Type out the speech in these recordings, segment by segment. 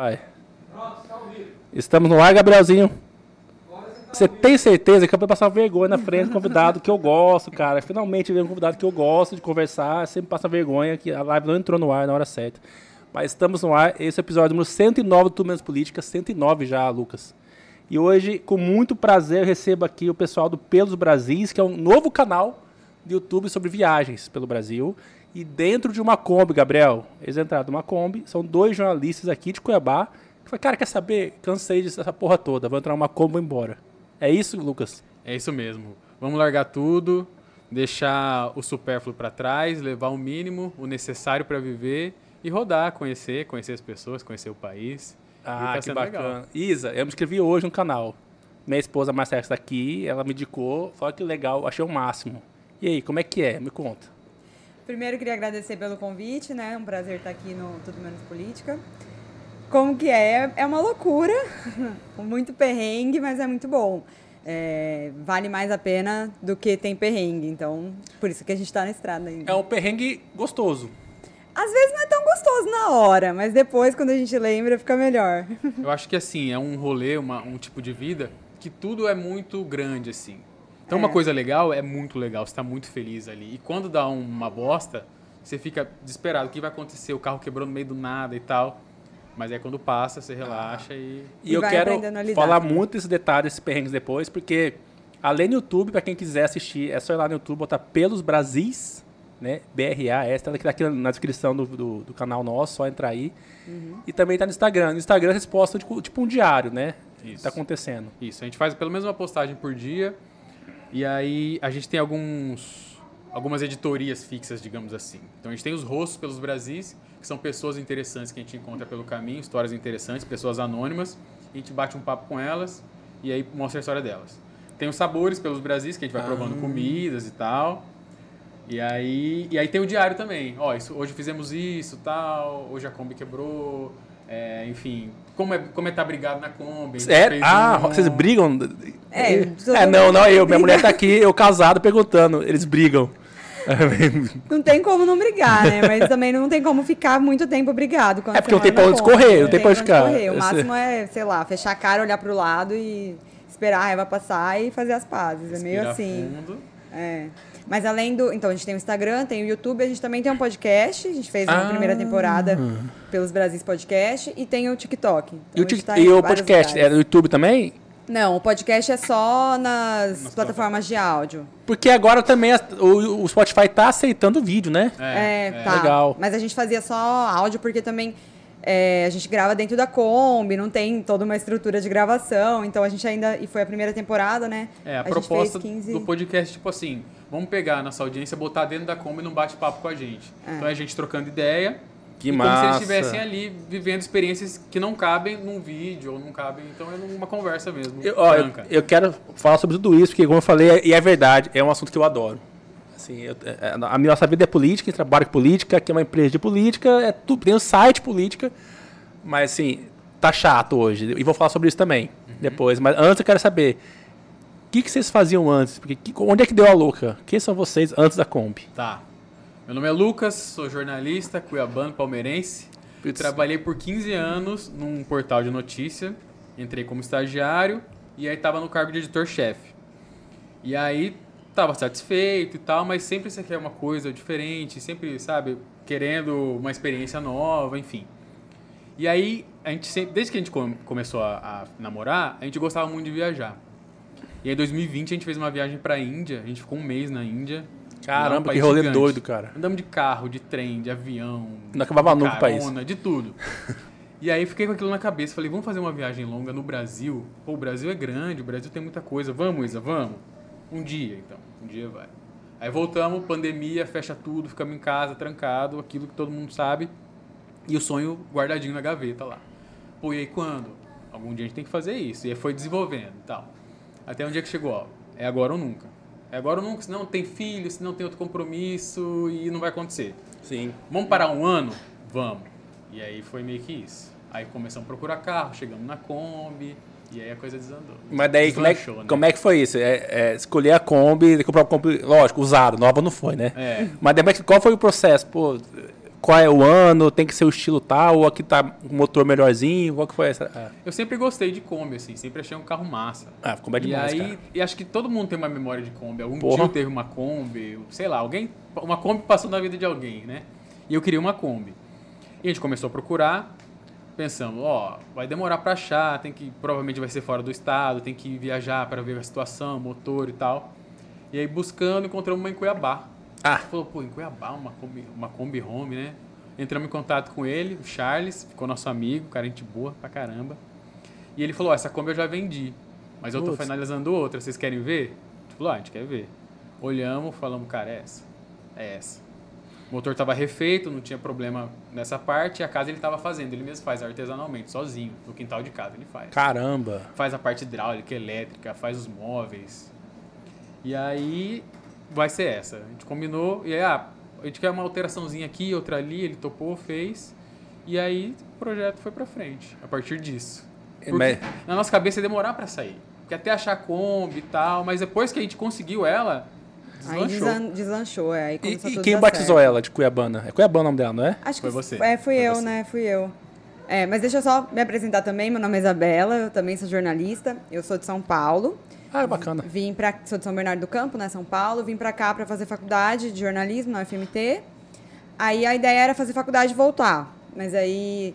Vai. Estamos no ar, Gabrielzinho. Você tem certeza que eu vou passar vergonha na frente do convidado que eu gosto, cara? Finalmente veio um convidado que eu gosto de conversar, sempre passa vergonha que a live não entrou no ar na hora certa. Mas estamos no ar, esse é o episódio número 109 do Menos Política, 109 já, Lucas. E hoje, com muito prazer, eu recebo aqui o pessoal do Pelos Brasis, que é um novo canal do YouTube sobre viagens pelo Brasil. E dentro de uma Kombi, Gabriel, eles entraram numa Kombi, são dois jornalistas aqui de Cuiabá, que falaram, cara, quer saber? Cansei dessa porra toda, vou entrar numa Kombi e vou embora. É isso, Lucas? É isso mesmo. Vamos largar tudo, deixar o supérfluo para trás, levar o mínimo, o necessário para viver e rodar, conhecer, conhecer as pessoas, conhecer o país. Ah, tá que bacana. Legal. Isa, eu me inscrevi hoje no canal. Minha esposa Marcela está aqui, ela me indicou, falou que legal, achei o máximo. E aí, como é que é? Me conta. Primeiro, queria agradecer pelo convite, né? Um prazer estar aqui no Tudo Menos Política. Como que é? É uma loucura, muito perrengue, mas é muito bom. É, vale mais a pena do que tem perrengue, então por isso que a gente está na estrada ainda. É um perrengue gostoso. Às vezes não é tão gostoso na hora, mas depois, quando a gente lembra, fica melhor. Eu acho que assim, é um rolê, uma, um tipo de vida que tudo é muito grande, assim. Então, é. uma coisa legal é muito legal, você está muito feliz ali. E quando dá uma bosta, você fica desesperado. O que vai acontecer? O carro quebrou no meio do nada e tal. Mas aí quando passa, você relaxa e. E, e eu quero falar muito desses detalhes, desses perrengues depois, porque além do YouTube, para quem quiser assistir, é só ir lá no YouTube, botar Pelos Brasis, né? BRAS, tá aqui na descrição do, do, do canal nosso, só entrar aí. Uhum. E também tá no Instagram. No Instagram vocês postam tipo, tipo um diário, né? Isso. Tá acontecendo. Isso, a gente faz pelo menos uma postagem por dia. E aí a gente tem alguns algumas editorias fixas, digamos assim. Então a gente tem os rostos pelos Brasis, que são pessoas interessantes que a gente encontra pelo caminho, histórias interessantes, pessoas anônimas, a gente bate um papo com elas e aí mostra a história delas. Tem os sabores pelos Brasis, que a gente vai ah. provando comidas e tal. E aí, e aí tem o diário também. Ó, isso, hoje fizemos isso, tal, hoje a Kombi quebrou, é, enfim, como é, como é tá brigado na Kombi. É? Ah, um... vocês brigam? É, é não, não, eu. Minha mulher tá aqui, eu casado, perguntando. Eles brigam. não tem como não brigar, né? Mas também não tem como ficar muito tempo brigado. É porque não tem pra onde escorrer, não tem pra onde ficar. O máximo é, sei lá, fechar a cara, olhar pro lado e esperar a raiva passar e fazer as pazes. É meio assim. Fundo. É. Mas além do. Então, a gente tem o Instagram, tem o YouTube, a gente também tem um podcast. A gente fez uma ah. primeira temporada pelos Brasis Podcast e tem o TikTok. Então, e o, tá e o podcast? Lugares. É no YouTube também? Não, o podcast é só nas Nossa, plataformas de áudio. Porque agora também o, o Spotify tá aceitando vídeo, né? É, é, tá. Legal. Mas a gente fazia só áudio porque também é, a gente grava dentro da Kombi, não tem toda uma estrutura de gravação, então a gente ainda. E foi a primeira temporada, né? É, a, a proposta 15... do podcast, tipo assim, vamos pegar a nossa audiência, botar dentro da Kombi e não bate papo com a gente. É. Então é a gente trocando ideia. Que e massa. como se eles estivessem ali vivendo experiências que não cabem num vídeo ou não cabem. Então é uma conversa mesmo. Eu, ó, eu, eu, quero falar sobre tudo isso, porque, como eu falei, e é verdade, é um assunto que eu adoro. Assim, eu, é, a nossa vida é política, trabalho com política, aqui é uma empresa de política, é tudo, tem um site política, mas assim, tá chato hoje. E vou falar sobre isso também uhum. depois. Mas antes eu quero saber. O que, que vocês faziam antes? Porque, que, onde é que deu a louca? Quem são vocês antes da Kombi? Tá. Meu nome é Lucas, sou jornalista, cuiabano, palmeirense. Eu trabalhei por 15 anos num portal de notícia. Entrei como estagiário e aí estava no cargo de editor-chefe. E aí estava satisfeito e tal, mas sempre você quer uma coisa diferente, sempre, sabe, querendo uma experiência nova, enfim. E aí, a gente sempre, desde que a gente começou a, a namorar, a gente gostava muito de viajar. E em 2020, a gente fez uma viagem para a Índia, a gente ficou um mês na Índia. Caramba, um que rolê gigante. doido, cara. Andamos de carro, de trem, de avião. Não acabava nunca o país. De tudo. e aí fiquei com aquilo na cabeça. Falei, vamos fazer uma viagem longa no Brasil. Pô, o Brasil é grande, o Brasil tem muita coisa. Vamos, Isa, vamos. Um dia, então. Um dia vai. Aí voltamos, pandemia, fecha tudo, ficamos em casa, trancado, aquilo que todo mundo sabe. E o sonho guardadinho na gaveta lá. Pô, e aí quando? Algum dia a gente tem que fazer isso. E aí foi desenvolvendo e tal. Até um dia que chegou, ó, é agora ou nunca. É agora ou nunca, senão tem filho, senão tem outro compromisso e não vai acontecer. Sim. Vamos parar um ano? Vamos. E aí foi meio que isso. Aí começamos a procurar carro, chegamos na Kombi, e aí a coisa desandou. Mas daí, como é, né? como é que foi isso? É, é, escolher a Kombi, comprar uma Kombi, lógico, usado, nova não foi, né? É. Mas daí, qual foi o processo? Pô, qual é o ano, tem que ser o estilo tal, ou aqui tá o motor melhorzinho, qual que foi essa? Ah. Eu sempre gostei de Kombi, assim, sempre achei um carro massa. Ah, Kombi é demais, E aí, cara. e acho que todo mundo tem uma memória de Kombi. Algum Porra. tio teve uma Kombi, sei lá, alguém, uma Kombi passou na vida de alguém, né? E eu queria uma Kombi. E a gente começou a procurar, pensando, ó, vai demorar pra achar, tem que, provavelmente vai ser fora do estado, tem que viajar para ver a situação, motor e tal. E aí buscando, encontramos uma em Cuiabá. Ah. Falou, pô, em Cuiabá, uma Kombi, uma Kombi Home, né? Entramos em contato com ele, o Charles, ficou nosso amigo, cara, gente boa pra caramba. E ele falou, ó, essa Kombi eu já vendi, mas eu tô finalizando outra, vocês querem ver? A gente falou, ah, a gente quer ver. Olhamos, falamos, cara, é essa. É essa. O motor tava refeito, não tinha problema nessa parte, e a casa ele tava fazendo, ele mesmo faz artesanalmente, sozinho, no quintal de casa ele faz Caramba. faz a parte hidráulica, elétrica, faz os móveis. E aí vai ser essa. A gente combinou e aí, ah, a gente quer uma alteraçãozinha aqui, outra ali, ele topou, fez. E aí o projeto foi pra frente, a partir disso. Mas- na nossa cabeça ia demorar pra sair. Porque até achar a Kombi e tal, mas depois que a gente conseguiu ela, Aí deslanchou. desan- deslanchou, é. Aí E, começou e quem batizou certo. ela de Cuiabana? É Cuiabana o nome dela, não é? Acho Foi que você. É, fui Foi eu, você. né? Fui eu. É, mas deixa eu só me apresentar também. Meu nome é Isabela, eu também sou jornalista. Eu sou de São Paulo. Ah, bacana. Vim pra, sou de São Bernardo do Campo, né, São Paulo. Vim pra cá pra fazer faculdade de jornalismo na UFMT. Aí a ideia era fazer faculdade e voltar. Mas aí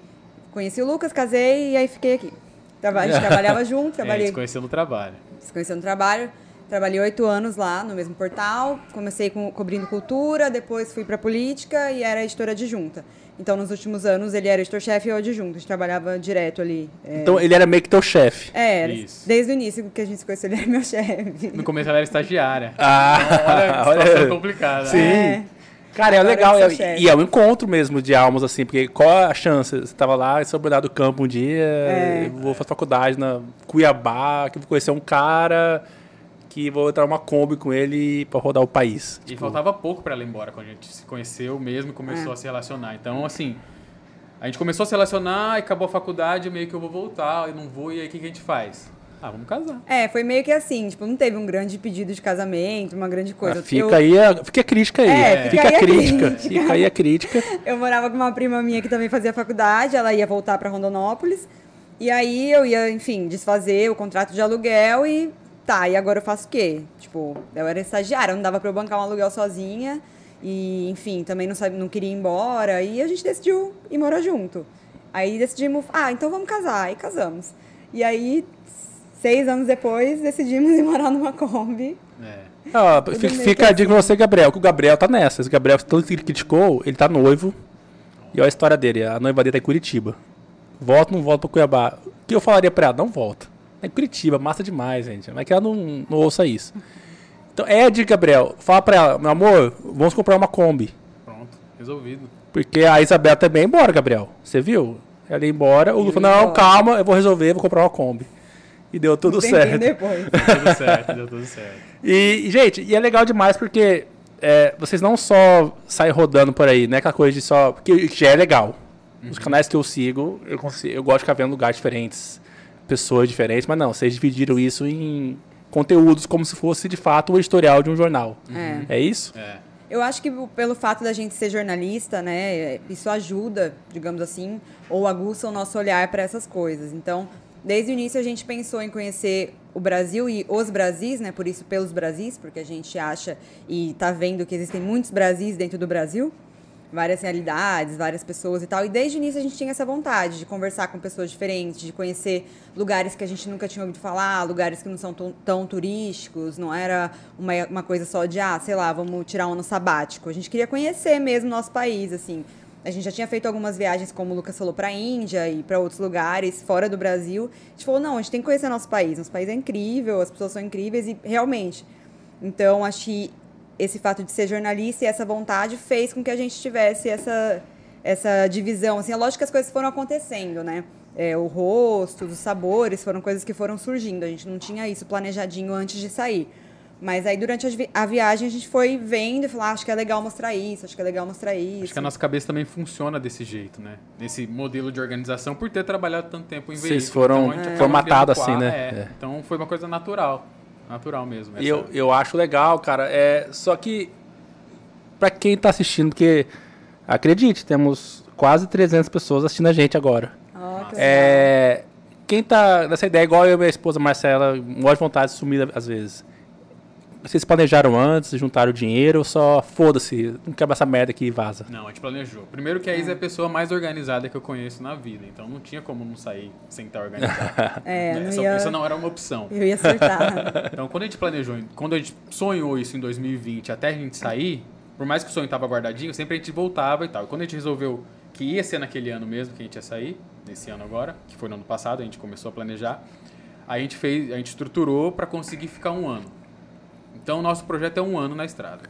conheci o Lucas, casei e aí fiquei aqui. Traba- A gente trabalhava junto, É, trabalhei gente se conheceu no trabalho. se conheceu no trabalho. Trabalhei oito anos lá no mesmo portal. Comecei com, cobrindo cultura, depois fui para política e era editora adjunta. Então, nos últimos anos, ele era editor-chefe e eu adjunto. A gente trabalhava direto ali. É, Então ele era meio que teu chefe. é, era. Isso. Desde o início que a gente se conheceu, ele era meu chefe. No começo ela era estagiária. Ah, Olha que situação complicada. Sim. É. Cara, é Agora legal. é- chefe. e é um encontro mesmo de almas, assim, porque qual a chance? Você tava lá em São Bernardo do Campo um dia, É. vou fazer faculdade na Cuiabá, que vou conhecer um cara que vou entrar uma Kombi com ele pra rodar o país. E faltava pouco pra ela ir embora quando a gente se conheceu mesmo e começou É. a se relacionar. Então, assim, a gente começou a se relacionar e acabou a faculdade, meio que eu vou voltar, eu não vou, e aí o que, que a gente faz? Ah, vamos casar. É, foi meio que assim, tipo, não teve um grande pedido de casamento, uma grande coisa. Ah, fica eu, aí, a, fica a crítica aí. É, fica, fica a aí a crítica. crítica. Fica aí a crítica. Eu morava com uma prima minha que também fazia faculdade, ela ia voltar para Rondonópolis. E aí eu ia, enfim, desfazer o contrato de aluguel e tá, e agora eu faço o quê? Tipo, eu era estagiária, não dava para eu bancar um aluguel sozinha. E, enfim, também não, sabe, não queria ir embora. E a gente decidiu ir morar junto. Aí decidimos, ah, então vamos casar. Aí casamos. E aí, seis anos depois, decidimos ir morar numa Kombi. É. Tudo fica, fica a dica pra você, Gabriel, que o Gabriel tá nessa. O Gabriel, tanto que ele criticou, ele tá noivo. E olha a história dele. A noiva dele tá em Curitiba. Volta ou não volta pra Cuiabá? O que eu falaria pra ela? Não volta. É Curitiba, massa demais, gente. Mas que ela não, não ouça isso. Então, é a dica, Gabriel. Fala pra ela, meu amor, vamos comprar uma Kombi. Pronto, resolvido. Porque a Isabela também ia embora, Gabriel. Você viu? Ela ia embora. O Lu falou, não, calma, eu vou resolver, vou comprar uma Kombi. E deu tudo tempinho certo. depois. Deu tudo certo, deu tudo certo. E, gente, e é legal demais porque é, vocês não só saem rodando por aí, né? Aquela coisa de só. Porque já é legal. Os canais que eu sigo, eu, consigo, eu gosto de ficar vendo lugares diferentes, pessoas diferentes, mas não, vocês dividiram isso em conteúdos como se fosse de fato o editorial de um jornal. É. É isso? É. Eu acho que pelo fato da gente ser jornalista, né, isso ajuda, digamos assim, ou aguça o nosso olhar para essas coisas. Então, desde o início a gente pensou em conhecer o Brasil e os Brasis, né, por isso pelos Brasis, porque a gente acha e está vendo que existem muitos Brasis dentro do Brasil, várias realidades, várias pessoas e tal. E desde o início a gente tinha essa vontade de conversar com pessoas diferentes, de conhecer lugares que a gente nunca tinha ouvido falar, lugares que não são tão, turísticos, não era uma, uma coisa só de, ah, sei lá, vamos tirar um ano sabático. A gente queria conhecer mesmo o nosso país, assim. A gente já tinha feito algumas viagens, como o Lucas falou, para a Índia e para outros lugares fora do Brasil. A gente falou, não, a gente tem que conhecer nosso país. Nosso país é incrível, as pessoas são incríveis e realmente. Então, acho que esse fato de ser jornalista e essa vontade fez com que a gente tivesse essa, essa divisão. Assim, é lógico que as coisas foram acontecendo, né? É, o rosto, os sabores, foram coisas que foram surgindo. A gente não tinha isso planejadinho antes de sair. Mas aí, durante a, vi- a viagem, a gente foi vendo e falou, ah, acho que é legal mostrar isso, acho que é legal mostrar isso. Acho que a nossa cabeça também funciona desse jeito, né? Nesse modelo de organização, por ter trabalhado tanto tempo em Vocês veículo. foram Então, a gente acaba formatados assim, né? é. É. Então foi uma coisa natural. Natural mesmo. E essa- eu, eu acho legal, cara. É, só que, pra quem tá assistindo, porque Acredite, temos quase 300 pessoas assistindo a gente agora. Que é, quem tá nessa ideia, igual eu e minha esposa Marcela, gosta de vontade de sumir às vezes. Vocês planejaram antes, juntaram dinheiro ou só foda-se, não quebra essa merda aqui e vaza? Não, a gente planejou. Primeiro que a Isa é a pessoa mais organizada que eu conheço na vida, então não tinha como não sair sem estar organizado. é, não essa, ia... não era uma opção. Eu ia acertar. então, quando a gente planejou, quando a gente sonhou isso em 2020 até a gente sair, por mais que o sonho estava guardadinho, sempre a gente voltava e tal. E quando a gente resolveu que ia ser naquele ano mesmo que a gente ia sair, nesse ano agora, que foi no ano passado, a gente começou a planejar, a gente fez, a gente estruturou para conseguir ficar um ano. Então, o nosso projeto é um ano na estrada.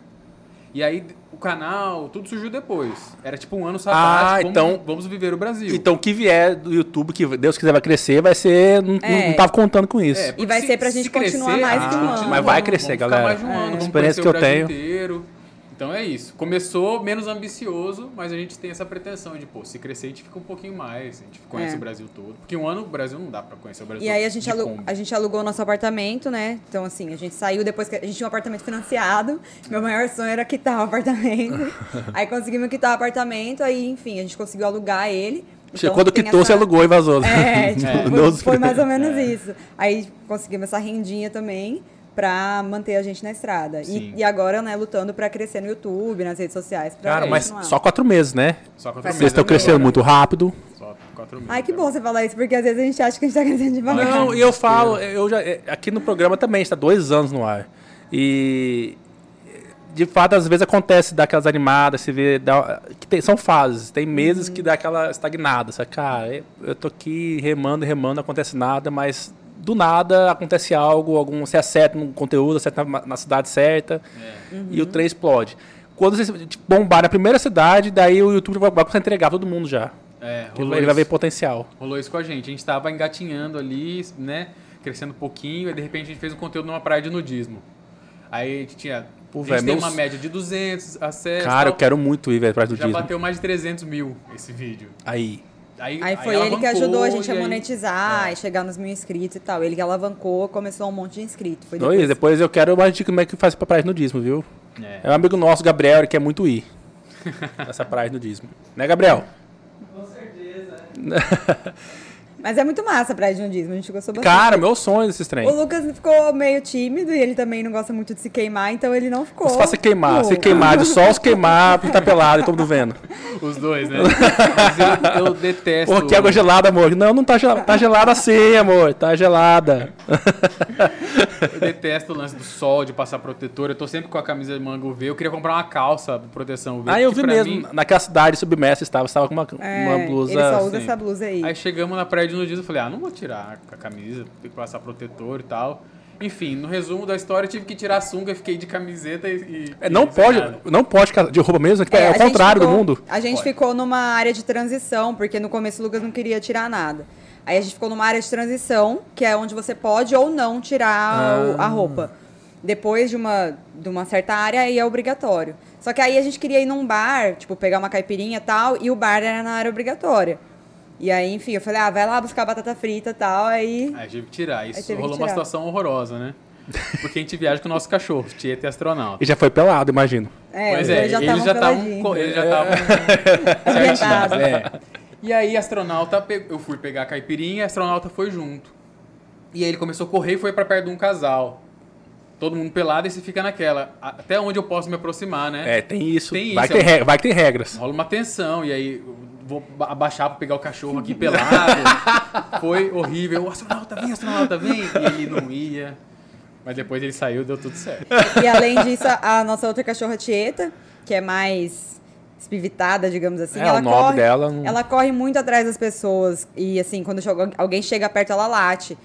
E aí, o canal, tudo surgiu depois. Era tipo um ano sabático. Ah, então, vamos, vamos viver o Brasil. Então, o que vier do YouTube, que Deus quiser vai crescer, vai ser. Não, é. não tava contando com isso. É, e vai se, ser pra gente continuar crescer, mais que um ano. Mas vai crescer, galera. Mais de um ano, é. experiência que eu tenho. Inteiro. Então é isso. Começou menos ambicioso, mas a gente tem essa pretensão de, pô, se crescer a gente fica um pouquinho mais, a gente conhece é. o Brasil todo. Porque um ano o Brasil não dá para conhecer o Brasil E aí a gente, alugou, a gente alugou nosso apartamento, né? Então assim, a gente saiu depois que a gente tinha um apartamento financiado. Meu maior sonho era quitar o apartamento. aí conseguimos quitar o apartamento, aí enfim, a gente conseguiu alugar ele. Então, quando quitou, essa... você alugou e vazou. É, tipo, é. Foi, foi, mais ou menos é. isso. Aí conseguimos essa rendinha também para manter a gente na estrada. E, e, agora, né, lutando para crescer no YouTube, nas redes sociais. Cara, mas só quatro meses, né? Só quatro meses. Vocês estão crescendo muito rápido. Só quatro meses. Ai, que bom você falar isso, porque às vezes a gente acha que a gente está crescendo devagar. Não, e eu falo, eu já, é, aqui no programa também, está dois anos no ar. E de fato, às vezes acontece daquelas animadas, se vê. Dá, que tem, são fases. Tem meses uhum. que dá aquela estagnada. Sabe? Cara, eu tô aqui remando, remando, não acontece nada, mas do nada acontece algo, algum, você acerta no conteúdo, acerta na, na cidade certa é. uhum. e o trem explode. Quando você bombar na primeira cidade, daí o YouTube vai, vai começar a entregar todo mundo já. É, ele, ele vai ver potencial. Rolou isso com a gente. A gente estava engatinhando ali, né? Crescendo um pouquinho, e de repente a gente fez um conteúdo numa praia de nudismo. Aí a gente tinha. Pô, a gente véio, tem meus... uma média de 200 acessos. Cara, tal. eu quero muito ir, velho, praia de nudismo. Já bateu mais de 300 mil esse vídeo. Aí. Aí, aí foi aí ele que ajudou a gente a monetizar e, e chegar nos mil inscritos e tal. Ele que alavancou, começou um monte de inscritos. Foi depois... depois eu quero mais dica como é que faz pra praia de nudismo, viu? É. é um amigo nosso, Gabriel, ele quer muito ir. Essa praia de nudismo. Né, Gabriel? Com certeza. Mas é muito massa a praia de nudismo, a gente gostou bastante. Cara, meu sonho desses trem. O Lucas ficou meio tímido e ele também não gosta muito de se queimar, então ele não ficou. Se faça queimar, se queimar de sol, se queimar, porque tá pelado e todo mundo vendo. Os dois, né? Mas eu, eu detesto. Pô, que água gelada, amor. Não, não tá gelada. Tá gelada sim, amor. Tá gelada. eu detesto o lance do sol, de passar protetor. Eu tô sempre com a camisa de manga UV. Eu queria comprar uma calça de proteção UV. Ah, eu vi mesmo. Mim... Naquela cidade submersa estava, estava com uma, é, uma blusa. Ele só usa assim. essa blusa aí. Aí chegamos na praia de nudismo e falei, ah, não vou tirar a camisa, tem que passar protetor e tal. Enfim, no resumo da história, eu tive que tirar a sunga, fiquei de camiseta e. e é, não pode, não pode de roupa mesmo, é, é, é o contrário ficou, do mundo. A gente pode. ficou numa área de transição, porque no começo o Lucas não queria tirar nada. Aí a gente ficou numa área de transição, que é onde você pode ou não tirar ah. a roupa. Depois de uma, de uma certa área, aí é obrigatório. Só que aí a gente queria ir num bar, tipo, pegar uma caipirinha e tal, e o bar era na área obrigatória. E aí, enfim, eu falei, ah, vai lá buscar batata frita e tal, aí... Aí tive que tirar. Isso rolou tirar. uma situação horrorosa, né? Porque a gente viaja com o nosso cachorro, Tietê Astronauta. E já foi pelado, imagino. É, pois é, já eles já estavam... Eles já estavam... é. E aí, astronauta, eu fui pegar a caipirinha e a astronauta foi junto. E aí ele começou a correr e foi para perto de um casal. Todo mundo pelado e você fica naquela. Até onde eu posso me aproximar, né? É, tem isso. Tem vai, isso, ter regra, vai ter regras. Rola uma tensão. E aí vou abaixar pra pegar o cachorro aqui pelado. Foi horrível. O astronauta vem, astronauta vem. E ele não ia. Mas depois ele saiu, deu tudo certo. E além disso, a nossa outra cachorra Tieta, que é mais espivitada, digamos assim, é, ela, corre, dela não... ela corre muito atrás das pessoas. E assim, quando alguém chega perto, ela late.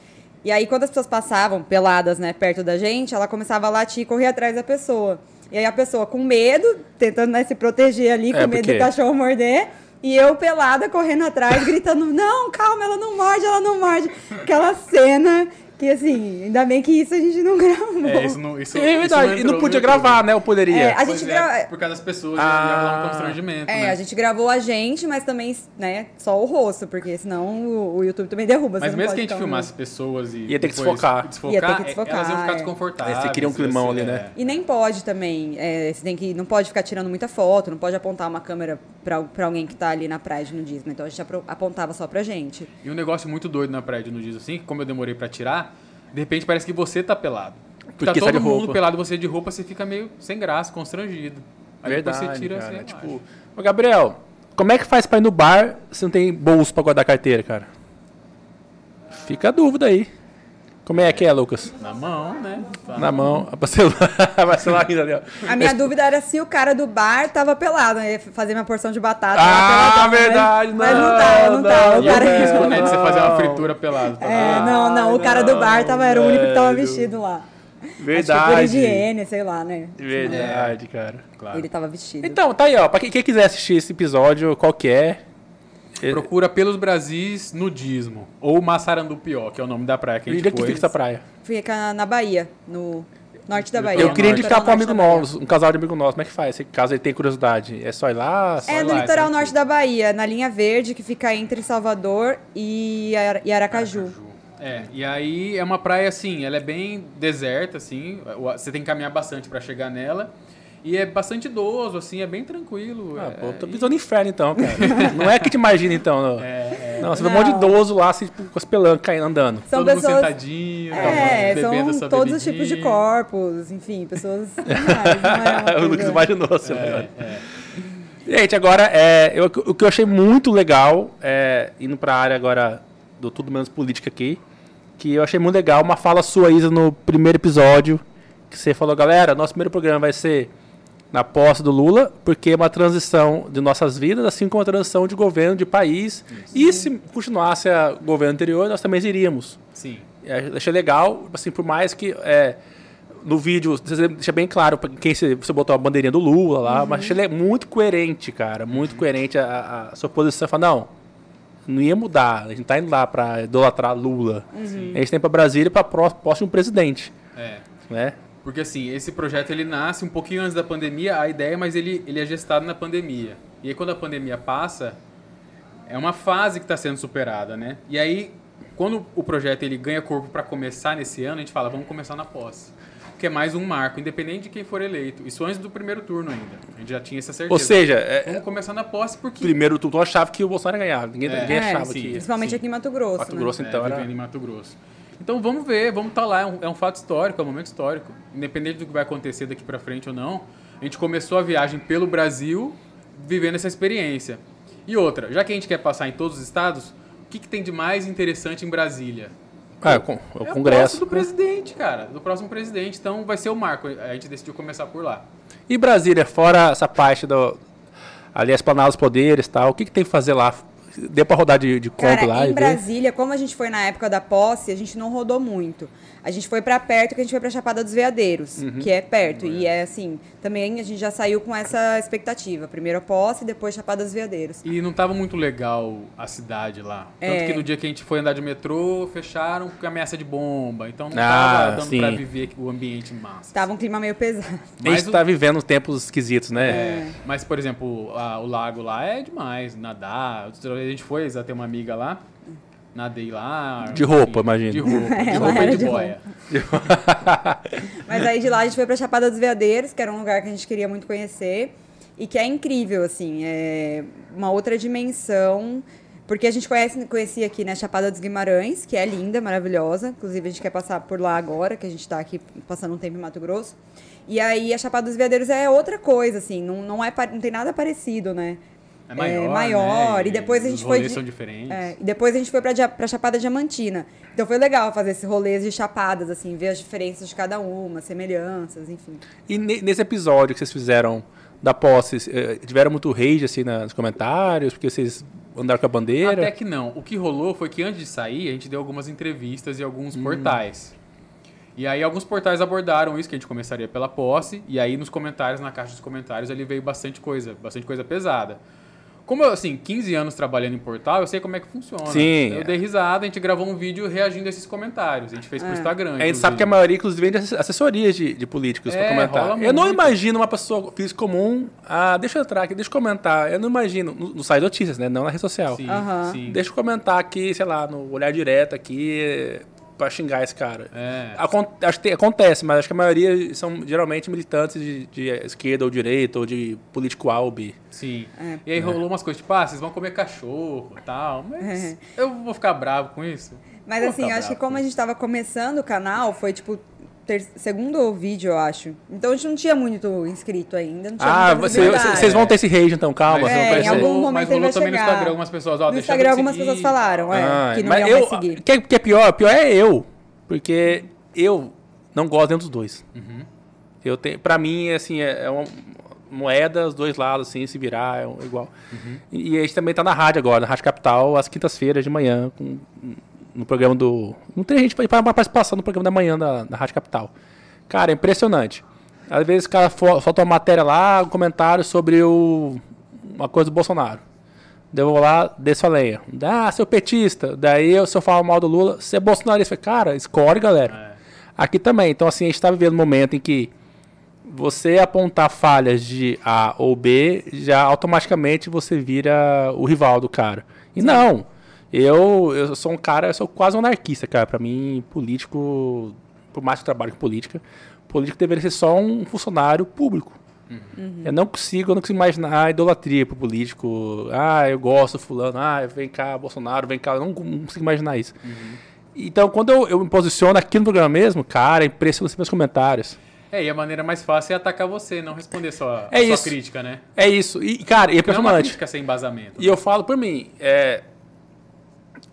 E aí, quando as pessoas passavam peladas, né, perto da gente, ela começava a latir e correr atrás da pessoa. E aí a pessoa com medo, tentando né, se proteger ali, é, com medo porque... do cachorro morder. E eu pelada correndo atrás, gritando: Não, calma, ela não morde, ela não morde. Aquela cena Que assim, ainda bem que isso a gente não gravou. É, isso não. Isso, É verdade, isso e não podia gravar, né? Eu poderia. É, a gente é, grava. por causa das pessoas, Ah. ia rolar um constrangimento. É, né? a gente gravou a gente, mas também, né, só o rosto, porque senão o, o YouTube também derruba. você Mas não mesmo pode que a gente um- filmasse pessoas e. Ia ter que desfocar. desfocar Ia ter que é- desfocar, Elas iam ficar é. desconfortáveis. Você cria um ia climão ser- ali, né? é. E nem pode também, é, você tem que, não pode ficar tirando muita foto, não pode apontar uma câmera pra, pra alguém que tá ali na praia de nudismo. Então a gente apontava só pra gente. E um negócio muito doido na praia de nudismo, assim, que como eu demorei pra tirar, de repente parece que você tá pelado. Porque tá tá todo de mundo roupa. pelado, você de roupa, você fica meio sem graça, constrangido. Aí depois Verdade, você tira cara. assim, tipo, ô Gabriel, como é que faz pra ir no bar se não tem bolso pra guardar a carteira, cara? Fica a dúvida aí. Como é que é, Lucas? na mão, né? Tá. Na mão, a vai celular ainda ali, ó. A minha dúvida era se o cara do bar tava pelado, né? Ia fazer minha porção de batata. Ah, mas- verdade, Mas não não, tava, não tava. não, O E o cara... risco, né, de você fazer uma Não. fritura pelado. Tá É, não, não, o cara do bar tava, era o único que tava vestido lá. Acho que por Verdade. higiene, sei lá, né? Verdade, cara. Claro. Ele tava vestido. Então, tá aí, ó. Pra quem, quem quiser assistir esse episódio, qualquer. Procura pelos Brasis nudismo. Ou Massarandupió, que é o nome da praia que a Onde gente é que fica essa praia? Fica na Bahia, no norte da Bahia. Eu queria indicar pra um amigo nosso, um casal de amigo nosso. Como é que faz? Se caso ele tenha curiosidade, é só ir lá? Só É ir no lá, litoral certo? norte da Bahia, na linha verde, que fica entre Salvador e e Aracaju. É, e aí é uma praia assim, ela é bem deserta, assim, você tem que caminhar bastante pra chegar nela. E é bastante idoso, assim, é bem tranquilo. Ah, é, pô, tô e- pisando no inferno então, cara. não é que te imagina então. Não, É, não você vê um monte de Não. idoso lá, assim, tipo, com as pelancas caindo, andando. São todo mundo pessoas. sentadinho, É, bebendo são todos os tipos de corpos, enfim, pessoas. não é uma o Lucas imaginou, assim, É, é. Gente, agora, é, eu- o que eu achei muito legal, é, indo pra área agora do Tudo Menos Política aqui, que eu achei muito legal, uma fala sua, Isa, no primeiro episódio, que você falou, galera, nosso primeiro programa vai ser na posse do Lula, porque é uma transição de nossas vidas, assim como a transição de governo, de país. E se continuasse o governo anterior, nós também iríamos. Sim. É, achei legal, assim, por mais que é, no vídeo você deixa bem claro pra quem você, você botou a bandeirinha do Lula lá, mas achei ele muito coerente, cara, muito coerente a, a sua posição. Fala, não, não ia mudar, a gente tá indo lá pra idolatrar Lula. A gente tem pra Brasília pra pró- próximo presidente, É. né? Porque assim, esse projeto ele nasce um pouquinho antes da pandemia, a ideia, mas ele, ele é gestado na pandemia. E aí quando a pandemia passa, é uma fase que está sendo superada, né? E aí, quando o projeto ele ganha corpo para começar nesse ano, a gente fala, vamos começar na posse. Que é mais um marco, independente de quem for eleito. Isso antes do primeiro turno ainda. A gente já tinha essa certeza. Ou seja, é, vamos começar na posse porque... primeiro tu tu achava que o Bolsonaro ia ganhar, ninguém, É. ninguém É, achava sim. que. Principalmente Sim. aqui em Mato Grosso. Mato né? Grosso, então, é, era... em Mato Grosso. Então vamos ver, vamos estar lá. É um, é um fato histórico, é um momento histórico. Independente do que vai acontecer daqui pra frente ou não, a gente começou a viagem pelo Brasil vivendo essa experiência. E outra, já que a gente quer passar em todos os estados, o que, que tem de mais interessante em Brasília? Ah, é o, con- é o É Congresso. do presidente, cara. Do próximo presidente. Então vai ser o marco. A gente decidiu começar por lá. E Brasília, fora essa parte do. Ali, explanar os poderes e tal, o que, que tem que fazer lá? Deu pra rodar de, de compra Cara, lá e em ver? Brasília, como a gente foi na época da posse, a gente não rodou muito. A gente foi pra perto, que a gente foi pra Chapada dos Veadeiros, Uhum. que é perto. E é assim, também a gente já saiu com essa expectativa. Primeiro a posse, depois Chapada dos Veadeiros. E não tava muito legal a cidade lá. Tanto É. que no dia que a gente foi andar de metrô, fecharam com ameaça de bomba. Então não Ah, tava dando sim. pra viver o ambiente massa. Tava um clima meio pesado. A gente Mas o- tá vivendo tempos esquisitos, né? É, mas, por exemplo, a- o lago lá é demais, nadar. A gente foi, já tem uma amiga lá, nadei lá. De roupa, imagino. De roupa, de Ela roupa e de de boia. Mas aí de lá a gente foi pra Chapada dos Veadeiros, que era um lugar que a gente queria muito conhecer. E que é incrível, assim, é uma outra dimensão. Porque a gente conhece, conhecia aqui, né, Chapada dos Guimarães, que é linda, maravilhosa. Inclusive, a gente quer passar por lá agora, que a gente tá aqui passando um tempo em Mato Grosso. E aí, a Chapada dos Veadeiros é outra coisa, assim, não, não, é, não tem nada parecido, né? É maior, É maior, né? e depois a os gente foi rolês de- são diferentes. É, e depois a gente foi pra Chapada Diamantina. Então foi legal fazer esses rolês de chapadas, assim, ver as diferenças de cada uma, semelhanças, enfim. E ne- nesse episódio que vocês fizeram da posse, eh, tiveram muito rage assim nos comentários, porque vocês andaram com a bandeira? Até que não. O que rolou foi que antes de sair, a gente deu algumas entrevistas e alguns Hum. portais. E aí alguns portais abordaram isso, que a gente começaria pela posse, e aí nos comentários, na caixa dos comentários, ali veio bastante coisa, bastante coisa pesada. Como eu, assim, 15 anos trabalhando em portal, eu sei como é que funciona. Sim. Eu dei risada, a gente gravou um vídeo reagindo a esses comentários. A gente fez é. pro Instagram. A gente sabe que a maioria, inclusive, vem de assessorias de, de políticos é, para comentar. Eu não imagino uma pessoa física comum. Ah, deixa eu entrar aqui, deixa eu comentar. Eu não imagino. No, no site notícias, né? Não na rede social. Sim, uhum. sim. Deixa eu comentar aqui, sei lá, no olhar direto aqui para xingar esse cara. É. acho que acontece, mas acho que a maioria são geralmente militantes de, de esquerda ou direita ou de político A ou B. Sim. É. E aí rolou umas coisas, tipo, ah, vocês vão comer cachorro e tal, mas é. eu vou ficar bravo com isso. Mas assim, acho que como a gente tava começando o canal, foi tipo ter, segundo vídeo, eu acho. Então a gente não tinha muito inscrito ainda. ah, vocês vão ter esse rage então, calma. É, em algum momento mas rolou também no Instagram algumas pessoas, ó, No Instagram algumas pessoas falaram, é, ah, que não iam eu, mais seguir. O que, que, é pior? Pior é eu. Porque eu não gosto dentro dos dois. Uhum. Eu tenho, pra mim, assim, é, é uma moeda, os dois lados, assim, se virar, é igual. Uhum. E, e a gente também tá na rádio agora, na Rádio Capital, às quintas-feiras de manhã, com no programa do. Não tem gente para participação no programa da manhã da, da Rádio Capital. Cara, é impressionante. Às vezes o cara solta uma matéria lá, um comentário sobre o, uma coisa do Bolsonaro. Daí eu vou lá, desço a lenha. Ah, seu petista. Daí eu, se eu falo mal do Lula, você é bolsonarista. Cara, escolhe, galera. É. Aqui também. Então, assim, a gente está vivendo um momento em que você apontar falhas de A ou B, já automaticamente você vira o rival do cara. E Sim. não. Eu, eu sou um cara, eu sou quase um anarquista, cara. Para mim, político, por mais que eu trabalhe com política, político deveria ser só um funcionário público. Uhum. Eu não consigo, eu não consigo imaginar a idolatria pro político. Ah, eu gosto fulano. Ah, vem cá, Bolsonaro, vem cá. Eu não, não consigo imaginar isso. Uhum. Então, quando eu, eu me posiciono aqui no programa mesmo, cara, é impressionante meus comentários. É, e a maneira mais fácil é atacar você, não responder só é sua crítica, né? É isso. E, cara, e é impressionante. Não é uma crítica sem embasamento. E eu falo por mim, é,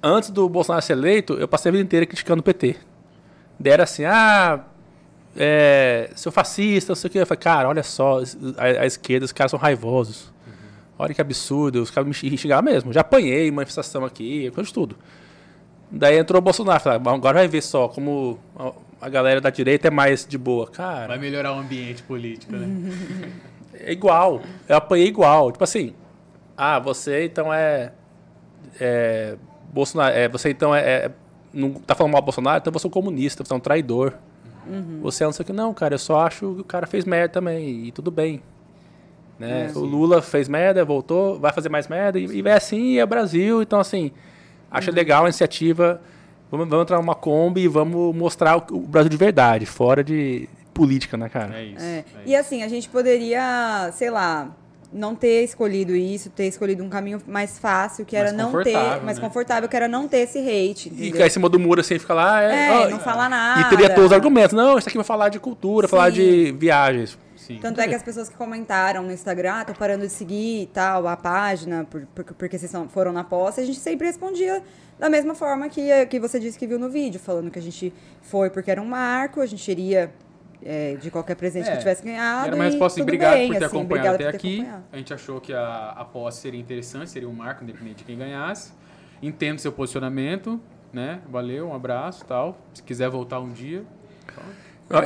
antes do Bolsonaro ser eleito, eu passei a vida inteira criticando o PT. Dera assim, ah, é, seu fascista, não sei o que. Eu falei, cara, olha só, a, a esquerda, os caras são raivosos. Uhum. Olha que absurdo, os caras me xingaram mesmo. Já apanhei manifestação aqui, coisa de tudo. Daí entrou o Bolsonaro, falei, ah, agora vai ver só como a, a galera da direita é mais de boa. Cara. Vai melhorar o ambiente político, né? é igual. Eu apanhei igual. Tipo assim, ah, você então é. é Bolsonaro, é, você então é, é, não tá falando mal do Bolsonaro, então você é um comunista, você é um traidor. Uhum. Você é não sei o que. Não, cara, eu só acho que o cara fez merda também, e tudo bem. Né? É, o Lula fez merda, voltou, vai fazer mais merda, e, e é assim, e é Brasil. Então, assim, acho uhum. legal a iniciativa. Vamos, vamos entrar numa Kombi e vamos mostrar o, o Brasil de verdade, fora de política, né, cara? É isso. É. É isso. E assim, a gente poderia, sei lá, não ter escolhido isso, ter escolhido um caminho mais fácil, que era não ter, mais né? confortável, que era não ter esse hate. Entendeu? E cair em cima do muro assim, ficar lá. É, é não falar nada. E teria todos os argumentos. Não, isso aqui vai falar de cultura, Sim. falar de viagens. Sim. Tanto é que as pessoas que comentaram no Instagram, ah, tô parando de seguir e tal, a página, por, por, porque vocês foram na posse, a gente sempre respondia da mesma forma que, que você disse que viu no vídeo, falando que a gente foi porque era um marco, a gente iria é, de qualquer presente é, que tivesse ganhado. Era uma resposta obrigado bem, por ter assim, acompanhado até aqui. Acompanhado. A gente achou que a, a posse seria interessante, seria um marco, independente de quem ganhasse. Entendo seu posicionamento, né? Valeu, um abraço tal. Se quiser voltar um dia.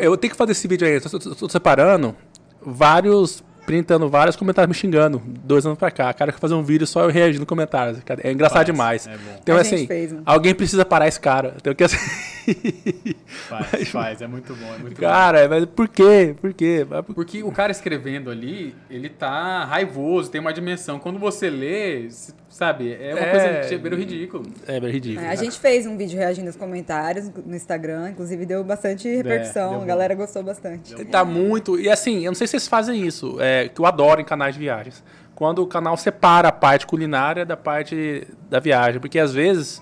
Eu tenho que fazer esse vídeo aí, estou separando vários printando vários comentários me xingando, dois anos pra cá. Cara, que fazer um vídeo só eu reagindo comentários. É engraçado faz, demais. É. Então, assim, fez, né? alguém precisa parar esse cara. Tem que assim. Faz, mas, faz, é muito bom. É muito cara, bom. mas por quê? Por quê? Porque o cara escrevendo ali, ele tá raivoso, tem uma dimensão. Quando você lê, sabe, é uma é, coisa que é bem ridículo. É bem ridículo. É, a gente fez um vídeo reagindo aos comentários no Instagram, inclusive deu bastante é, repercussão. É, a galera gostou bastante. Tá muito. E assim, eu não sei se vocês fazem isso, é, que eu adoro em canais de viagens. Quando o canal separa a parte culinária da parte da viagem. Porque às vezes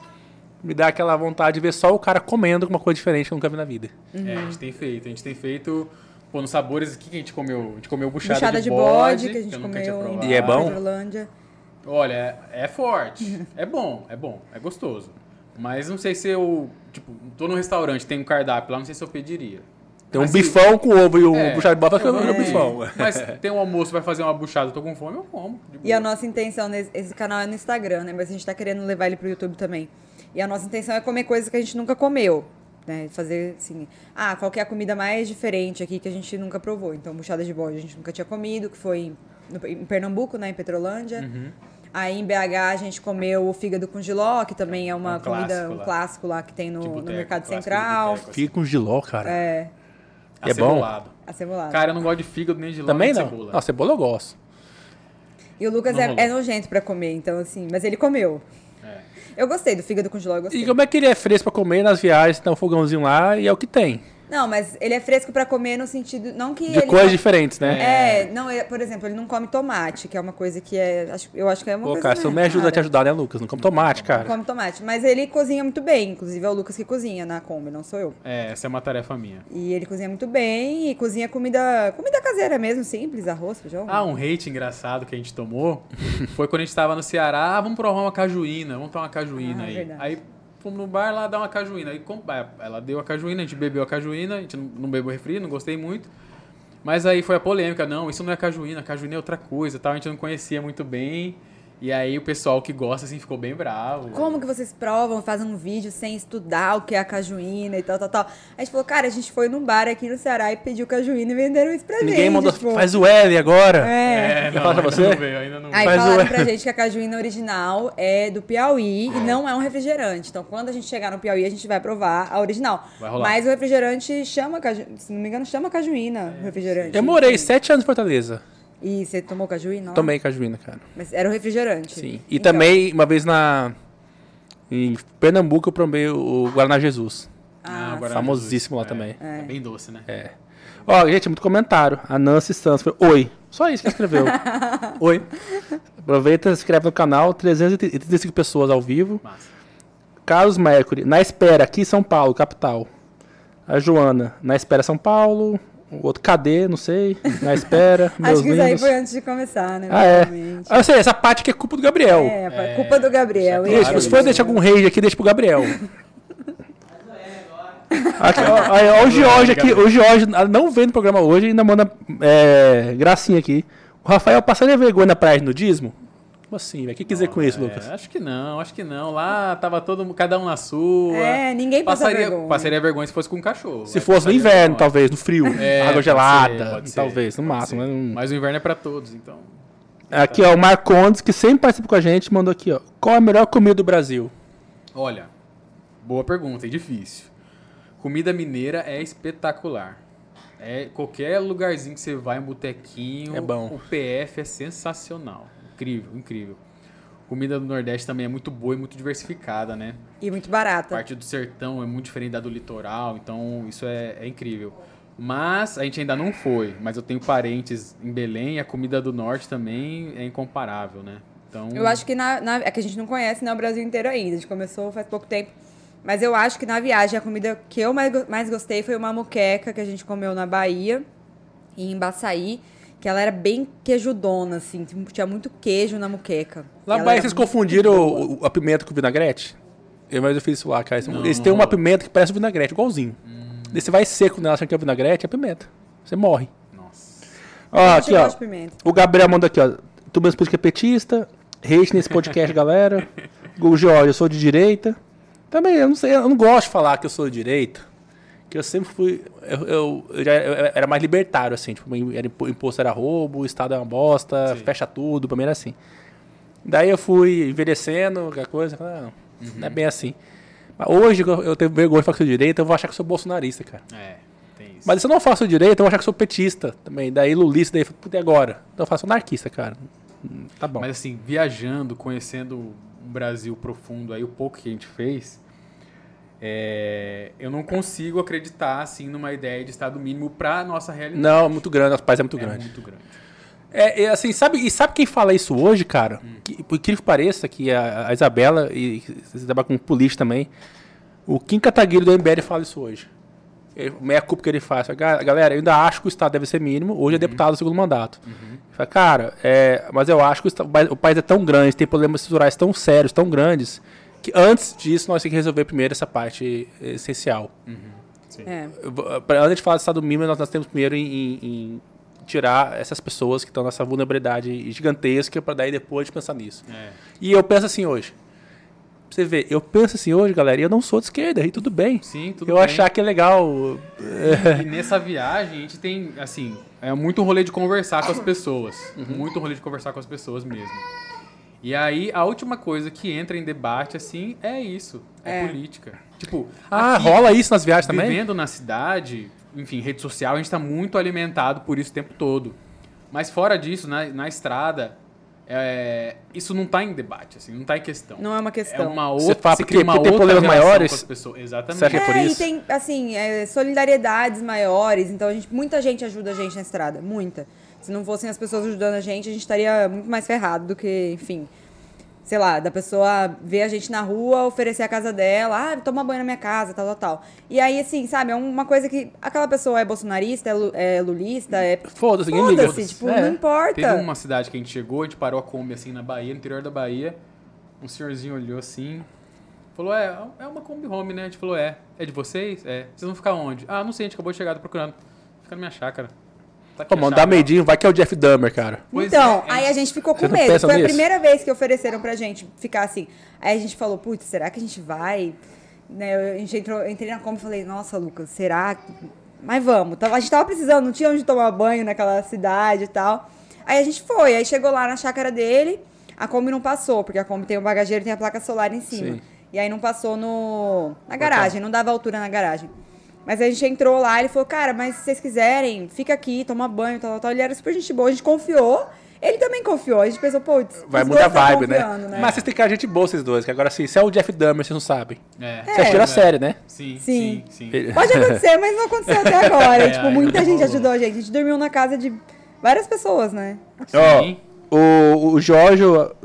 me dá aquela vontade de ver só o cara comendo alguma coisa diferente que eu nunca vi na vida. Uhum. É, a gente tem feito. A gente tem feito. Pô, nos sabores, o que, que a gente comeu? A gente comeu buchada, buchada de, de bode, que a gente comeu E é bom? Olha, é, é forte. é bom, é bom, é gostoso. Mas não sei se eu. Tipo, tô no restaurante, tem um cardápio lá, não sei se eu pediria. Tem um Mas bifão com ovo e um é, buchada de bode, vai comer um bifão. Mas tem um almoço, vai fazer uma buchada, eu tô com fome, eu como. E a nossa intenção, nesse, esse canal é no Instagram, né? Mas a gente tá querendo levar ele pro YouTube também. E a nossa intenção é comer coisas que a gente nunca comeu. Né? Fazer assim, ah, qual é a comida mais diferente aqui que a gente nunca provou? Então, buchada de bode a gente nunca tinha comido, que foi em, em Pernambuco, né, em Petrolândia. Uhum. Aí em BH a gente comeu o fígado com giló, que também é uma um comida, clássico um lá. clássico lá que tem no, no Mercado Central. Boteco, assim. Fígado com giló, cara. É. É bom. Acebolado. Cara, eu não gosto de fígado nem de giló Também não. cebola. Não, cebola eu gosto. E o Lucas é, é, nojento pra comer, então assim, mas ele comeu. Eu gostei do fígado gostei. E como é que ele é fresco pra comer nas viagens, tem um fogãozinho lá e é o que tem. Não, mas ele é fresco para comer no sentido. Não que. De coisas diferentes, né? É, não, ele, por exemplo, ele não come tomate, que é uma coisa que é. Acho, eu acho que é uma Pô, coisa. cara, você me ajuda a te ajudar, né, Lucas? Não come tomate, cara. Não come tomate. Mas ele cozinha muito bem. Inclusive é o Lucas que cozinha na Kombi, não sou eu. É, essa é uma tarefa minha. E ele cozinha muito bem e cozinha comida. Comida caseira mesmo, simples, arroz, feijão. Ah, um hate engraçado que a gente tomou foi quando a gente tava no Ceará. Ah, vamos provar uma cajuína, vamos tomar uma cajuína Ah, aí. verdade. Aí fomos no bar lá dar uma cajuína. Aí ah, ela deu a cajuína, a gente bebeu a cajuína, a gente não não bebeu refri, não gostei muito. Mas aí foi a polêmica, não, isso não é cajuína, cajuína é outra coisa, tal, a gente não conhecia muito bem. E aí o pessoal que gosta assim ficou bem bravo. Como que vocês provam, fazem um vídeo sem estudar o que é a cajuína e tal, tal, tal. A gente falou, cara, a gente foi num bar aqui no Ceará e pediu cajuína e venderam isso pra gente. Ninguém mandou. tipo. Faz o L agora. É. É, Eu falo pra ainda você? não veio, ainda não Aí Faz falaram o- pra gente que a cajuína original é do Piauí e não é um refrigerante. Então, quando a gente chegar no Piauí, a gente vai provar a original. Vai rolar. Mas o refrigerante chama, caju... se não me engano, chama cajuína, o refrigerante. Eu morei sete anos em Fortaleza. E você tomou cajuína lá? Tomei cajuína, cara. Mas era o refrigerante. Sim. E Então, também, uma vez na. Em Pernambuco, eu provei o Guaraná Jesus. Ah, Guaraná famosíssimo lá Jesus. também. É, é bem doce, né? É. Ó, gente, muito comentário. A Nancy Santos foi Oi. Só isso que escreveu. Oi. Aproveita, se inscreve no canal. 335 pessoas ao vivo. Massa. Carlos Mercury, na espera, aqui em São Paulo, capital. A Joana, na espera São Paulo. O outro, cadê? Não sei. Na espera. meus Acho que isso aí foi antes de começar, né? Ah, é. Ah, eu sei, essa parte aqui é culpa do Gabriel. É, foi culpa do Gabriel. E- Deixa, Claro, se for isso. deixar algum rage aqui, deixa pro Gabriel. Aqui, ó, aí, ó, o Jorge aqui, o Jorge não vem no programa hoje e ainda manda é, gracinha aqui. O Rafael passaria vergonha na praia de nudismo? Como assim, velho? O que quer dizer com isso, É, Lucas? acho que não, acho que não. Lá tava todo cada um na sua. É, ninguém passa passaria, vergonha. Passaria vergonha se fosse com um cachorro. Se fosse no inverno, vergonha. talvez, no frio, É, água pode gelada, ser, pode ser, talvez, no pode máximo. ser. mas Mas o inverno é pra todos, então. Aqui, ó, o Marcondes, que sempre participa com a gente, mandou aqui, ó. Qual a melhor comida do Brasil? Olha, boa pergunta e difícil. Comida mineira é espetacular. É qualquer lugarzinho que você vai, um botequinho, É bom. o PF é sensacional. Incrível, incrível. Comida do Nordeste também é muito boa e muito diversificada, né? E muito A barata. parte do sertão é muito diferente da do litoral, então isso é, é incrível. Mas a gente ainda não foi, mas eu tenho parentes em Belém e a comida do norte também é incomparável, né? Então, Eu acho que na, na- é que a gente não conhece né, o Brasil inteiro ainda. A gente começou faz pouco tempo. Mas eu acho que na viagem a comida que eu mais, mais gostei foi uma moqueca que a gente comeu na Bahia, em Embaçaí, que ela era bem queijudona, assim. Tinha muito queijo na moqueca. Lá E na Bahia vocês confundiram o, o- a pimenta com o vinagrete? Eu, mas eu fiz isso lá, cara. Não, Eles não têm uma pimenta que parece um vinagrete, igualzinho. Daí você vai seco nela achando que é vinagrete, é pimenta. Você morre. nossa. Ó, Eu aqui, ó. O Gabriel mandou aqui, ó. Tu mesmo política petista. Hate nesse podcast, galera. O Jorge, eu sou de direita. Também, eu não sei, eu não gosto de falar que eu sou de direita. Que eu sempre fui. Eu, eu, eu já eu era mais libertário, assim. Tipo, era impo- imposto era roubo, o Estado é uma bosta, Sim. fecha tudo, pra mim era assim. Daí eu fui envelhecendo, aquela coisa. falei, ah, não, não é bem assim. Mas hoje eu, eu tenho vergonha de falar que sou direita, eu vou achar que sou bolsonarista, cara. É, tem isso. Mas se eu não faço direita, eu vou achar que sou petista também. Daí lulista, daí puta, e agora? Então eu faço anarquista, cara. Hum, Tá bom. Mas assim, viajando, conhecendo um Brasil profundo, aí o pouco que a gente fez, é, eu não consigo acreditar assim numa ideia de estado mínimo pra nossa realidade. Não, é muito grande, nosso país é muito é grande. muito grande. É, é, assim, sabe, e sabe quem fala isso hoje, cara? Que, por incrível que pareça, que a, a Isabela, e você trabalha com polícia também, o Kim Kataguiri do MBL fala isso hoje. Ele- Meia culpa que ele faz. Fala, "Ga- Galera, eu ainda acho que o Estado deve ser mínimo. Hoje é deputado do segundo mandato. Ele Fala, cara, é, mas eu acho que o, o país é tão grande, tem problemas estruturais tão sérios, tão grandes, que antes disso nós temos que resolver primeiro essa parte eh, essencial. É. Eu vou- pra- Antes de falar do Estado mínimo, nós, nós temos primeiro em, em- tirar essas pessoas que estão nessa vulnerabilidade gigantesca para daí depois de pensar nisso. É. E eu penso assim hoje. Você ver, eu penso assim hoje, galera, e eu não sou de esquerda, e tudo bem. Sim, tudo eu bem. achar que é legal. E nessa viagem a gente tem, assim, é muito rolê de conversar com as pessoas. Muito rolê de conversar com as pessoas mesmo. E aí, a última coisa que entra em debate, assim, é isso. É, é. política. Tipo, ah, aqui, rola isso nas viagens também? Vivendo na cidade, enfim, rede social, a gente está muito alimentado por isso o tempo todo. Mas fora disso, na, na estrada, é, isso não está em debate, assim, não está em questão. Não é uma questão. É uma outra, você fala porque, uma porque tem problemas maiores. Exatamente. Você é, por isso? E tem, assim, é, solidariedades maiores. Então, a gente, muita gente ajuda a gente na estrada. Muita. Se não fossem as pessoas ajudando a gente, a gente estaria muito mais ferrado do que, enfim sei lá, da pessoa ver a gente na rua, oferecer a casa dela, ah, toma banho na minha casa, tal, tal, tal. E aí, assim, sabe, é uma coisa que aquela pessoa é bolsonarista, é, é lulista, é. Foda-se, ninguém liga. Foda-se, tipo, é. não importa. Teve uma cidade que a gente chegou, a gente parou a Kombi assim na Bahia, no interior da Bahia. Um senhorzinho olhou assim, falou: É, é uma Kombi Home, né? A gente falou: É, é de vocês? É. Vocês vão ficar onde? Ah, não sei, a gente acabou de chegar, tô procurando. Fica na minha chácara. Tá Pô, mandar medinho, vai que é o Jeff Dahmer, cara. Pois então, é, é. aí a gente ficou com medo. Foi nisso? a primeira vez que ofereceram pra gente ficar assim. Aí a gente falou, putz, será que a gente vai? Né, a gente entrou, entrei na Kombi e falei, nossa, Lucas, será? Mas vamos. A gente tava precisando, não tinha onde tomar banho naquela cidade e tal. Aí a gente foi, aí chegou lá na chácara dele, a Kombi não passou, porque a Kombi tem o bagageiro e tem a placa solar em cima. Sim. E aí não passou no, na garagem, não dava altura na garagem. Mas a gente entrou lá, ele falou, cara, mas se vocês quiserem, fica aqui, toma banho, tal, tal, Ele era super gente boa, a gente confiou. Ele também confiou. A gente pensou, pô, vai mudar a vibe, né? né? Mas vocês têm cara gente boa, vocês dois. Que agora, assim, se é o Jeff Dahmer, vocês não sabem. É. Você é. a série, né? Sim, sim, sim. sim. Pode acontecer, mas não aconteceu até agora. É, tipo, muita gente ajudou a gente. A gente dormiu na casa de várias pessoas, né? Ó, oh, o, o Jorge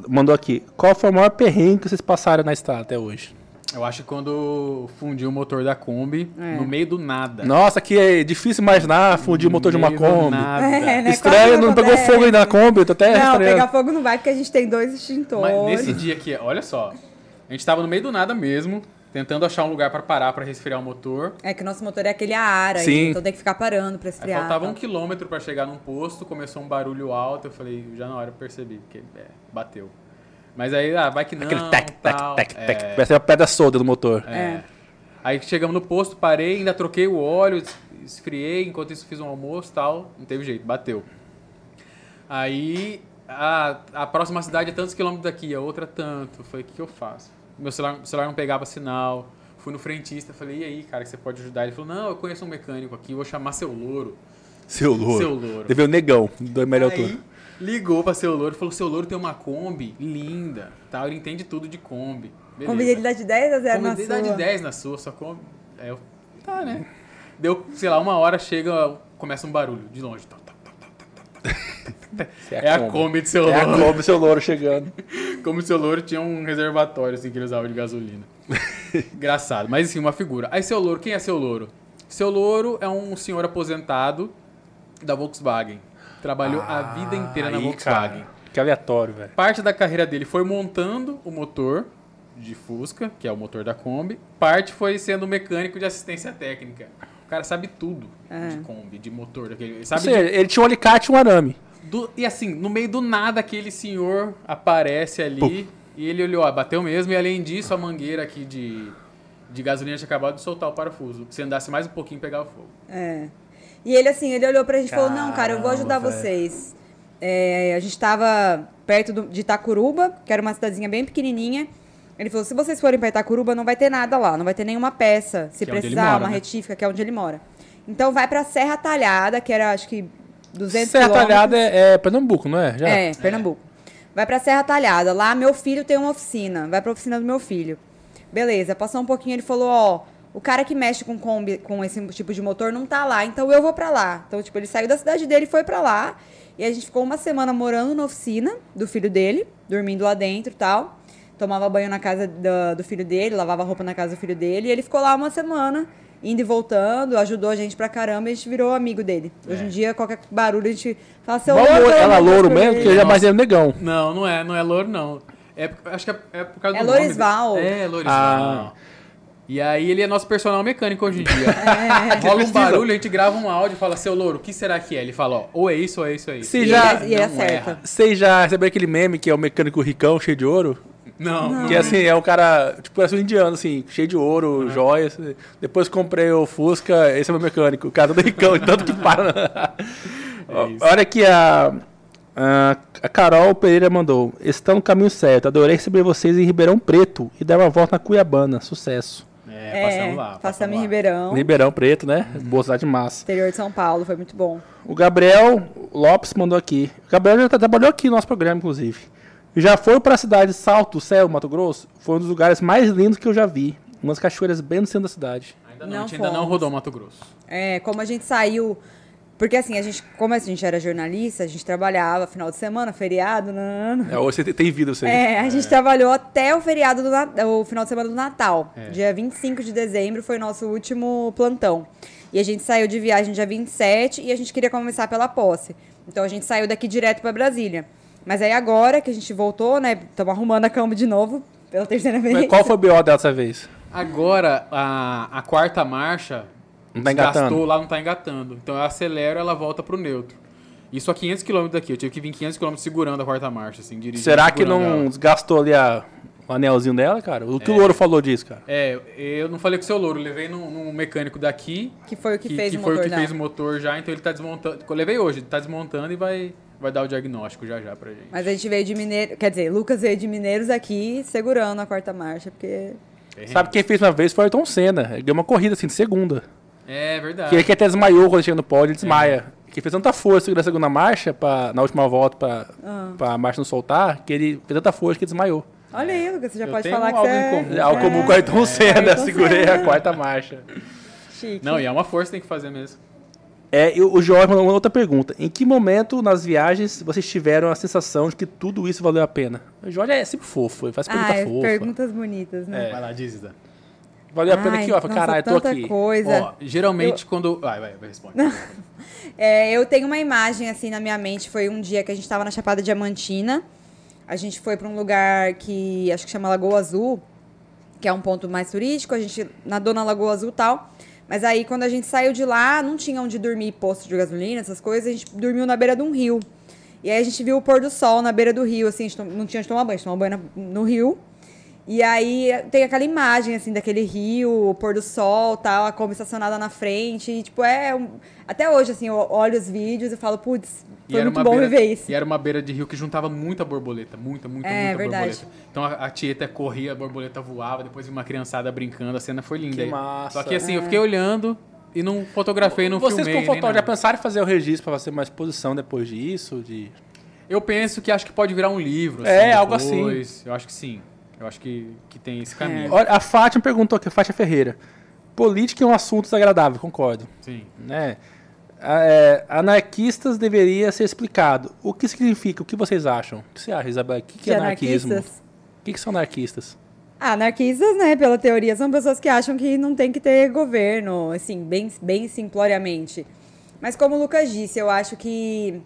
mandou aqui. Qual foi o maior perrengue que vocês passaram na estrada até hoje? Eu acho que quando fundiu o motor da Kombi, é. no meio do nada. Nossa, que é difícil imaginar fundir o motor de uma Kombi. É, né? Estranho, não, pegou fogo ainda na Kombi, tô até Não, pegar fogo não vai porque a gente tem dois extintores. Mas nesse dia aqui, olha só, a gente tava no meio do nada mesmo, tentando achar um lugar para parar para resfriar o motor. É que o nosso motor é aquele a ar aí, então tem que ficar parando para esfriar. Aí faltava tá. um quilômetro para chegar num posto, começou um barulho alto, eu falei, já na hora eu percebi, porque é, bateu. Mas aí, ah, vai que não. Aquele tec, tec, tec, tec. É... Parece a pedra solda do motor. É. é. Aí chegamos no posto, parei, ainda troquei o óleo, esfriei, enquanto isso fiz um almoço e tal. Não teve jeito, bateu. Aí a, a próxima cidade é tantos quilômetros daqui, a outra tanto. Falei, o que, que eu faço? Meu celular, meu celular não pegava sinal. Fui no frentista, falei, e aí, cara, que você pode ajudar? Ele falou, não, eu conheço um mecânico aqui, vou chamar seu louro. Seu louro. Seu louro. Deve o negão, do melhor altura. Ligou pra seu louro e falou: seu louro tem uma Kombi linda, tal. Ele entende tudo de Kombi. Beleza. Kombi dele dá de 10 a 0 Kombi na sua? dá de 10 na sua, só Kombi. É, eu, tá, né? Deu, sei lá, uma hora chega, começa um barulho de longe. Tá, tá, tá, é, a, Kombi do seu louro. É a Kombi do seu louro chegando. Como se seu louro tinha um reservatório assim que ele usava de gasolina. Engraçado. Mas assim, uma figura. Aí seu louro, quem é seu louro? Seu louro é um senhor aposentado da Volkswagen. Trabalhou ah, a vida inteira na Volkswagen. Cara, que aleatório, velho. Parte da carreira dele foi montando o motor de Fusca, que é o motor da Kombi. Parte foi sendo mecânico de assistência técnica. O cara sabe tudo é. de Kombi, de motor. Daquele, sabe seja, de... ele tinha um alicate e um arame. Do, e assim, no meio do nada, aquele senhor aparece ali Pum. e ele olhou, ó, bateu mesmo. E além disso, a mangueira aqui de, de gasolina tinha acabado de soltar o parafuso. Se andasse mais um pouquinho, pegava fogo. É. E ele, assim, ele olhou pra gente e falou: Não, cara, eu vou ajudar vocês. É, a gente tava perto do, de Itacuruba, que era uma cidadezinha bem pequenininha. Ele falou: se vocês forem para Itacuruba, não vai ter nada lá, não vai ter nenhuma peça. Se que precisar, é mora, uma né? retífica, que é onde ele mora. Então vai pra Serra Talhada, que era acho que 200 Serra Talhada é, é, Pernambuco, não é? Já? É, Pernambuco. É. Vai pra Serra Talhada. Lá meu filho tem uma oficina. Vai pra oficina do meu filho. Beleza, passou um pouquinho, ele falou: Ó, o cara que mexe com Kombi, com esse tipo de motor, não tá lá, então eu vou para lá. Então, tipo, ele saiu da cidade dele e foi para lá. E a gente ficou uma semana morando na oficina do filho dele, dormindo lá dentro e tal. Tomava banho na casa do, do filho dele, lavava roupa na casa do filho dele. E ele ficou lá uma semana, indo e voltando, ajudou a gente pra caramba e a gente virou amigo dele. É. Hoje em dia, qualquer barulho, a gente fala, seu louro. Ela é louro mesmo, porque já mais é negão. Não, não é, não é louro, não. É, acho que é, é por causa é do Lorisval. nome. É, Lorisval. Ah. E aí ele é nosso personal mecânico hoje em dia. É. Rola um barulho, a gente grava um áudio e fala, seu louro, o que será que é? Ele fala, ó, ou é isso ou é isso ou é isso. Você já, e acerta. Você já recebeu aquele meme que é o mecânico ricão, cheio de ouro? Não. não. Que assim, é um cara, tipo, parece um indiano, assim, cheio de ouro, uhum. joias. Depois comprei o Fusca, esse é o meu mecânico, o cara do ricão, tanto que para. é Olha aqui a Uh, a Carol Pereira mandou. Estão no caminho certo. Adorei receber vocês em Ribeirão Preto e dar uma volta na Cuiabana. Sucesso. É, passamos lá. Passamos em Ribeirão. Ribeirão Preto, né? Uhum. Boa cidade massa. Interior de São Paulo, foi muito bom. O Gabriel Lopes mandou aqui. O Gabriel já trabalhou aqui no nosso programa, inclusive. Já foi para a cidade de Salto Céu, Mato Grosso? Foi um dos lugares mais lindos que eu já vi. Umas cachoeiras bem no centro da cidade. Ainda não, não a gente ainda não rodou Mato Grosso. É, como a gente saiu porque assim, a gente, como a gente era jornalista, a gente trabalhava final de semana, feriado, não. É, hoje você tem vida, você. É, a gente é. trabalhou até o feriado do o final de semana do Natal. É. Dia 25 de dezembro foi nosso último plantão. E a gente saiu de viagem dia 27 e a gente queria começar pela posse. Então a gente saiu daqui direto para Brasília. Mas aí agora que a gente voltou, né, estamos arrumando a cama de novo pela terceira vez. Mas qual foi o BO dessa vez? Agora, a, a quarta marcha não tá engatando. lá, não tá engatando. Então eu acelero ela volta pro neutro. Isso a 500 km daqui. Eu tive que vir 500 km segurando a quarta marcha, assim, dirigindo. Será que não ela. desgastou ali a, o anelzinho dela, cara? O que é, o Louro falou disso, cara? É, eu não falei com o seu Louro. levei num, num, mecânico daqui. Que foi o que, que fez que o motor. Que foi o que fez o motor já, então ele tá desmontando. Eu levei hoje, ele tá desmontando e vai, vai dar o diagnóstico já já pra gente. Mas a gente veio de Mineiro. Quer dizer, Lucas veio de Mineiros aqui segurando a quarta marcha, porque. Sabe quem fez uma vez foi o Ayrton Senna. Ele deu uma corrida assim de segunda. É verdade. Que ele que até desmaiou quando chega no pódio, ele desmaia. É. Que fez tanta força na segunda marcha, pra, na última volta, pra, ah. pra marcha não soltar, que ele fez tanta força que ele desmaiou. Olha aí, Lucas, você já eu pode falar que você é... Comum. É algo comum com o Ayrton é. Senna, segurei a quarta marcha. Chique. Não, e é uma força que tem que fazer mesmo. É, o Jorge mandou uma outra pergunta. Em que momento nas viagens vocês tiveram a sensação de que tudo isso valeu a pena? O Jorge é sempre fofo, ele faz pergunta ah, fofa. perguntas bonitas, né? É. Vai lá, diz, Isa. Valeu a pena aqui, ó. Caralho, tô aqui. Coisa. Ó, geralmente eu... quando. Vai, vai, vai responde. é, eu tenho uma imagem assim na minha mente. Foi um dia que a gente estava na Chapada Diamantina. A gente foi para um lugar que acho que chama Lagoa Azul, que é um ponto mais turístico. A gente nadou na Lagoa Azul e tal. Mas aí, quando a gente saiu de lá, não tinha onde dormir, posto de gasolina, essas coisas. A gente dormiu na beira de um rio. E aí a gente viu o pôr do sol na beira do rio, assim, não tinha onde tomar banho, a gente tomou banho no rio. E aí tem aquela imagem, assim, daquele rio, o pôr do sol, tal, a Kombi estacionada na frente. E, tipo, é... Um... Até hoje, assim, eu olho os vídeos e falo, putz, foi muito bom beira, viver isso. E era uma beira de rio que juntava muita borboleta, muita, muita, é, muita verdade. borboleta. Então a, a Tieta corria, a borboleta voava, depois uma criançada brincando, a cena foi linda. Que massa. Só que assim, é. eu fiquei olhando e não fotografei, não Vocês filmei. Vocês com fotógrafo já pensaram em fazer o registro para fazer uma exposição depois disso? De... Eu penso que acho que pode virar um livro. Assim, é, depois. algo assim. Eu acho que sim. Eu acho que, que tem esse caminho. Olha, a Fátima perguntou aqui, a Fátima Ferreira. Política é um assunto desagradável, concordo. Sim. Né? É, anarquistas deveria ser explicado. O que significa? O que vocês acham? O que você acha, Isabel? O que, que é anarquismo? O que, que são anarquistas? Ah, anarquistas, né, pela teoria, são pessoas que acham que não tem que ter governo, assim, bem, bem simploriamente. Mas como o Lucas disse, eu acho que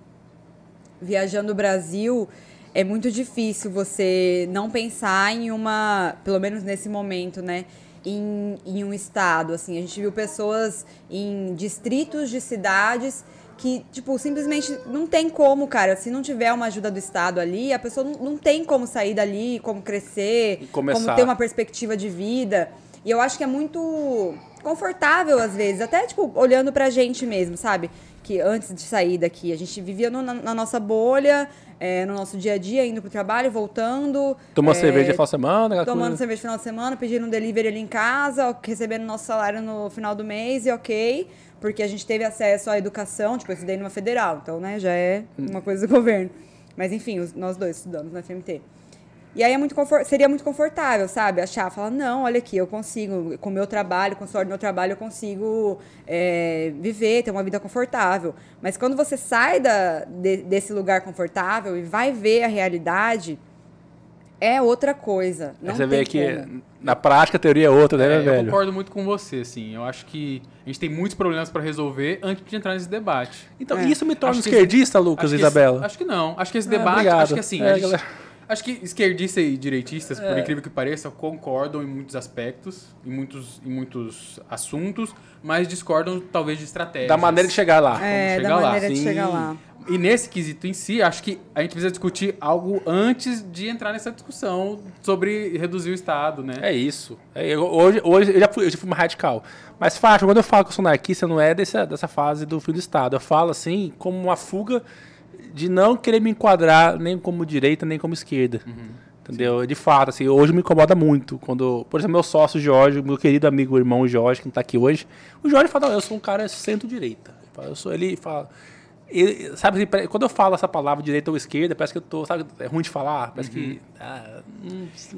viajando o Brasil, é muito difícil você não pensar em uma, pelo menos nesse momento, né? Em, em um estado, assim, a gente viu pessoas em distritos de cidades que, tipo, simplesmente não tem como, cara. Se não tiver uma ajuda do Estado ali, a pessoa não, não tem como sair dali, como crescer, como ter uma perspectiva de vida. E eu acho que é muito confortável, às vezes, até, tipo, olhando pra gente mesmo, sabe? Que antes de sair daqui, a gente vivia no, na, na nossa bolha, é, no nosso dia a dia, indo pro trabalho, voltando. Tomando é, cerveja no final de semana? Tomando coisa. cerveja no final de semana, pedindo um delivery ali em casa, recebendo nosso salário no final do mês e ok. Porque a gente teve acesso à educação, tipo, eu estudei numa federal, então, né, já é uma coisa do governo. Mas enfim, os, nós dois estudamos na FMT. E aí é muito seria muito confortável, sabe? Achar, falar, não, olha aqui, eu consigo, com o meu trabalho, com o sorte do meu trabalho, eu consigo é, viver, ter uma vida confortável. Mas quando você sai da, de, desse lugar confortável e vai ver a realidade, é outra coisa. Não você vê que como. na prática a teoria é outra, né, é, velho? Eu concordo muito com você, assim. Eu acho que a gente tem muitos problemas para resolver antes de entrar nesse debate. Então, é. isso me torna acho esquerdista, esse, Lucas e Isabela? Esse, acho que não. Acho que esse ah, debate, obrigado. acho que assim, é, gente, Acho que esquerdistas e direitistas, é. por incrível que pareça, concordam em muitos aspectos, em muitos, em muitos assuntos, mas discordam talvez de estratégias. Da maneira de chegar lá. É, chegar da lá. maneira de chegar lá. E nesse quesito em si, acho que a gente precisa discutir algo antes de entrar nessa discussão sobre reduzir o Estado, né? É isso. É, hoje, hoje eu já fui, eu já fui mais radical. Mas, Fátima, quando eu falo que eu sou anarquista, não é dessa, dessa fase do fim do Estado. Eu falo assim como uma fuga de não querer me enquadrar nem como direita, nem como esquerda. Uhum. Entendeu? Sim. De fato, assim, hoje me incomoda muito. Quando, por exemplo, meu sócio Jorge, meu querido amigo, irmão Jorge, que não tá aqui hoje, o Jorge fala, eu sou um cara centro-direita. Eu sou, ele fala, ele, sabe, assim, quando eu falo essa palavra direita ou esquerda, parece que eu tô, sabe, é ruim de falar, parece uhum. que... Ah,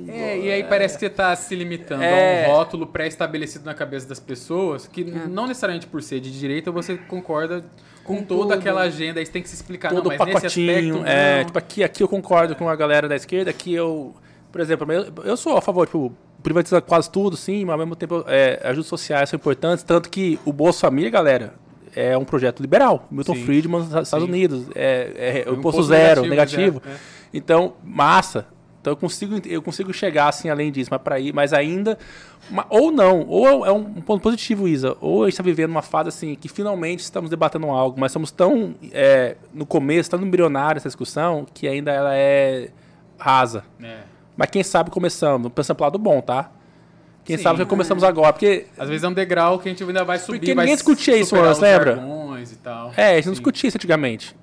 é, e aí parece que você tá se limitando é, a um rótulo pré-estabelecido na cabeça das pessoas, que é. não necessariamente por ser de direita você concorda com, com toda tudo. aquela agenda, aí você tem que se explicar, Todo não, mas pacotinho, aspecto, é, tipo, aqui, aqui eu concordo com a galera da esquerda, aqui eu, por exemplo, eu, eu sou a favor, tipo, privatizar quase tudo, sim, mas ao mesmo tempo é, ajudas sociais são importantes, tanto que o Bolsa Família, galera, é um projeto liberal. Milton Sim. Friedman, Estados Sim. Unidos, é, é, é um imposto zero, negativo. negativo. É, é. Então, massa. Então eu consigo, eu consigo chegar assim além disso, mas para ir, mas ainda ou não, ou é um ponto positivo, Isa, ou a gente está vivendo uma fase assim que finalmente estamos debatendo algo, mas somos tão é, no começo, tão embrionário essa discussão que ainda ela é rasa. É. Mas quem sabe começando, pensando pro lado bom, tá? Quem Sim, sabe já começamos agora, porque... Às vezes é um degrau que a gente ainda vai subir, Porque ninguém discutia isso antes, lembra? E tal. É, a gente não discutia isso antigamente.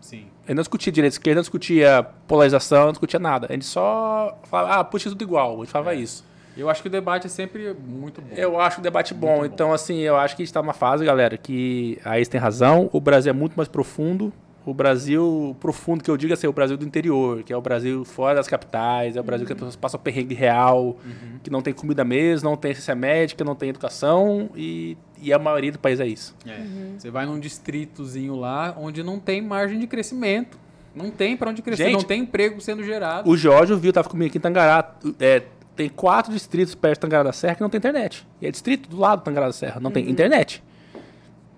Sim. A gente não discutia direita esquerda, não discutia polarização, não discutia nada. A gente só falava, ah, puxa tudo igual, a gente falava é. isso. Eu acho que o debate é sempre muito bom. Eu acho o debate bom. bom. Então, assim, eu acho que a gente está numa fase, galera, que a Is tem razão. O Brasil é muito mais profundo o Brasil profundo, que eu digo assim, é o Brasil do interior, que é o Brasil fora das capitais, é o Brasil uhum. que as pessoas passam perrengue real, uhum. que não tem comida mesmo, não tem assistência médica, não tem educação e, e a maioria do país é isso. É. Uhum. Você vai num distritozinho lá onde não tem margem de crescimento. Não tem para onde crescer, Gente, não tem emprego sendo gerado. O Jorge viu, tava comigo aqui em Tangará. É, tem quatro distritos perto de Tangará da Serra que não tem internet. E é distrito do lado do Tangará da Serra, não tem uhum. internet.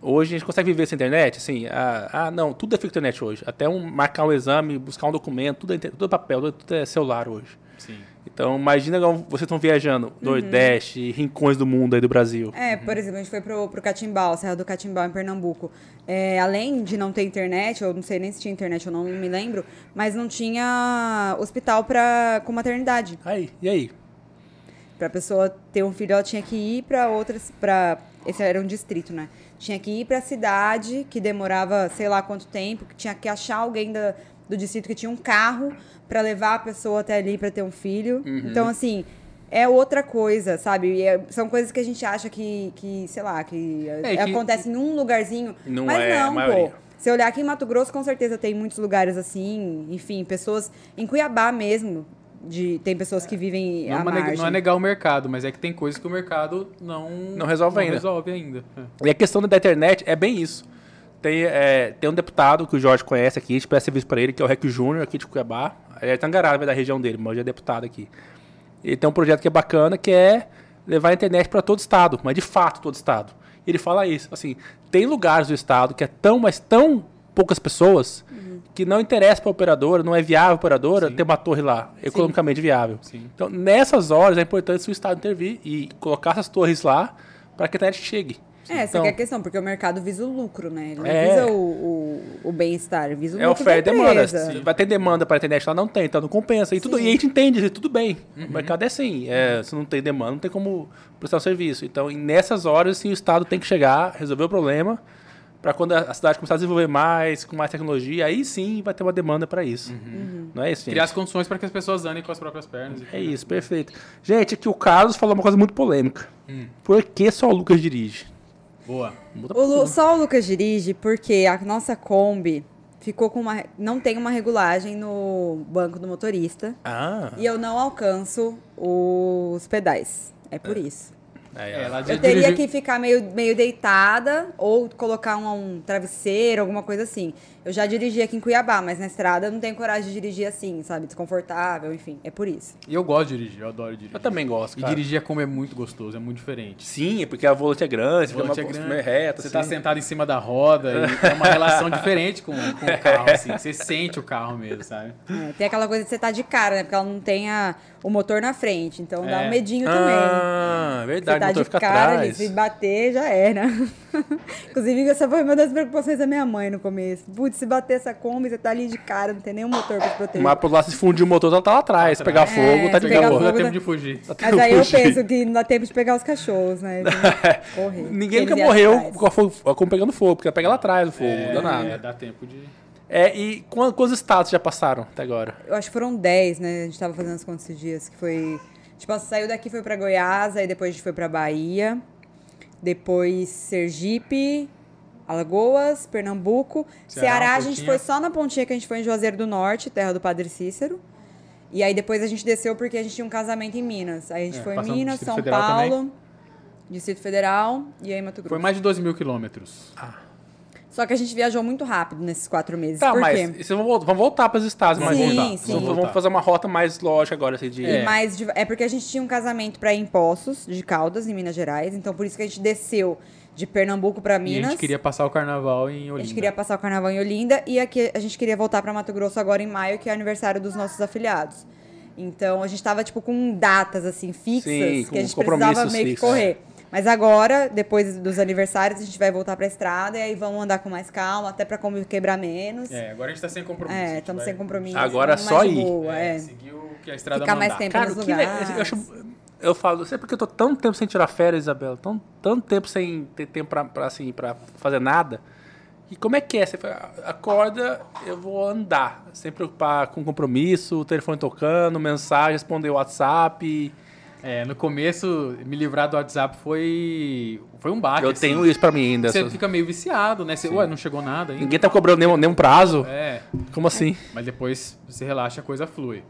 Hoje a gente consegue viver sem internet? Assim, ah, ah não, tudo é feito internet hoje. Até um, marcar um exame, buscar um documento, tudo é, tudo é papel, tudo é celular hoje. Sim. Então, imagina vocês estão viajando, uhum. Nordeste, rincões do mundo aí do Brasil. É, por exemplo, a gente foi pro, pro Catimbau, Serra do Catimbau, em Pernambuco. É, além de não ter internet, eu não sei nem se tinha internet, eu não me lembro, mas não tinha hospital pra, com maternidade. Aí, e aí? Pra pessoa ter um filho, ela tinha que ir pra outras, pra... Esse era um distrito, né? Tinha que ir para a cidade, que demorava sei lá quanto tempo, que tinha que achar alguém da, do distrito que tinha um carro para levar a pessoa até ali para ter um filho. Uhum. Então, assim, é outra coisa, sabe? É, são coisas que a gente acha que, que sei lá, que, é, que acontece num lugarzinho. Não mas é não, pô. Se olhar aqui em Mato Grosso, com certeza tem muitos lugares assim, enfim, pessoas em Cuiabá mesmo, de, tem pessoas que vivem não, à margem. não é negar o mercado, mas é que tem coisas que o mercado não, não resolve não ainda. Resolve ainda. É. E a questão da internet é bem isso. Tem, é, tem um deputado que o Jorge conhece aqui, a gente presta serviço para ele, que é o Rec Júnior, aqui de Cuiabá. Ele é Tangará, da região dele, mas hoje é deputado aqui. Ele tem um projeto que é bacana, que é levar a internet para todo estado, mas de fato todo estado. Ele fala isso, assim, tem lugares do estado que é tão, mas tão poucas pessoas uhum. Que não interessa para a operadora, não é viável a operadora Sim. ter uma torre lá, economicamente Sim. viável. Sim. Então, nessas horas é importante o Estado intervir e colocar essas torres lá para que a internet chegue. É, essa então, é a questão, porque o mercado visa o lucro, né? Ele não é, visa o, o, o bem-estar, visa o é lucro oferta e demanda. Vai ter demanda para a internet lá? Não tem, então não compensa. E, tudo, e a gente entende, tudo bem. Uhum. O mercado é assim. É, se não tem demanda, não tem como prestar o serviço. Então, nessas horas, sim, o Estado tem que chegar, resolver o problema para quando a cidade começar a desenvolver mais, com mais tecnologia, aí sim vai ter uma demanda para isso. Uhum. Uhum. Não é isso, gente? Criar as condições para que as pessoas andem com as próprias pernas. É isso, perfeito. Gente, aqui o Carlos falou uma coisa muito polêmica. Hum. Por que só o Lucas dirige? Boa. O Lu, só o Lucas dirige porque a nossa Kombi ficou com uma. não tem uma regulagem no banco do motorista. Ah. E eu não alcanço os pedais. É por é. isso. É, eu teria que ficar meio, meio deitada ou colocar um, um, travesseiro, alguma coisa assim. Eu já dirigi aqui em Cuiabá, mas na estrada eu não tenho coragem de dirigir assim, sabe? Desconfortável, enfim. É por isso. E eu gosto de dirigir, eu adoro dirigir. Eu também gosto, cara. E dirigir como é muito gostoso, é muito diferente. Sim, é porque a volante é grande, a volante é grande, é reta. Você tá assim. tá sentado em cima da roda e é uma relação diferente com, com o carro, assim. Você sente o carro mesmo, sabe? É, tem aquela coisa de você tá de cara, né? Porque ela não tem a o motor na frente. Então é. dá um medinho também. Ah, verdade. Você tá o motor de fica cara atrás. ali, se bater, já era. Inclusive, essa foi uma das preocupações da minha mãe no começo. Putz, se bater essa Kombi, você tá ali de cara, não tem nenhum motor pra te proteger. Mas por lá, se fundir o motor, ela tá lá atrás. Se pegar é, fogo, tá de boa. Não dá tempo de fugir. Mas aí eu penso que não dá tempo de pegar os cachorros, né? Correr. Ninguém nunca morreu com a Kombi pegando fogo, porque ela pega lá atrás o fogo, é, danado. É, dá tempo de... É, e quantos estados já passaram até agora? Eu acho que foram 10, né? A gente tava fazendo as contas esses dias, que foi... Tipo, saiu daqui, foi pra Goiás, aí depois a gente foi pra Bahia, depois Sergipe, Alagoas, Pernambuco. Ceará, Ceará a gente foi só na pontinha que a gente foi em Juazeiro do Norte, terra do Padre Cícero. E aí depois a gente desceu porque a gente tinha um casamento em Minas. Aí a gente é, foi em Minas, São Federal Paulo, também. Distrito Federal e aí Mato Grosso. Foi mais de 2 mil quilômetros. Ah. Só que a gente viajou muito rápido nesses quatro meses. Tá, Por mas quê? vocês vão, vão voltar para os estados, mas sim, voltar. Sim, Vamos fazer uma rota mais lógica agora, assim, de... É. Mais de... é porque a gente tinha um casamento para ir em Poços, de Caldas, em Minas Gerais. Então, por isso que a gente desceu de Pernambuco para Minas. E a gente queria passar o carnaval em Olinda. A gente queria passar o carnaval em Olinda. E aqui a gente queria voltar para Mato Grosso agora em maio, que é aniversário dos nossos afiliados. Então, a gente tava, tipo, com datas, assim, fixas, sim, que a gente precisava meio que correr. É. Mas agora, depois dos aniversários, a gente vai voltar pra estrada e aí vamos andar com mais calma, até pra quebrar menos. É, agora a gente tá sem compromisso. É, estamos vai... sem compromisso. Agora só ir. Boa, é, é. Seguir o que a estrada Ficar mais tempo Cara, nos que lugares. eu, acho, eu falo, sei porque eu tô tanto tempo sem tirar férias, Isabela, tão, tanto tempo sem ter tempo pra, pra, assim, pra fazer nada. E como é que é? Você acorda, eu vou andar, sem preocupar com compromisso, o telefone tocando, mensagem, responder o WhatsApp. É, no começo, me livrar do WhatsApp foi, foi um baque. Eu assim. tenho isso pra mim ainda. Você fica meio viciado, né? Você, ué, não chegou nada ainda. Ninguém tá cobrando nenhum, nenhum prazo. É. Como assim? Mas depois você relaxa, a coisa flui.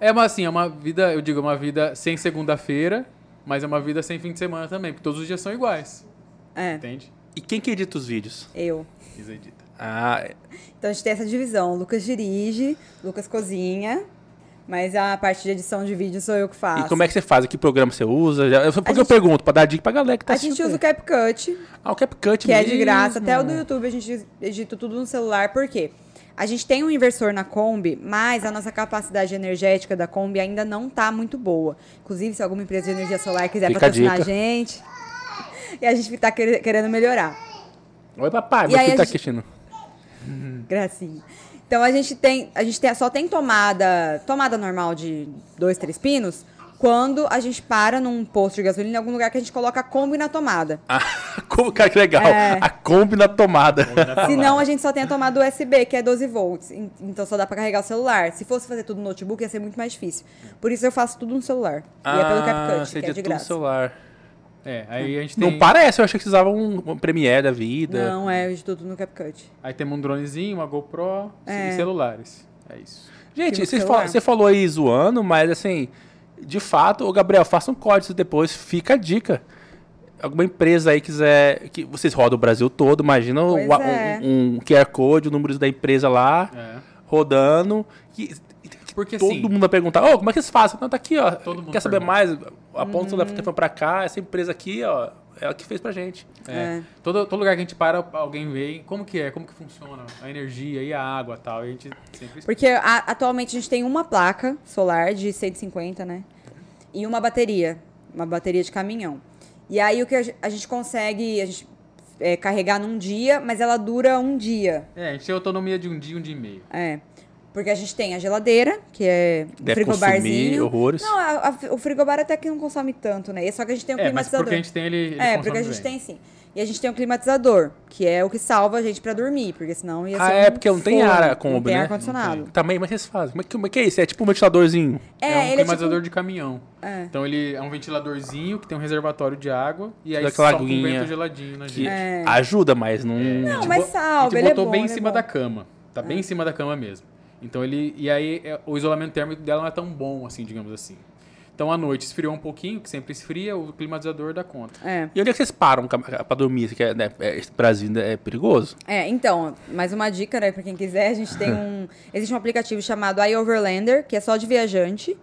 É uma, assim, é uma vida, eu digo, uma vida sem segunda-feira, mas é uma vida sem fim de semana também, porque todos os dias são iguais. É. Entende? E quem que edita os vídeos? Eu. Isa edita. Ah. É. Então a gente tem essa divisão. O Lucas dirige, Lucas cozinha, mas a parte de edição de vídeo sou eu que faço. E como é que você faz? Que programa você usa? Já, porque gente, eu pergunto, pra dar dica pra galera que tá A gente usa o CapCut. Ah, o CapCut Que mesmo. é de graça. Até o do YouTube a gente edita tudo no celular. Por quê? A gente tem um inversor na Kombi, mas a nossa capacidade energética da Kombi ainda não tá muito boa. Inclusive, se alguma empresa de energia solar quiser Fica patrocinar a, a, gente, e a gente tá querendo melhorar. Oi, papai, meu filho tá gente... assistindo. Gracinha. Então a gente tem, a gente tem, só tem tomada, tomada normal de dois, três pinos, quando a gente para num posto de gasolina em algum lugar que a gente coloca a Kombi na tomada. Ah, como, cara, que legal. É. A Kombi na tomada. Senão a gente só tem a tomada USB, que é 12 volts. Então só dá para carregar o celular. Se fosse fazer tudo no notebook, ia ser muito mais difícil. Por isso eu faço tudo no celular. Ah, e é pelo CapCut, que é de graça. no celular. É, aí a gente tem... Não parece, eu achei que usavam um, um Premiere da vida. Não, é de tudo no CapCut. Aí temos um dronezinho, uma GoPro é. e celulares. É isso. Gente, você, fal você falou aí zoando, mas assim, de fato, o Gabriel, faça um código depois, fica a dica. Alguma empresa aí quiser. que Vocês rodam o Brasil todo, imagina o, é. um, um, QR Code, o número da empresa lá, é. rodando. Que, porque todo assim, mundo vai perguntar, ô, oh, como é que vocês fazem? Não, tá aqui, ó. Quer saber pergunta. mais? Aponta uhum. o telefone pra cá, essa empresa aqui, ó. Ela que fez pra gente. É. é. Todo, todo lugar que a gente para, alguém vê como que é, como que funciona a energia e a água tal. E a gente sempre Porque a, atualmente a gente tem uma placa solar de 150, né? E uma bateria. Uma bateria de caminhão. E aí o que a gente consegue. A gente é, carregar num dia, mas ela dura um dia. É, a gente tem autonomia de um dia, um dia e meio. É. Porque a gente tem a geladeira, que é o frigobarzinho. horrores. Não, a, a, o frigobar até que não consome tanto, né? Só que a gente tem um é, climatizador. Mas porque a gente tem ele, ele É, porque a gente bem. tem sim. E a gente tem um climatizador, que é o que salva a gente pra dormir, porque senão ia ah, ser. Ah, é, porque não tem ar a Kombi, não tem né? ar-condicionado. Também, mas vocês fazem? É, que, é que é isso? É tipo um ventiladorzinho? É, é um ele climatizador é tipo... de caminhão. É. Então ele é um ventiladorzinho que tem um reservatório de água e aí Daquela solta um vento geladinho na gente. É. Ajuda, mas não. Não, mas salva. A gente ele botou é bom, bem em é cima da cama. Tá bem em cima da cama mesmo. Então ele. E aí é, o isolamento térmico dela não é tão bom, assim, digamos assim. Então à noite esfriou um pouquinho, que sempre esfria, o climatizador dá conta. É. E onde é que vocês param pra dormir? Que é, né, é, esse Brasil é perigoso? É, então, mais uma dica, né, pra quem quiser, a gente tem um. Existe um aplicativo chamado iOverlander, que é só de viajante.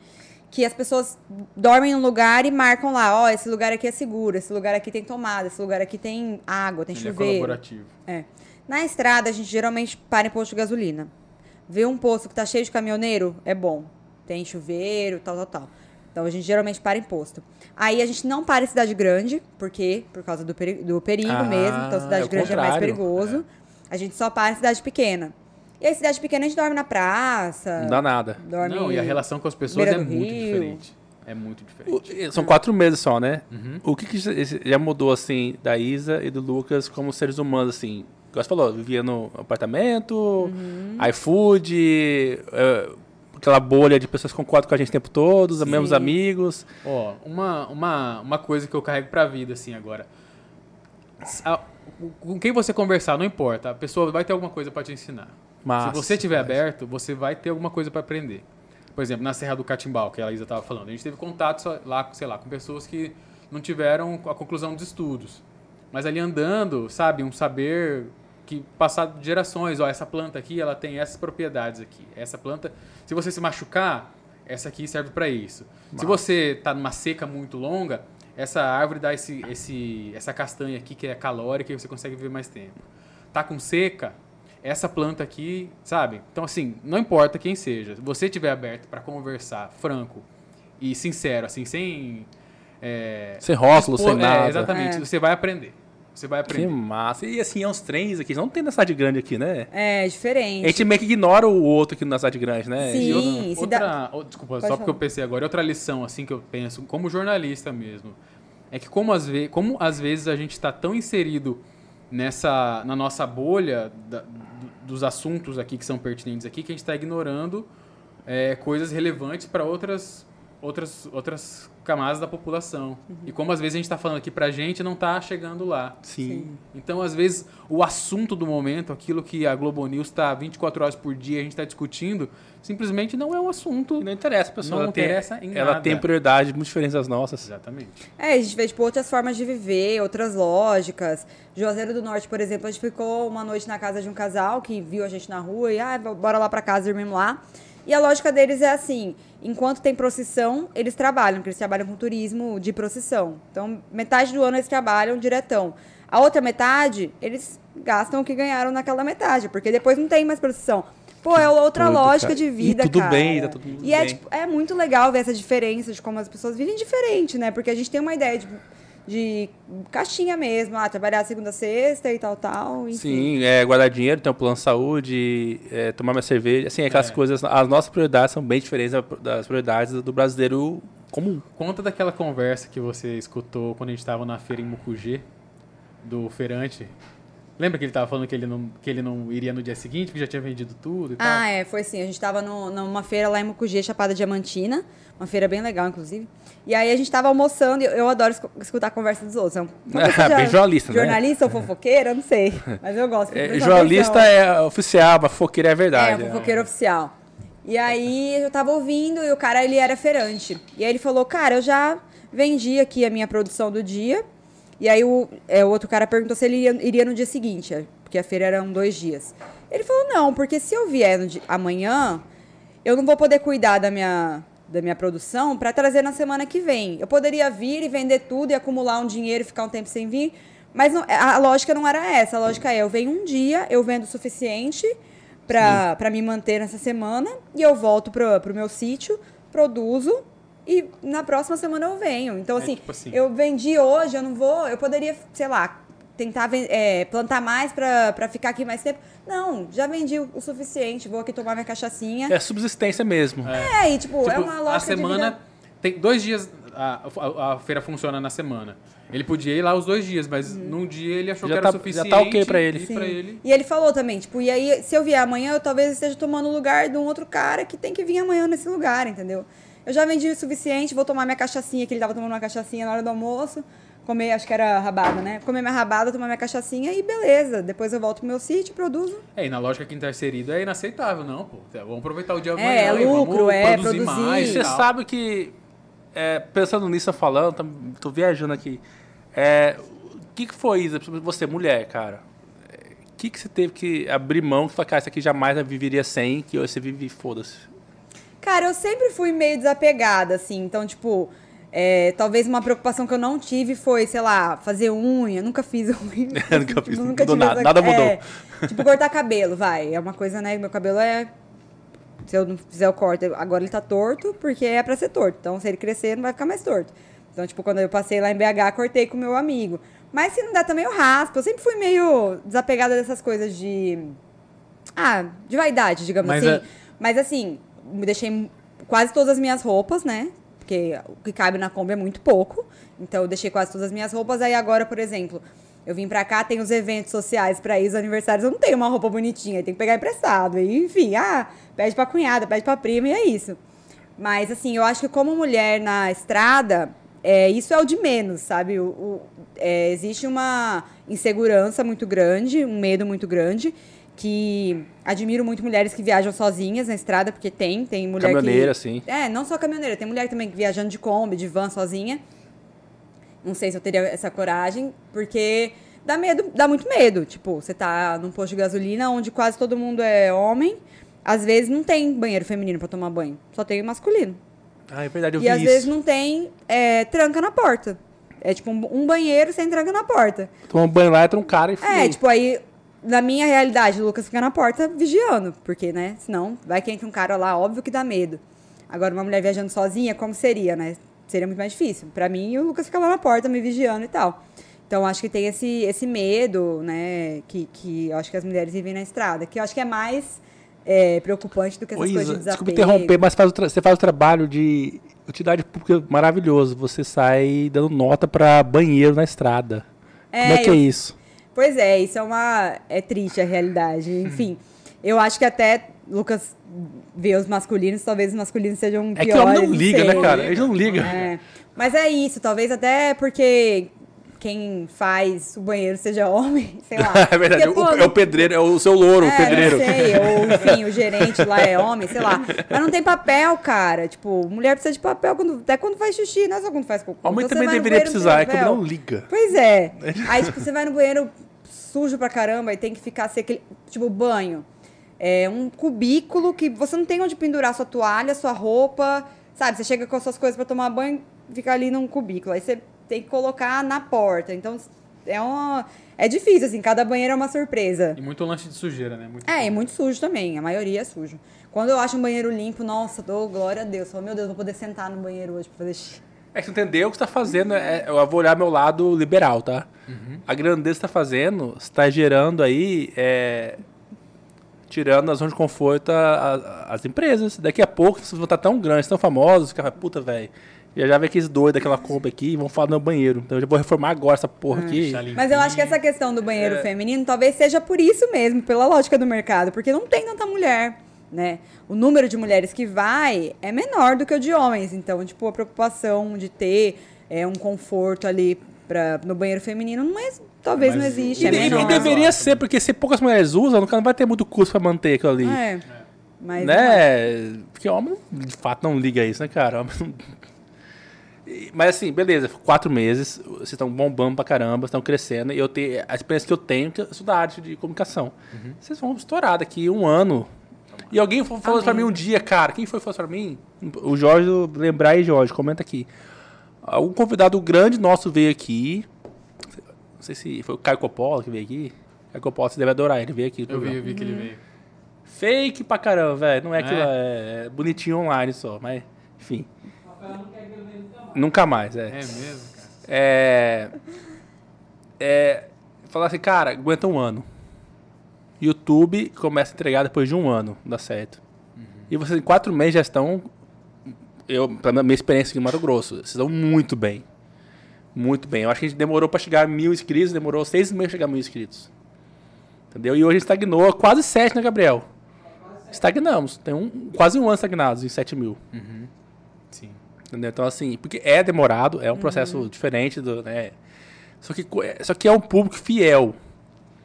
Que as pessoas dormem num lugar e marcam lá, ó, oh, esse lugar aqui é seguro, esse lugar aqui tem tomada, esse lugar aqui tem água, tem Ele chuveiro. É colaborativo. É. Na estrada, a gente geralmente para em posto de gasolina. Vê um posto que tá cheio de caminhoneiro, é bom. Tem chuveiro, tal, tal, tal. Então a gente geralmente para em posto. Aí a gente não para em cidade grande, porque por causa do, peri do perigo ah, mesmo. Então cidade é grande contrário. é mais perigoso. É. A gente só para em cidade pequena. E aí, cidade pequena, a gente dorme na praça. Não dá nada. Dorme Não, e a relação com as pessoas é muito rio. diferente. É muito diferente. O, são quatro meses só, né? Uhum. O que, que já mudou, assim, da Isa e do Lucas como seres humanos, assim? Igual você falou, vivia no apartamento, uhum. iFood, uh, aquela bolha de pessoas que concordam com a gente o tempo todo, os mesmos amigos. Ó, uma, uma, uma coisa que eu carrego pra vida, assim, agora. Com quem você conversar, não importa, a pessoa vai ter alguma coisa para te ensinar. Massa, Se você estiver aberto, você vai ter alguma coisa para aprender. Por exemplo, na Serra do Catimbau, que a Isa estava falando, a gente teve contato lá, sei lá, com pessoas que não tiveram a conclusão dos estudos. Mas ali andando, sabe, um saber que passado de gerações, ó, essa planta aqui, ela tem essas propriedades aqui. Essa planta, se você se machucar, essa aqui serve para isso. Se você está numa seca muito longa, essa árvore dá esse, esse, essa castanha aqui que é calórica e você consegue viver mais tempo. Tá com seca, essa planta aqui, sabe? Então, assim, não importa quem seja, se você estiver aberto para conversar franco e sincero, assim, sem. É, sem rótulo, expor, sem é, nada. exatamente, é. você vai aprender. Você vai aprender. Que massa. E assim, é uns trens aqui. Não tem na cidade grande aqui, né? É, diferente. A gente meio que ignora o outro aqui na cidade grande, né? Sim. outra, dá... oh, desculpa, Pode só falar. porque eu pensei agora. Outra lição, assim, que eu penso, como jornalista mesmo, é que como às, ve como às vezes a gente está tão inserido nessa, na nossa bolha da, dos assuntos aqui que são pertinentes aqui, que a gente está ignorando é, coisas relevantes para outras, outras, outras camadas da população. Uhum. E como às vezes a gente está falando aqui para a gente não está chegando lá. Sim. Então, às vezes, o assunto do momento, aquilo que a Globo News está 24 horas por dia, a gente está discutindo, simplesmente não é um assunto. E não interessa a pessoa. Não ela interessa tem, em Ela tem prioridade muito diferentes das nossas. Exatamente. É, a gente vê, tipo, outras formas de viver, outras lógicas. Juazeiro do Norte, por exemplo, a gente ficou uma noite na casa de um casal que viu a gente na rua e, ah, bora lá para casa, dormimos lá. E a lógica deles é assim: enquanto tem procissão, eles trabalham, porque eles trabalham com turismo de procissão. Então, metade do ano eles trabalham diretão. A outra metade, eles gastam o que ganharam naquela metade, porque depois não tem mais procissão. Pô, é outra lógica cara. de vida, e tudo cara. bem, tá tudo E é, tipo, é muito legal ver essa diferença de como as pessoas vivem diferente, né? Porque a gente tem uma ideia de de caixinha mesmo, ah, trabalhar segunda a sexta e tal, tal. Enfim. Sim, é, guardar dinheiro, ter um plano de saúde, é, tomar minha cerveja, assim, aquelas é. coisas, as nossas prioridades são bem diferentes das prioridades do brasileiro comum. Conta daquela conversa que você escutou quando a gente estava na feira em Mucugê, do feirante, Lembra que ele estava falando que ele, não, que ele não iria no dia seguinte, porque já tinha vendido tudo e tal? Ah, é, foi assim. A gente estava numa feira lá em Mucugê, Chapada Diamantina. Uma feira bem legal, inclusive. E aí a gente estava almoçando, e eu adoro escutar a conversa dos outros. É um bem jornalista, né? Jornalista ou fofoqueira, eu não sei. Mas eu gosto. É, jornalista é oficial, mas fofoqueira é verdade. É, fofoqueira é. oficial. E aí eu tava ouvindo e o cara, ele era feirante. E aí ele falou, cara, eu já vendi aqui a minha produção do dia e aí o, é, o outro cara perguntou se ele iria, iria, no dia seguinte, é, porque a feira eram dois dias. Ele falou, não, porque se eu vier dia, amanhã, eu não vou poder cuidar da minha, da minha produção para trazer na semana que vem. Eu poderia vir e vender tudo e acumular um dinheiro e ficar um tempo sem vir, mas não, a lógica não era essa. A lógica é, eu venho um dia, eu vendo o suficiente para me manter nessa semana e eu volto para o meu sítio, produzo e na próxima semana eu venho. Então, é, assim, tipo assim, eu vendi hoje, eu não vou. Eu poderia, sei lá, tentar é, plantar mais para ficar aqui mais tempo. Não, já vendi o, o, suficiente, vou aqui tomar minha cachaçinha. É subsistência mesmo. É, é e tipo, é tipo, é uma lógica. A semana tem dois dias. A, a, a, feira funciona na semana. Ele podia ir lá os dois dias, mas hum. num dia ele achou já que era tá, suficiente. Já tá ok pra ele. pra ele. E ele falou também, tipo, e aí, se eu vier amanhã, eu talvez esteja tomando o lugar de um outro cara que tem que vir amanhã nesse lugar, entendeu? Eu já vendi o suficiente, vou tomar minha cachaçinha, que ele tava tomando uma cachaçinha na hora do almoço. Comer, acho que era rabada, né? Comer minha rabada, tomar minha cachaçinha e beleza. Depois eu volto pro meu sítio, produzo. É, e na lógica que intercerida é inaceitável, não, pô. Vamos aproveitar o dia amanhã. É, é lucro, é, produzir, produzir. mais. Você sabe que, é, pensando nisso, falando, tô, tô viajando aqui. É, o que, que foi isso? Você, mulher, cara. O que, que você teve que abrir mão que falar, cara, isso aqui jamais eu viveria sem, que hoje você vive, foda-se. Cara, eu sempre fui meio desapegada, assim. Então, tipo, é, talvez uma preocupação que eu não tive foi, sei lá, fazer unha. Nunca fiz unha. nunca fiz. Nunca nada, essa... nada mudou. É, tipo, cortar cabelo, vai. É uma coisa, né? Meu cabelo é. Se eu não fizer o corte, agora ele tá torto, porque é pra ser torto. Então, se ele crescer, não vai ficar mais torto. Então, tipo, quando eu passei lá em BH, cortei com meu amigo. Mas se não der também, eu raspo. Eu sempre fui meio desapegada dessas coisas de. Ah, de vaidade, digamos Mas assim. É... Mas assim, deixei quase todas as minhas roupas, né? Porque o que cabe na Kombi é muito pouco. Então eu deixei quase todas as minhas roupas. Aí agora, por exemplo, Eu vim pra cá, tem os eventos sociais pra ir, os aniversários, eu não tenho uma roupa bonitinha, tem que pegar emprestado. E, enfim, ah, pede pra cunhada, pede pra prima e é isso. Mas, assim, eu acho que como mulher na estrada, é, isso é o de menos, sabe? O, o é, existe uma insegurança muito grande, um medo muito grande, que admiro muito mulheres que viajam sozinhas na estrada, porque tem, tem mulher caminhoneira, que... sim. É, não só caminhoneira, tem mulher também viajando de Kombi, de van sozinha. Não sei se eu teria essa coragem, porque dá medo, dá muito medo. Tipo, você tá num posto de gasolina onde quase todo mundo é homem, às vezes não tem banheiro feminino para tomar banho, só tem masculino. Ah, é verdade, eu e vi às isso. vezes não tem é, tranca na porta. É tipo um, um banheiro sem tranca na porta. Toma um banho lá, entra um cara e É, tipo, aí, na minha realidade, o Lucas fica na porta vigiando, porque, né, senão vai que entra um cara lá, óbvio que dá medo. Agora, uma mulher viajando sozinha, como seria, né? Seria muito mais difícil. Pra mim, o Lucas fica lá na porta me vigiando e tal. Então, acho que tem esse, esse medo, né, que, que eu acho que as mulheres vivem na estrada, que eu acho que é mais é, preocupante do que essas Ô, coisas de Isa, desapego. desculpa interromper, mas faz você faz o trabalho de utilidade pública maravilhoso. Você sai dando nota pra banheiro na estrada. Como é que eu- é isso? Pois é, isso é uma. É triste a realidade. Enfim, eu acho que até Lucas vê os masculinos, talvez os masculinos sejam É que o piores. homem não liga, sei. né, cara? Ele não liga. É. Mas é isso, talvez até porque quem faz o banheiro seja homem, sei lá. é verdade. Porque, o- pô, é o pedreiro, é o seu louro, o é, pedreiro. Não sei, ou enfim, o gerente lá é homem, sei lá. Mas não tem papel, cara. Tipo, mulher precisa de papel quando, até quando faz xixi, não é só quando faz cocô. Homem Então também deveria banheiro, precisar, é que o não liga. Pois é. Aí, tipo, você vai no banheiro sujo pra caramba e tem que ficar assim, aquele, tipo, banho. É um cubículo que você não tem onde pendurar sua toalha, sua roupa, sabe? Você chega com as suas coisas pra tomar banho, fica ali num cubículo. Aí você tem que colocar na porta. Então, é uma... É difícil, assim, cada banheiro é uma surpresa. E muito lanche de sujeira, né? Muito É, e muito sujo também. A maioria é sujo. Quando eu acho um banheiro limpo, nossa, dou glória a Deus. Falo, meu Deus, vou poder sentar no banheiro hoje pra fazer xixi. É que você entendeu o que você tá fazendo. É, eu vou olhar meu lado liberal, tá? A grandeza que você tá fazendo, você tá gerando aí. é, tirando a zona de conforto a- a- as empresas. Daqui a pouco, vocês vão estar tão grandes, tão famosos, que puta, velho. Já já vem aqueles doidos daquela compra aqui e vão falar no banheiro. Então eu já vou reformar agora essa porra aqui. Deixar limpinho. Mas eu acho que essa questão do É. banheiro feminino talvez seja por isso mesmo, pela lógica do mercado, porque não tem tanta mulher, né? O número de mulheres que vai é menor do que o de homens, então, tipo, a preocupação de ter é, um conforto ali pra, no banheiro feminino não é, talvez Mas não existe, E, é de- e menor. deveria ser, porque se poucas mulheres usam, no caso não vai ter muito custo pra manter aquilo ali. É. Mas né? Porque homem, de fato, não liga isso, né, cara? Homem não- Mas assim, beleza, quatro meses, vocês estão bombando pra caramba, estão crescendo, e eu tenho, a experiência que eu tenho, que sou da área de comunicação. Vocês vão estourar daqui um ano. E alguém fa- falou isso pra mim um dia, cara, quem foi falou isso pra mim? O Jorge, lembrar aí, Jorge, comenta aqui. Um convidado grande nosso veio aqui, não sei se foi o Caio Coppola que veio aqui. Caio Coppola, você deve adorar, ele veio aqui. Eu vi, eu vi que ele veio. Fake pra caramba, velho. Não é É? aquilo, é, é bonitinho online só, mas enfim. Rafael não quer nunca mais. É. É mesmo, cara. É. É. Falar assim, cara, aguenta um ano. YouTube começa a entregar depois de um ano, dá certo. E vocês em quatro meses já estão. Eu, pela minha experiência aqui no Mato Grosso, vocês estão muito bem. Muito bem. Eu acho que a gente demorou pra chegar a mil inscritos, demorou seis meses pra chegar a mil inscritos. Entendeu? E hoje estagnou quase sete, né, Gabriel? Estagnamos. Tem um, quase um ano estagnados em 7 mil. Sim. Entendeu? Então, assim, porque é demorado, é um processo diferente do. Né? Só, que, é- só que é um público fiel.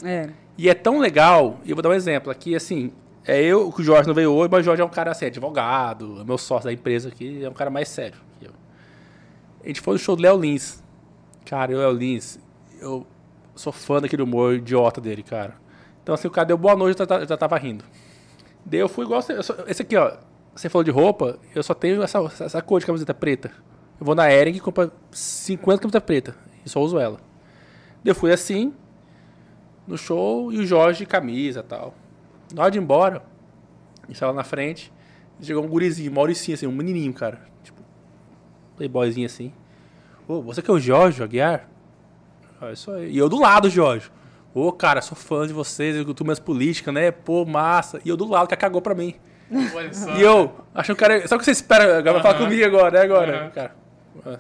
É. E é tão legal, e eu vou dar um exemplo aqui, assim, é eu, que o Jorge não veio hoje, mas o Jorge é um cara assim, advogado, é meu sócio da empresa aqui, é um cara mais sério que eu. A gente foi no show do Léo Lins. Cara, eu, Léo Lins, eu sou fã daquele humor idiota dele, cara. Então, assim, o cara deu boa noite, eu já, já tava rindo. Daí eu fui igual, esse aqui, ó, você falou de roupa, eu só tenho essa, essa cor de camiseta preta. Eu vou na Ering e compro 50 camisetas preta, e só uso ela. Eu fui assim, no show e o Jorge de camisa tal. Na hora de ir embora, a gente tava na frente, chegou um gurizinho, Mauricinho, assim, um menininho, cara. Tipo, playboyzinho assim. Ô, você que é o Jorge Aguiar? Ah, isso aí. E eu do lado, Jorge. Ô, cara, sou fã de vocês, eu culto minhas políticas, né? Pô, massa. E eu do lado, que cagou pra mim. Só. E eu, achando que o cara. O que você espera? Vai falar comigo agora, né? Agora, Aham. cara.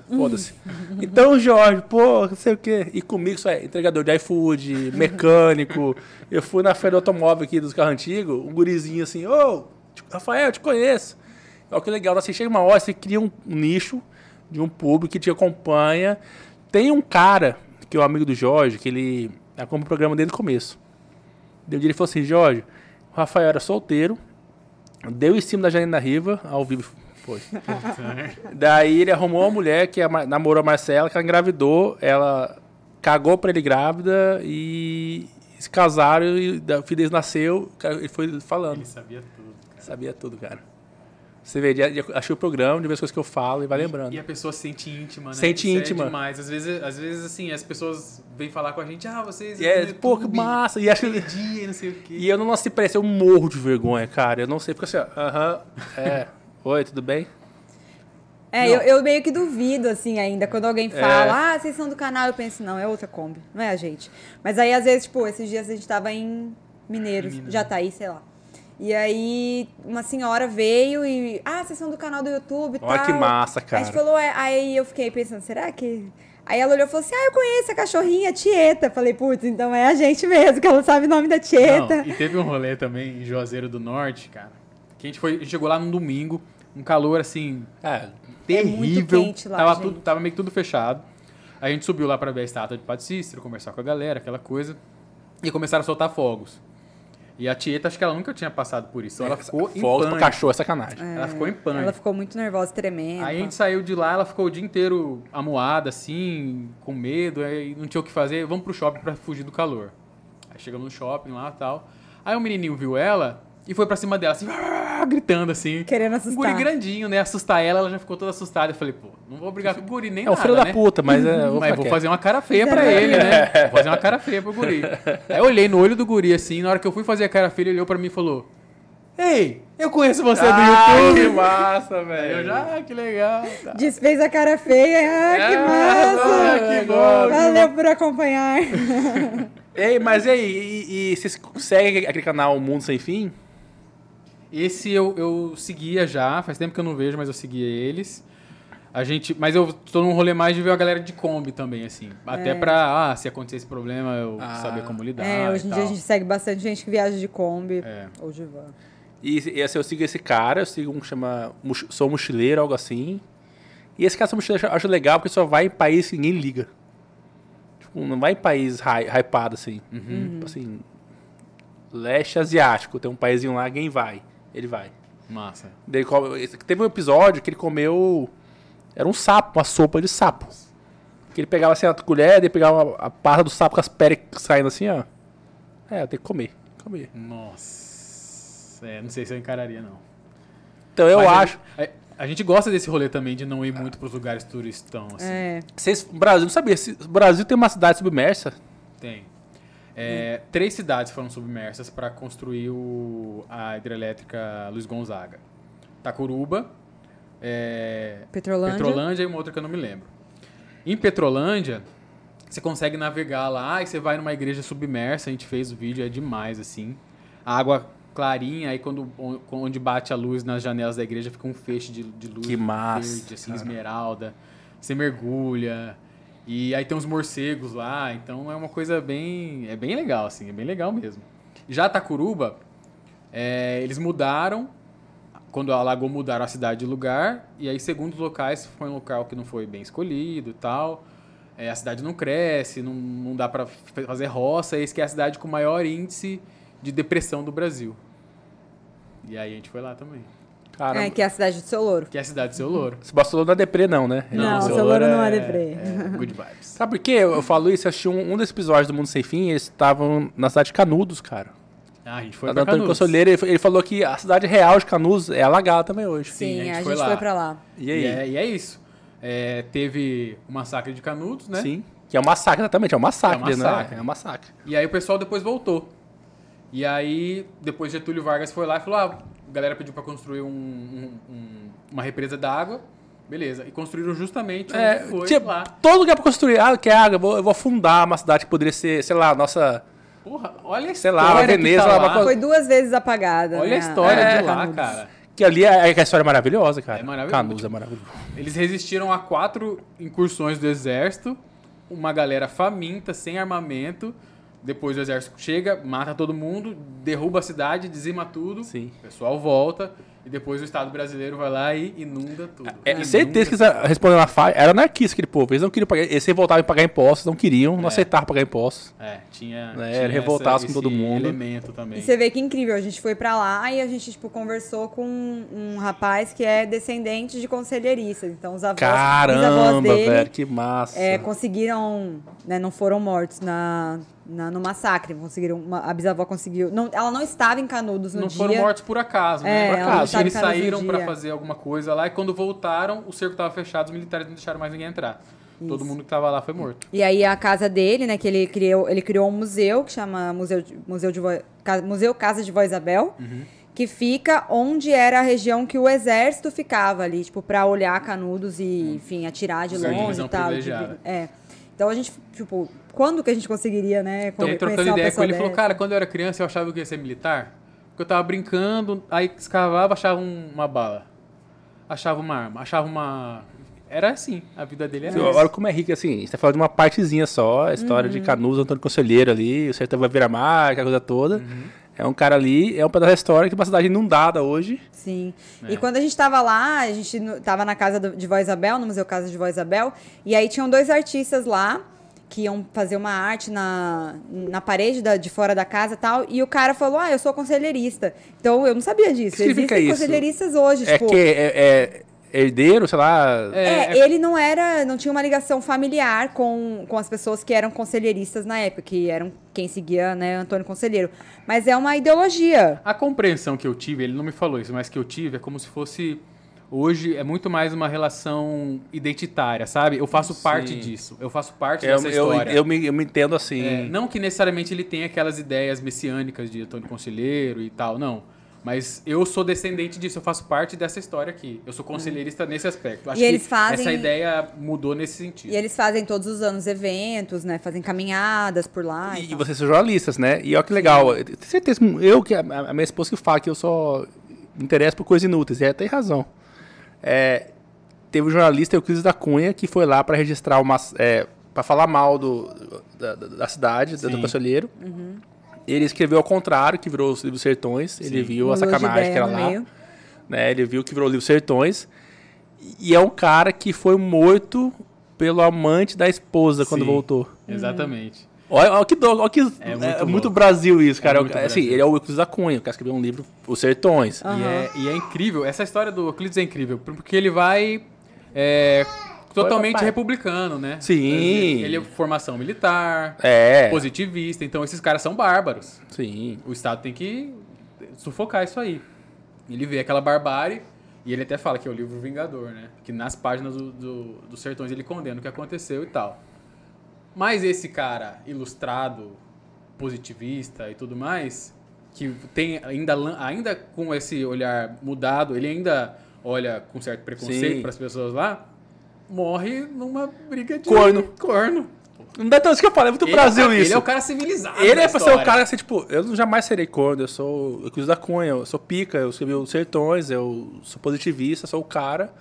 Foda-se. Então, Jorge, pô, não sei o quê. E comigo isso é entregador de iFood, mecânico. eu fui na feira do automóvel aqui dos carros antigos, um gurizinho assim, ô, Rafael, eu te conheço. Olha que legal, assim, chega uma hora, você cria um nicho de um público que te acompanha. Tem um cara, que é o um amigo do Jorge, que ele acompanha o programa desde o começo. Deu um dia ele falou assim, Jorge, o Rafael era solteiro, deu em cima da Janina Riva, ao vivo, foi. Daí ele arrumou uma mulher que namorou a Marcela, que ela engravidou, ela cagou pra ele grávida e se casaram e o filho deles nasceu, ele foi falando. Ele sabia tudo. Cara. Sabia tudo, cara. Você vê, achei o programa, de ver as coisas que eu falo e vai lembrando. E a pessoa se sente íntima, né? Sente Isso íntima. É demais. Às vezes, às vezes, assim, as pessoas vêm falar com a gente, ah, vocês. E é, pô, que massa. E, acho... dia, não sei o quê. e eu não nasci pra isso, eu morro de vergonha, cara. Eu não sei, porque assim, aham, uh -huh, é. Oi, tudo bem? É, eu, eu, meio que duvido, assim, ainda. Quando alguém fala, é. ah, vocês são do canal, eu penso, não, é outra Kombi, não é a gente. Mas aí, às vezes, tipo, esses dias a gente tava em Mineiros, Minas. já tá aí, sei lá. E aí, uma senhora veio e, ah, vocês são do canal do YouTube e tal. Olha que massa, cara. Aí a gente falou, é, aí eu fiquei pensando, será que... Aí ela olhou e falou assim, ah, eu conheço a cachorrinha, a Tieta. Falei, putz, então é a gente mesmo, que ela sabe o nome da Tieta. Não, e teve um rolê também em Juazeiro do Norte, cara, que a gente, foi, a gente chegou lá num domingo, um calor, assim, é, terrível. É muito lá, tava, gente. tudo, tava meio que tudo fechado. A gente subiu lá pra ver a estátua de Padre Cícero, conversar com a galera, aquela coisa. E começaram a soltar fogos. E a Tieta, acho que ela nunca tinha passado por isso. Ela ficou em Fogos pânico. cachorro é sacanagem. É, Ela ficou em pânico. Ela ficou muito nervosa, tremendo. Aí a gente saiu de lá, ela ficou o dia inteiro amuada, assim, com medo, aí não tinha o que fazer. Vamos pro shopping pra fugir do calor. Aí chegamos no shopping lá e tal. Aí o menininho viu ela e foi pra cima dela, assim, gritando, assim. Querendo Um assustar. guri grandinho, né? Assustar ela, ela já ficou toda assustada. Eu falei, pô, não vou brigar com o guri nem É o nada, filho né? da puta, mas é. vou Mas vou fazer uma cara feia pra ele, né? Vou fazer uma cara feia pro guri. Aí eu olhei no olho do guri, assim, na hora que eu fui fazer a cara feia, ele olhou pra mim e falou: Ei, eu conheço você do Ah, YouTube. que massa, velho. eu já, ah, que legal. Tá. Desfez a cara feia. Ah, que Ah, massa. que bom. Valeu por acompanhar. Ei, mas e aí? E, e vocês seguem aquele canal Mundo Sem Fim? Esse eu, eu seguia já, faz tempo que eu não vejo, mas eu seguia eles. A gente, mas eu tô num rolê mais de ver a galera de Kombi também, assim. Até pra, ah, se acontecer esse problema, eu Ah. saber como lidar. É, hoje em dia a gente segue bastante gente que viaja de Kombi É. ou de van. E, e assim, eu sigo esse cara, eu sigo um que chama Moch- Sou Mochileiro, algo assim. E esse cara Sou Mochileiro eu acho legal porque só vai em país que ninguém liga. Tipo, não vai em país hy- hypado, assim. Tipo assim, leste asiático, tem um paísinho lá, ninguém vai. Ele vai. Massa. Ele come- teve um episódio que ele comeu. Era um sapo, uma sopa de sapo. Que ele pegava assim a colher, daí pegava a parra do sapo com as peles saindo assim, ó. É, eu tenho que comer. comer. Nossa. É, não sei se eu encararia, não. Então eu Mas a acho. gente- A, a gente gosta desse rolê também de não ir muito pros lugares turistão, assim. É. Vocês, o Brasil, não sabia. Brasil tem uma cidade submersa. Tem. É, Três cidades foram submersas para construir o- a hidrelétrica Luiz Gonzaga. Tacuruba, é, Petrolândia. Petrolândia e uma outra que eu não me lembro. Em Petrolândia, você consegue navegar lá e você vai numa igreja submersa. A gente fez o vídeo, é demais, assim. A água clarinha, aí quando on- onde bate a luz nas janelas da igreja fica um feixe de, de luz Que massa, verde, assim, cara. esmeralda. Você mergulha. E aí tem uns morcegos lá, então é uma coisa bem. É bem legal, assim, é bem legal mesmo. Já Tacuruba, é, eles mudaram. Quando alagou, mudaram a cidade de lugar. E aí, segundo os locais, foi um local que não foi bem escolhido e tal. É, a cidade não cresce, não, não dá pra f- fazer roça. E esse que é a cidade com maior índice de depressão do Brasil. E aí a gente foi lá também. Cara, É, que é a cidade do seu louro. Que é a cidade do seu louro. esse Barcelona não é deprê, não, né? Não, seu seu louro não é deprê. é good vibes. Sabe por quê? Eu, eu falo isso, eu assisti um, um desses episódios do Mundo Sem Fim, eles estavam na cidade de Canudos, cara. Ah, a gente foi Foi pra Antônio Canudos. Ele, ele falou que a cidade real de Canudos é alagada também hoje. Sim, a gente a gente, foi foi, lá. pra lá. E E aí? é, e é isso. É, teve o massacre de Canudos, né? Sim. Que é um massacre, exatamente. É um massacre, É um massacre. né? É um massacre. E aí o pessoal depois voltou. E aí, depois Getúlio Vargas foi lá e falou: ah, a galera pediu pra construir um- um- um- uma represa d'água. Beleza. E construíram justamente onde É, foi tinha lá. todo lugar pra construir. Ah, quer água? Eu vou, eu vou afundar uma cidade que poderia ser, sei lá, nossa. Porra, olha a Sei lá, que Veneza, tá lá, Foi duas vezes apagada. Olha né, a história a- de lá, Canudos. cara. Que ali é, é a história é maravilhosa, cara. É maravilhoso. Canudos é maravilhoso. Eles resistiram a quatro incursões do exército, uma galera faminta, sem armamento. Depois o exército chega, mata todo mundo, derruba a cidade, dizima tudo. Sim. O pessoal volta. E depois o Estado brasileiro vai lá e inunda tudo. É, Inunda certeza que eles responderam a falha. Era anarquista aquele povo. Eles não queriam pagar. Eles voltavam a pagar impostos, não queriam, não É. aceitavam pagar impostos. É, tinha. É, tinha revoltados com todo mundo. elemento também. E você vê que incrível, a gente foi pra lá e a gente, tipo, conversou com um, rapaz que é descendente de conselheiristas. Então, os avós, os avós Caramba, dele velho, que massa. é, conseguiram, né, não foram mortos na, na- no massacre, conseguiram, uma- a bisavó conseguiu, não, ela não estava em Canudos no não dia. foram mortos por acaso, É, né? Por ela não acaso. estava Eles saíram pra dia. fazer alguma coisa lá e quando voltaram, o cerco tava fechado, os militares não deixaram mais ninguém entrar. Todo mundo que tava lá foi morto. E aí a casa dele, né, que ele criou, ele criou um museu que chama Museu de, Museu de Vo- Museu Casa de Vó Isabel, Uhum. que fica onde era a região que o exército ficava ali, tipo, pra olhar Canudos e, enfim, atirar de longe e tal. privilegiada. é. Então a gente, tipo, quando que a gente conseguiria, né, E conhecer trocando uma ideia com ele, ele falou, cara, quando eu era criança eu achava que eu ia ser militar, porque eu tava brincando, aí escavava, achava um- uma bala. Achava uma arma, achava uma... Era assim, a vida dele era essa. Olha como é rico, assim, você tá falando de uma partezinha só, a história Uhum. de Canudos, Antônio Conselheiro ali, o sertão vai virar mar, aquela coisa toda. Uhum. É um cara ali, é um pedaço da história que é uma cidade inundada hoje. Sim. É. E quando a gente tava lá, a gente no- tava na casa do- de Vó Isabel, no Museu Casa de Vó Isabel, e aí tinham dois artistas lá que iam fazer uma arte na, na parede da- de fora da casa e tal, e o cara falou, ah, eu sou conselheirista. Então, eu não sabia disso. que Existem isso? conselheiristas hoje, É tipo... que é, é herdeiro, sei lá. É, É, ele não era, não tinha uma ligação familiar com, com as pessoas que eram conselheiristas na época, que eram quem seguia, né, Antônio Conselheiro. Mas é uma ideologia. A compreensão que eu tive, ele não me falou isso, mas que eu tive é como se fosse. Hoje é muito mais uma relação identitária, sabe? Eu faço parte Sim. disso. Eu faço parte Eu, dessa eu, história. eu, me, eu me entendo assim. É, não que necessariamente ele tenha aquelas ideias messiânicas de Antônio Conselheiro e tal, não. Mas eu sou descendente disso, eu faço parte dessa história aqui. Eu sou conselheirista nesse aspecto. Acho E eles que fazem- essa ideia mudou nesse sentido. E eles fazem todos os anos eventos, né? Fazem caminhadas por lá. E, E, vocês são jornalistas, né? E olha que legal. Eu Tenho certeza, eu que a, a minha esposa que fala que eu só me interesso por coisas inúteis. E ela tem razão. É, teve um jornalista, Euclides da Cunha, que foi lá para registrar uma. É, para falar mal do, da, da- da cidade, do Sim. Conselheiro. Uhum. Ele escreveu ao contrário, que virou os livros Sertões. Ele Sim. viu Uma a sacanagem que era lá. meio. né? Ele viu que virou o livro Sertões. E é um cara que foi morto pelo amante da esposa quando Sim. voltou. Exatamente. Olha, olha que do, olha que É é muito muito, louco. Brasil isso, cara. É muito É assim, Brasil. ele é o Euclides da Cunha, o cara escreveu um livro, Os Sertões. Aham. E, é, e é incrível, essa história do Euclides é incrível, porque ele vai é, totalmente republicano, né? Sim. Ele é formação militar, É, positivista, então esses caras são bárbaros. sim. O Estado tem que sufocar isso aí. Ele vê aquela barbárie e ele até fala que é o livro Vingador, né? Que nas páginas do, do, dos Sertões ele condena o que aconteceu e tal. Mas esse cara ilustrado, positivista e tudo mais, que tem ainda, ainda com esse olhar mudado, ele ainda olha com certo preconceito para as pessoas lá, morre numa briga de Corno. corno. Não dá tão isso que eu falo, é muito Ele Brasil é, o ca- isso. Ele é o cara civilizado. Ele é pra ser o cara assim, tipo, eu jamais serei corno, eu sou Euclides da Cunha, eu sou pica, eu escrevi os Sertões, eu sou positivista, sou o cara.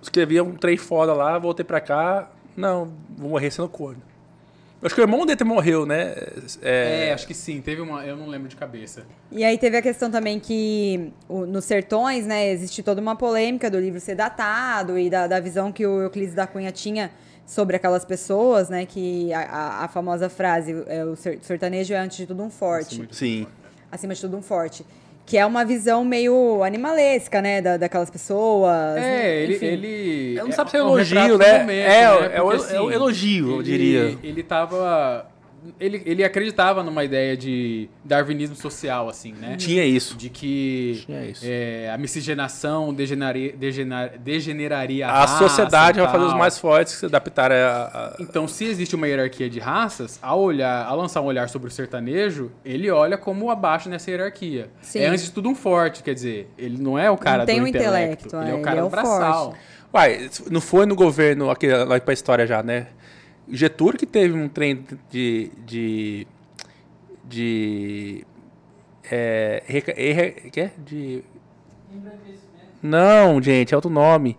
Escrevi um trem foda lá, voltei pra cá, não, vou morrer sendo corno. Acho que o irmão dele morreu, né? É, acho que sim. Teve uma. Eu não lembro de cabeça. E aí teve a questão também que o- nos sertões, né, existe toda uma polêmica do livro ser datado e da, da visão que o Euclides da Cunha tinha sobre aquelas pessoas, né, que a, a- a famosa frase, é, o ser- sertanejo é antes de tudo um forte, Sim. acima de tudo um forte. Que é uma visão meio animalesca, né, da, daquelas pessoas. É, ele. enfim. ele Eu não é sabe se é um elogio, né? momento, É, é o- Porque, é o elogio, eu ele- diria. Ele tava. Ele, ele acreditava numa ideia de darwinismo social, assim, né? Tinha isso. De que Tinha isso. é, a miscigenação degeneraria, degener- degeneraria a, A raça sociedade vai fazer os mais fortes que se adaptarem a, a- Então, se existe uma hierarquia de raças, ao olhar, ao lançar um olhar sobre o sertanejo, ele olha como abaixo nessa hierarquia. Sim. É antes de tudo um forte, quer dizer, ele não é o cara Não tem do o intelecto, intelecto, ele é é, o ele cara é do o braçal. forte. Uai, não foi no governo, aqui lá pra história já, né? Getúlio que teve um trem de. de. de. É, reca- que é? De Não, gente, é outro nome.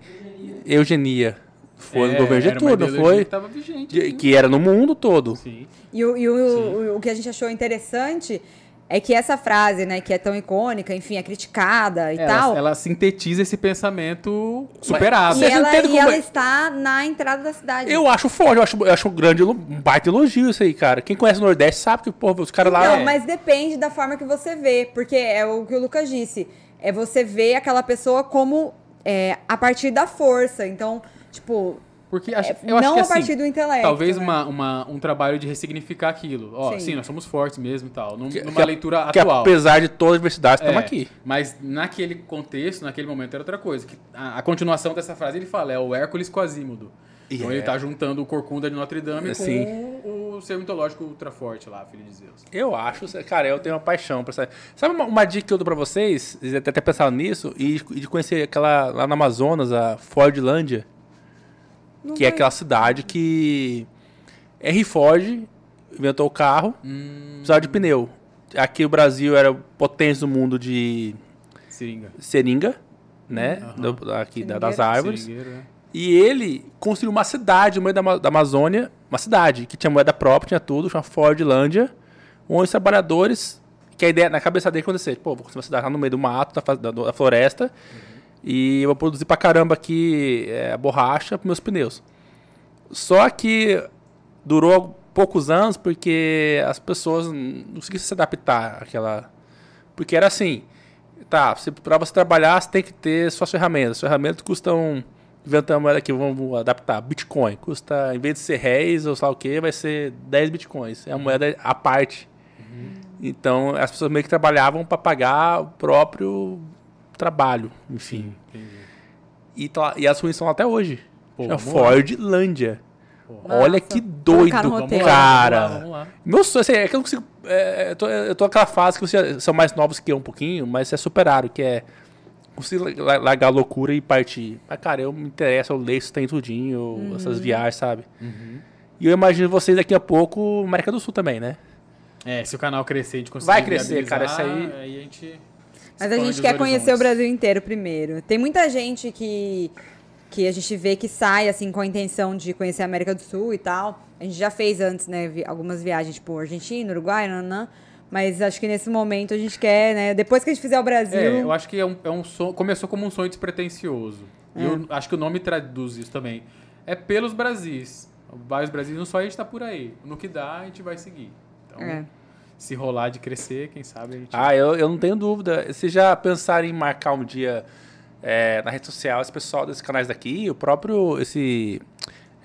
Eugenia. Foi no É, governo era uma Getúlio, não foi? Que tava vigente. De- que era no mundo todo. Sim. E, o, e o, o, o que a gente achou interessante é que essa frase, né, que é tão icônica, enfim, é criticada e Ela, tal. ela sintetiza esse pensamento superado. e ela, e como ela é? está na entrada da cidade. Eu acho forte, eu acho, eu acho um grande, um baita elogio isso aí, cara. Quem conhece o Nordeste sabe que, pô, os caras lá. Não, é- mas depende da forma que você vê, porque é o que o Lucas disse. É você ver aquela pessoa como é, a partir da força. Então, tipo, Porque acho, É, eu acho não que a assim, partir do intelecto, Talvez né? uma, uma- um trabalho de ressignificar aquilo. Ó, Sim. sim. nós somos fortes mesmo e tal. Num- que- numa que- leitura que atual. apesar de toda a diversidade, É, estamos aqui. Mas naquele contexto, naquele momento, era outra coisa. Que a, a continuação dessa frase ele fala, é o Hércules Quasímodo. E Então é. ele tá juntando o Corcunda de Notre Dame Sim. com o ser mitológico ultra forte lá, filho de Zeus. Eu acho, cara, eu tenho uma paixão pra essa. Sabe uma, uma dica que eu dou pra vocês? Vocês até, até pensaram nisso? E, e de conhecer aquela lá no Amazonas, a Fordlândia, não que é aquela cidade que Henry Ford inventou o carro, Hum, precisava de pneu. Aqui o Brasil era potência do mundo de seringa. seringa, né? Aham. Do- aqui da- das árvores. Né? E ele construiu uma cidade no meio da, da Amazônia, uma cidade que tinha moeda própria, tinha tudo, chama Fordlândia, onde os trabalhadores, que a ideia na cabeça dele acontecer, pô, vou construir uma cidade lá no meio do mato, da, da- da floresta, e eu vou produzir pra caramba aqui é, borracha para meus pneus. Só que durou poucos anos porque as pessoas não conseguiam se adaptar àquela. Porque era assim, tá, você, pra você trabalhar, você tem que ter suas ferramentas. As ferramentas custam. Inventamos moeda aqui, vamos adaptar. Bitcoin. Custa, em vez de ser réis ou sei lá o que, vai ser 10 bitcoins. É uma moeda à parte. Então, as pessoas meio que trabalhavam para pagar o próprio trabalho, enfim. Entendi. E, tá- e as ruínas estão lá até hoje. Pô, lá. Fordlândia. Olha que doido, cara. Vamos lá. Meu sonho assim, é que eu não consigo. é, eu, tô, eu tô naquela fase que vocês são mais novos que eu um pouquinho, mas é superaram, que é. Consigo la- largar a loucura e partir. Mas, cara, eu me interesso, eu leio isso tem tudinho, Uhum. essas viagens, sabe? Uhum. E eu imagino vocês daqui a pouco, América do Sul também, né? É, se o canal crescer a gente conseguir Vai crescer, cara, isso aí- aí a gente... Mas a gente quer conhecer o horizontes. Brasil inteiro primeiro. Tem muita gente que, que a gente vê que sai assim com a intenção de conhecer a América do Sul e tal. A gente já fez antes, né, algumas viagens, tipo Argentina, Uruguai, nanã. Mas acho que nesse momento a gente quer, né, depois que a gente fizer o Brasil, É, eu acho que é um, é um sonho, começou como um sonho despretensioso. E É. eu acho que o nome traduz isso também. É pelos Brasis. Vários Brasis, não só a gente tá por aí. No que dá, a gente vai seguir. Então, É. se rolar de crescer, quem sabe a gente... Ah, eu, eu não tenho dúvida. Vocês já pensaram em marcar um dia é, na rede social esse pessoal desses canais daqui? O próprio, esse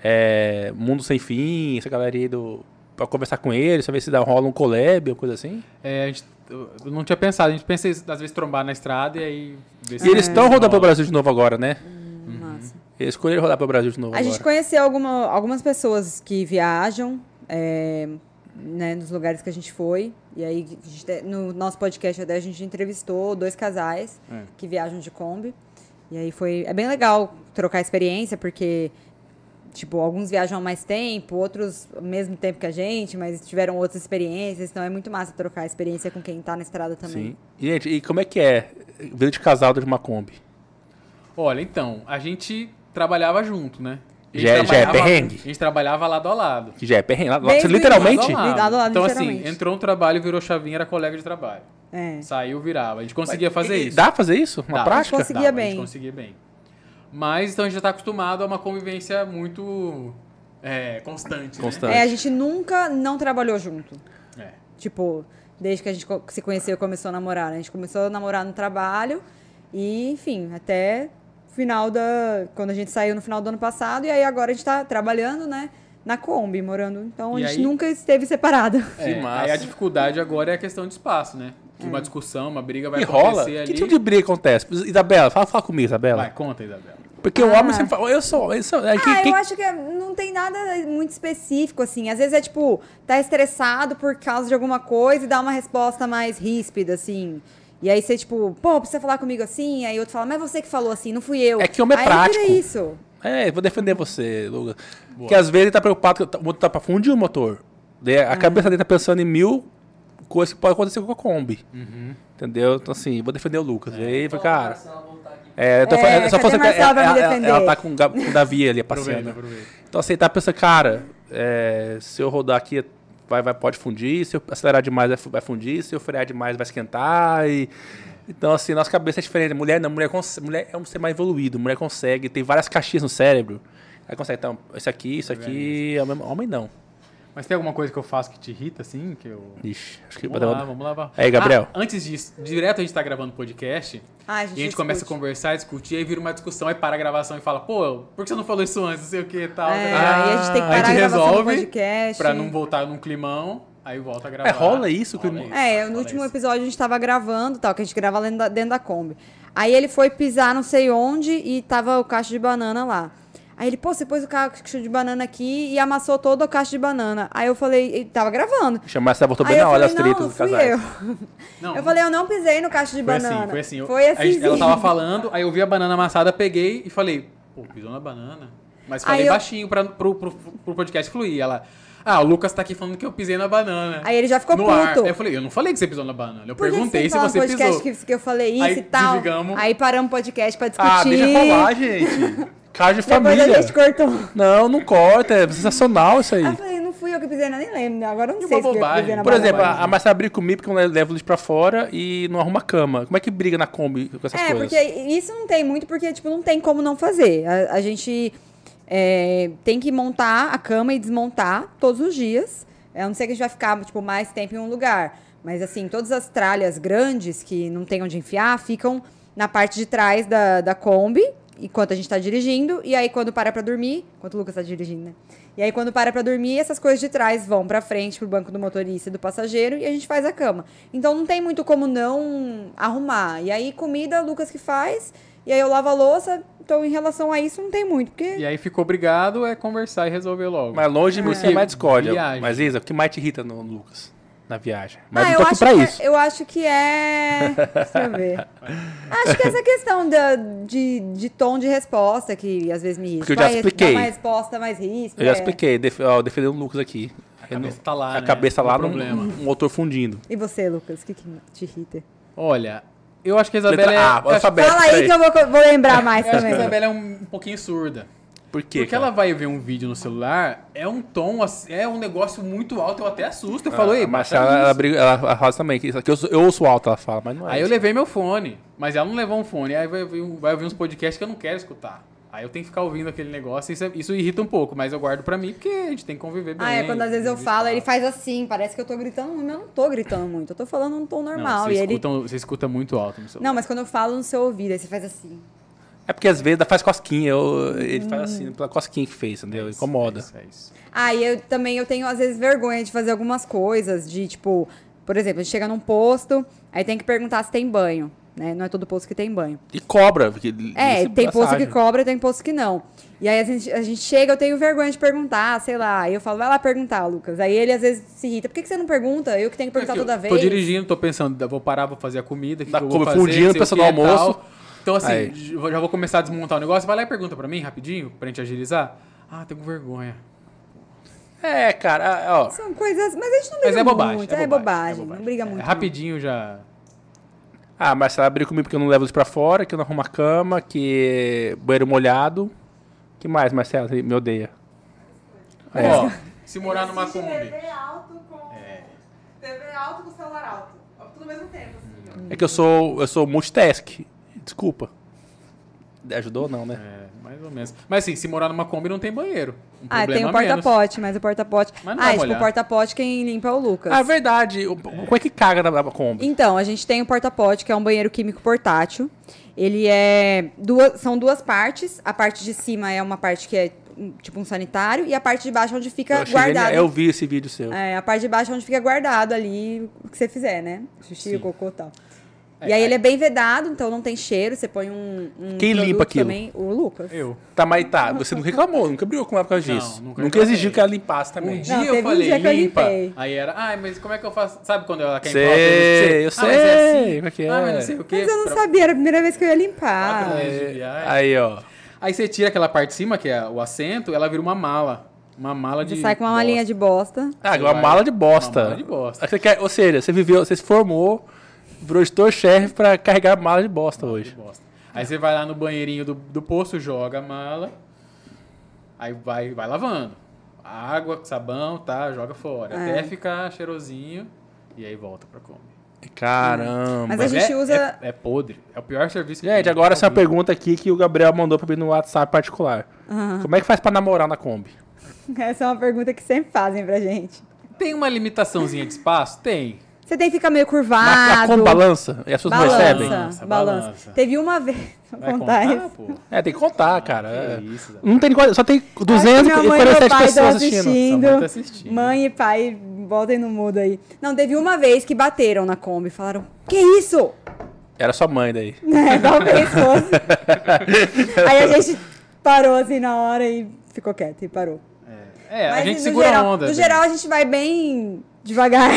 é, Mundo Sem Fim, essa galera aí do. Pra conversar com eles, saber se dá, rola um collab ou coisa assim? É, a gente, eu não tinha pensado. A gente pensa em, às vezes trombar na estrada e aí... ver se E eles estão rola. rodando pelo Brasil de novo agora, né? massa. Eles escolheram rodar pelo Brasil de novo A gente agora. conheceu alguma, algumas pessoas que viajam, é, né, nos lugares que a gente foi. E aí, gente- no nosso podcast até a gente entrevistou dois casais É. que viajam de Kombi. E aí foi. É bem legal trocar experiência, porque, tipo, alguns viajam há mais tempo, outros ao mesmo tempo que a gente, mas tiveram outras experiências. Então é muito massa trocar experiência com quem tá na estrada também. Sim. E, gente, e como é que é? Vida de casal de uma Kombi. Olha, então, a gente trabalhava junto, né? A gente Já é- já é trabalhava- perrengue? A gente trabalhava lado a lado. Que já é perrengue. lá- Bem Você do literalmente. início. Lado a lado, então, assim, literalmente. entrou um trabalho, virou chavinha, era colega de trabalho. É. Saiu, virava. A gente conseguia fazer E- isso. Dá pra fazer isso? Uma Dá. prática? Conseguia Dava, A bem. gente conseguia bem. Mas, então, a gente já tá acostumado a uma convivência muito é, constante, né? Constante. É, a gente nunca não trabalhou junto. É. Tipo, desde que a gente se conheceu e começou a namorar. né? A gente começou a namorar no trabalho e, enfim, até final da. Quando a gente saiu no final do ano passado, e aí agora a gente tá trabalhando, né? Na Kombi, morando. Então a E gente aí- nunca esteve separada. É, massa. Aí a dificuldade agora é a questão de espaço, né? Que uma discussão, uma briga vai E rola? acontecer ali. Que tipo de briga acontece? Isabela, fala, fala comigo, Isabela. Vai, conta, Isabela. Porque o Ah. homem sempre fala, eu sou. Eu sou é que- Ah, que- eu acho que é- não tem nada muito específico, assim. Às vezes é tipo, tá estressado por causa de alguma coisa e dá uma resposta mais ríspida, assim. E aí você, tipo, pô, precisa falar comigo assim? Aí outro fala, mas você que falou assim, não fui eu. É que homem é aí prático. vira isso. É, vou defender você, Lucas. Porque às vezes ele tá preocupado que o motor tá pra fundir o motor. Uhum. A cabeça dele tá pensando em mil coisa que pode acontecer com a Kombi. Uhum. Entendeu? Então, assim, vou defender o Lucas. É. Aí, cara. É, tô, é, só fosse, ela, ela, ela, ela, tá com, com o Davi ali passeando. Aproveita, aproveita. Então, assim, tá pensando, cara, é, se eu rodar aqui, vai, vai, pode fundir, se eu acelerar demais, vai, vai fundir, se eu frear demais, vai esquentar. E, então, assim, nossa cabeça é diferente. Mulher não, mulher, mulher é um ser mais evoluído, mulher consegue, tem várias caixinhas no cérebro. Aí consegue, então, isso aqui, isso aqui, é homem não. Mas tem alguma coisa que eu faço que te irrita, assim? Que eu... Ixi, acho que... Vamos lá, vamos lá. Aí, Gabriel. Ah, antes disso, direto a gente tá gravando podcast. Ah, a gente e a gente começa a conversar, discutir, aí vira uma discussão, aí para a gravação e fala, pô, por que você não falou isso antes? Não sei o que e tal. É, ah, aí a gente tem que parar a, gente a resolve podcast. pra não voltar num climão. Aí volta a gravar. É, rola isso? Rola isso é, no último isso. episódio a gente tava gravando, tal, que a gente grava dentro da, dentro da Kombi. Aí ele foi pisar não sei onde e tava o cacho de banana lá. Aí ele, pô, você pôs o cacho de banana aqui e amassou todo o cacho de banana. Aí eu falei, ele tava gravando. Chamar essa voltou bem na hora as tretas dos casais. Eu. Não, eu falei, eu não pisei no cacho de foi assim, banana. Assim, foi assim, foi assim. Gente, ela tava falando, aí eu vi a banana amassada, peguei e falei, pô, pisou na banana. Mas falei eu... baixinho pra, pro, pro, pro podcast fluir. Ela, ah, o Lucas tá aqui falando que eu pisei na banana. Aí ele já ficou no puto. Ar. Eu falei, eu não falei que você pisou na banana. Eu Por perguntei se você pisou. Que, que eu falei isso aí, e tal. Desligamos. Aí paramos o podcast pra discutir. Ah, deixa falar, gente. Caso de família. Depois a gente cortou. Não, não corta. É sensacional isso aí. eu falei, não fui eu que pisei, nem lembro. Né? Agora eu não sei se bobagem. eu pisei na Por exemplo, a Marcela briga comigo porque eu levo lixo pra fora e não arruma cama. Como é que briga na Kombi com essas é, coisas? É, porque isso não tem muito, porque, tipo, não tem como não fazer. A, a gente é, tem que montar a cama e desmontar todos os dias. Eu não sei que a gente vai ficar, tipo, mais tempo em um lugar. Mas, assim, todas as tralhas grandes que não tem onde enfiar ficam na parte de trás da, da Kombi enquanto a gente está dirigindo, e aí quando para para dormir, enquanto o Lucas está dirigindo, né? E aí quando para para dormir, essas coisas de trás vão para frente pro banco do motorista e do passageiro e a gente faz a cama. Então não tem muito como não arrumar. E aí comida, Lucas que faz, e aí eu lavo a louça, então, em relação a isso, não tem muito. Porque... E aí ficou obrigado é conversar e resolver logo. Mas longe de você é mais discórdia. Mas, Isa, o que mais te irrita no Lucas? na viagem. Mas ah, tô aqui pra isso. É, eu acho que é. Deixa eu ver. acho que essa questão da, de, de tom de resposta que às vezes me irrita. Porque eu já Vai, expliquei. uma resposta mais ríspida. Eu já é. expliquei. Def, ó, defendendo o Lucas aqui. A cabeça tá lá. A né? cabeça lá no, um motor fundindo. E você, Lucas? O que, que te irrita? Olha, eu acho que a Isabela é. Ah, Fala aí que eu vou, vou lembrar mais eu também. Acho que a Isabela é um, um pouquinho surda. Por quê? Porque cara? ela vai ver um vídeo no celular, é um tom, é um negócio muito alto, eu até assusto. Eu ah, falo, ei, mas ela, ela, briga, ela, ela fala também, que eu, eu ouço alto, ela fala, mas não é. Aí isso. eu levei meu fone, mas ela não levou um fone, aí vai, vai ouvir uns podcasts que eu não quero escutar. Aí eu tenho que ficar ouvindo aquele negócio, isso, é, isso irrita um pouco, mas eu guardo pra mim porque a gente tem que conviver bem. Ah, é quando às vezes eu falo, ele faz assim, parece que eu tô gritando, mas eu não tô gritando muito, eu tô falando um tom normal. Não, você, e escuta, ele... você escuta muito alto no celular. Não, mas quando eu falo no seu ouvido, aí você faz assim. É porque às vezes faz cosquinha, eu, ele hum. faz assim, pela cosquinha que fez, entendeu? É isso, Incomoda. É isso, é isso. Ah, e eu também eu tenho, às vezes, vergonha de fazer algumas coisas, de tipo, por exemplo, a gente chega num posto, aí tem que perguntar se tem banho. Né? Não é todo posto que tem banho. E cobra. Porque é, tem posto que cobra e tem posto que não. E aí a gente, a gente chega, eu tenho vergonha de perguntar, sei lá. Aí eu falo, vai lá perguntar, Lucas. Aí ele às vezes se irrita. Por que, que você não pergunta? Eu que tenho que perguntar é que toda vez. Tô dirigindo, tô pensando, vou parar pra fazer a comida. Que da que eu vou fazer, fundindo, pensando no almoço. Então, assim, Aí. já vou começar a desmontar o negócio. Vai lá e pergunta pra mim, rapidinho, pra gente agilizar. Ah, com vergonha. É, cara, ó. São coisas. Mas a gente não briga mas é bobagem, muito. É, é, bobagem, é bobagem, não briga muito. É, rapidinho já. Ah, mas ela briga comigo porque eu não levo eles pra fora, que eu não arrumo a cama, que banheiro molhado. que mais, Marcelo? Me odeia. É. Ó, se morar numa Kombi. TV alto com. É. TV alto com celular alto. Tudo ao mesmo tempo. Assim, é que eu sou, eu sou multitask. Desculpa. Ajudou não, né? É, mais ou menos. Mas assim, se morar numa Kombi não tem banheiro. Um ah, tem o porta-pote, mas o porta-pote. Ah, tipo, o porta-pote quem limpa é o Lucas. Ah, é verdade. O, como é que caga na Kombi? Então, a gente tem o porta-pote, que é um banheiro químico portátil. Ele é. Duas, são duas partes. A parte de cima é uma parte que é tipo um sanitário, e a parte de baixo onde fica eu guardado. Eu vi esse vídeo seu. É, a parte de baixo onde fica guardado ali o que você fizer, né? Xixi, cocô e tal. É, e aí ele é bem vedado, então não tem cheiro. Você põe um. um Quem limpa aquilo? Também, o Lucas. Eu. Tá, mas tá. Você não reclamou, nunca brigou com ela por causa disso. Não, nunca, nunca exigiu que ela limpasse também. Um dia não, eu falei, um dia limpa. Aí era, ai, mas como é que eu faço? Sabe quando ela quer limpar? Sei, eu ah, sei. Mas é assim. Como é que é? Ah, mas não sei o quê. Mas eu não pra... sabia, era a primeira vez que eu ia limpar. Ah, é. Aí, ó. Aí você tira aquela parte de cima, que é o assento, ela vira uma mala uma mala de Você sai com uma malinha de bosta. Ah, uma mala de bosta. uma mala de bosta. Aí Você quer, ou seja, você viveu, você se formou, virou editor-chefe pra carregar mala de bosta de hoje. bosta. Aí você vai lá no banheirinho do, do poço, joga a mala, aí vai, vai lavando. Água, sabão, tá? Joga fora. É. Até ficar cheirosinho e aí volta pra comer. Caramba. Mas a gente é, usa- É, é podre. É o pior serviço que Gente, tem. agora essa é uma pergunta aqui que o Gabriel mandou pra mim no WhatsApp particular. Como é que faz pra namorar na Kombi? Essa é uma pergunta que sempre fazem pra gente. Tem uma limitaçãozinha de espaço? Tem. Você tem que ficar meio curvado. na Kombi balança? E as pessoas não recebem? Balança, Balança, balança. balança. Teve uma vez. Vou Vai contar contar, isso. É, tem que contar, cara. Que É. isso, Zé. Não tem, só tem Acho que minha mãe e meu 247 pai estão pessoas assistindo. assistindo. Mãe tá assistindo. Mãe e pai, voltem no mudo aí. Não, teve uma vez que bateram na Kombi. Falaram, que isso? Era sua mãe daí. É, talvez fosse. aí a gente parou assim na hora e ficou quieto e parou. É, a Mas gente no segura geral, a onda. No né? geral, a gente vai bem devagar.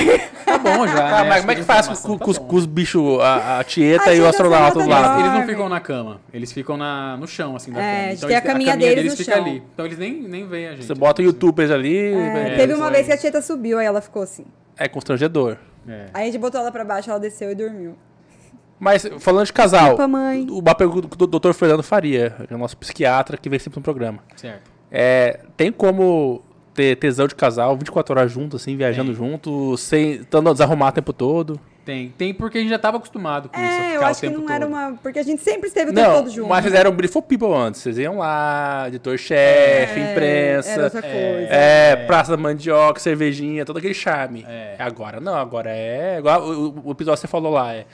Tá bom já. Ah, né? mas como é que a faz com, tá com com os bichos, a, a tieta A e o astronauta do lado? Eles não ficam na cama, eles ficam na, no chão, assim, da É, cama. a Então tem a eles- caminha deles no fica chão. ali. Então eles nem, nem veem a gente. Você bota youtubers ali, É, é, teve uma aí. vez que a Tieta subiu, aí ela ficou assim. é constrangedor. É. Aí a gente botou ela pra baixo, ela desceu e dormiu. Mas, falando de casal, Desculpa, mãe. uma pergunta que o doutor Fernando Faria, que é o nosso psiquiatra que vem sempre no programa. Certo. É, tem como ter tesão de casal 24 horas junto, assim, viajando Tem. junto, sem estando desarrumado o tempo todo? Tem. Tem porque a gente já tava acostumado com isso, a É, eu o acho que tempo não todo. era uma. Porque a gente sempre esteve o tempo Não, todo junto. mas vocês eram Beautiful People antes. Vocês iam lá, editor-chefe, É, imprensa. Era outra coisa. É, Praça da Mandioca, cervejinha, todo aquele charme. É. Agora não, agora é. Igual o, o episódio que você falou lá, é.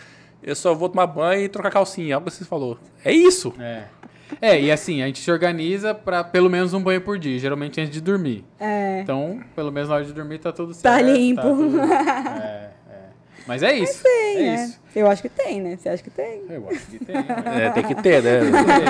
Eu só vou tomar banho e trocar calcinha, algo que você falou. É isso. É. É, e assim, a gente se organiza pra pelo menos um banho por dia, geralmente antes de dormir. É. Então, pelo menos na hora de dormir tá tudo certo. Tá limpo. tudo- É, é. Mas é isso. Tem, é né? isso. Eu acho que tem, né? Você acha que tem? Eu acho que tem. né? É, tem que ter, né?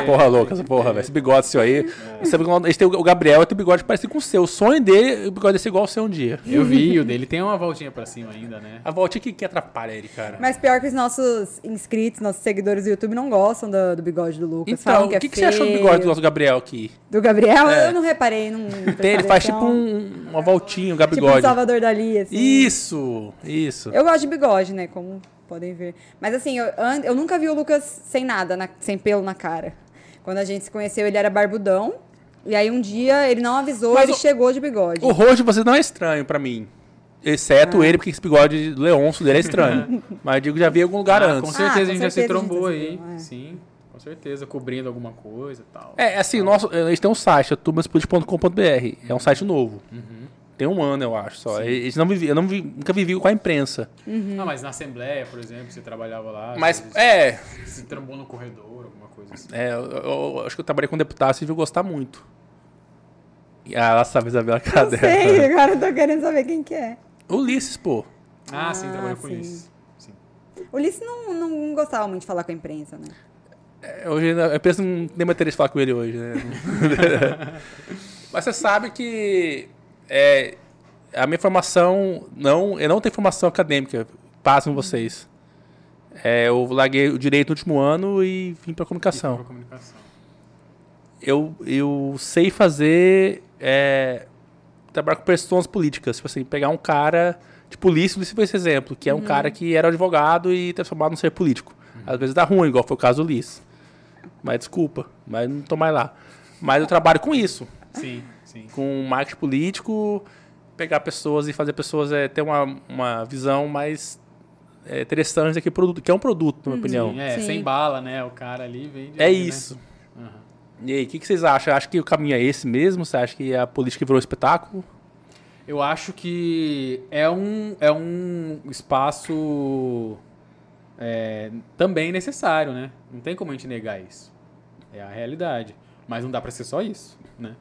porra louca, essa porra, velho. Esse bigode seu aí. Você, a gente tem o Gabriel, tem o bigode parecido com o seu. O sonho dele, o bigode desse igual ao seu um dia. Eu vi, o dele tem uma voltinha pra cima ainda, né? A voltinha que, que atrapalha ele, cara. Mas pior que os nossos inscritos, nossos seguidores do YouTube não gostam do, do bigode do Lucas. Então, falam o que, que, é que você achou do bigode do nosso Gabriel aqui? Do Gabriel? É. Eu não reparei. Não Tem, ele faz tipo um, uma voltinha, um Tipo gabigode. o Salvador Dali, assim. Isso, isso. Eu gosto de bigode, né? Como podem ver. Mas assim, eu, eu nunca vi o Lucas sem nada, na- sem pelo na cara. Quando a gente se conheceu, ele era barbudão. E aí um dia ele não avisou, Mas ele o- chegou de bigode. O rosto de vocês não é estranho pra mim. Exceto ele, porque esse bigode Leonço dele é estranho. Mas eu digo, já vi em algum lugar Ah, antes. com certeza Ah, a gente com já se certeza a gente trombou já se aí. viu, é. Sim, com certeza. Cobrindo alguma coisa e tal. É, assim, o nosso, a gente tem um site, é turmasput.com.br. É um site novo. Tem um ano, eu acho, só. Eles não vivi, eu não vi- nunca vivi com a imprensa. Ah, mas na Assembleia, por exemplo, você trabalhava lá. Mas, é, Se trombou no corredor, alguma coisa assim. é eu, eu- eu acho que eu trabalhei com deputado, vocês vão gostar muito. E ah, ela sabe, Isabela Não Cadê? sei, agora eu tô querendo saber quem que é. Ulisses, pô. Ah, sim, Ah, trabalhou com sim. isso. Sim. O Ulisses não, não gostava muito de falar com a imprensa, né? É, Hoje a imprensa não tem mais interesse em falar com ele hoje, né? Mas você sabe que é, a minha formação não, eu não tenho formação acadêmica, passam vocês. É, eu larguei o direito no último ano e vim para comunicação. pra comunicação. Eu, eu sei fazer é, trabalhar com pessoas políticas, tipo assim, pegar um cara de polícia, Ulisses foi esse exemplo, que é um cara que era advogado e transformado num ser político. Às vezes dá ruim, igual foi o caso do Ulisses. Mas desculpa, mas não tô mais lá. Mas eu trabalho com isso, Sim, sim. com marketing político, pegar pessoas e fazer pessoas é, ter uma, uma visão mais é, interessante daquele produto, que é um produto, na minha opinião. Sim, é, Sim. sem bala, né? O cara ali vende. É né? isso. Aham. E aí, o que, que vocês acham? Acho que o caminho é esse mesmo? Você acha que a política virou espetáculo? Eu acho que é um, é um espaço é, também necessário, né? Não tem como a gente negar isso. É a realidade. Mas não dá pra ser só isso, né?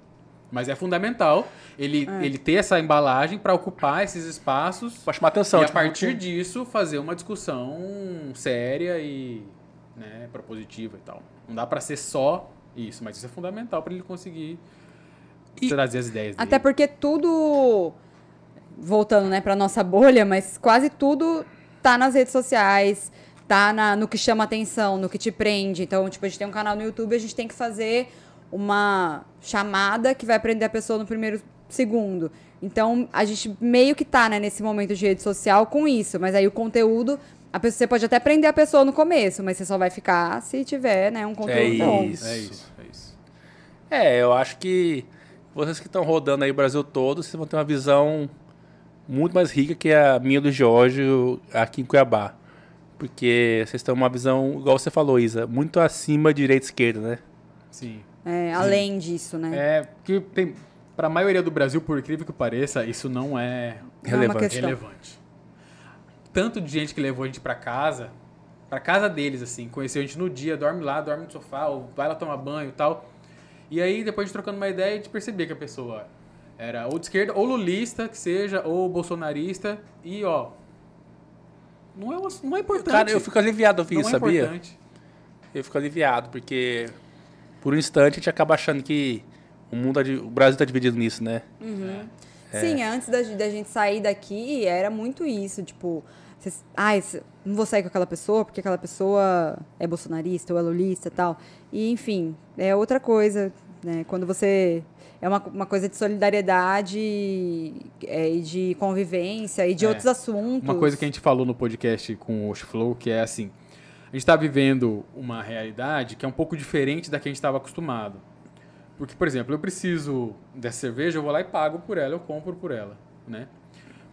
Mas é fundamental ele, ele ter essa embalagem para ocupar esses espaços Pra chamar atenção. e a tipo, partir disso fazer uma discussão séria e né, propositiva e tal. Não dá pra ser só isso, mas isso é fundamental para ele conseguir E- trazer as ideias dele. Até porque tudo, voltando né, pra nossa bolha, mas quase tudo tá nas redes sociais, tá na- no que chama atenção, no que te prende. Então, tipo, a gente tem um canal no YouTube, a gente tem que fazer uma chamada que vai prender a pessoa no primeiro segundo. Então, a gente meio que tá, né, nesse momento de rede social com isso. Mas aí o conteúdo, a pessoa, você pode até prender a pessoa no começo, mas você só vai ficar se tiver, né, um conteúdo É bom. isso. É isso, é isso. É, eu acho que vocês que estão rodando aí o Brasil todo, vocês vão ter uma visão muito mais rica que a minha do Jorge aqui em Cuiabá. Porque vocês têm uma visão, igual você falou, Isa, muito acima de direita e esquerda, né? Sim. É, além disso, né? É, porque tem, pra maioria do Brasil, por incrível que pareça, isso não é Não é relevante. questão. relevante. Tanto de gente que levou a gente pra casa, pra casa deles, assim, conheceu a gente no dia, dorme lá, dorme no sofá, ou vai lá tomar banho e tal. E aí, depois de trocando uma ideia, a gente percebia que a pessoa era ou de esquerda, ou lulista, que seja, ou bolsonarista, e ó. Não é, não é importante. Cara, eu fico aliviado ouvir não isso, é sabia? importante. Eu fico aliviado, porque por um instante a gente acaba achando que o mundo, di- o Brasil tá dividido nisso, né? É. Sim, antes da, da gente sair daqui, era muito isso, tipo, vocês, ai, cê- não vou sair com aquela pessoa porque aquela pessoa é bolsonarista ou é lulista e tal. E, enfim, é outra coisa, né? Quando você. É uma, uma coisa de solidariedade é, e de convivência e de É. outros assuntos. Uma coisa que a gente falou no podcast com o Flow, que é assim, a gente está vivendo uma realidade que é um pouco diferente da que a gente estava acostumado. Porque, por exemplo, eu preciso dessa cerveja, eu vou lá e pago por ela, eu compro por ela, né?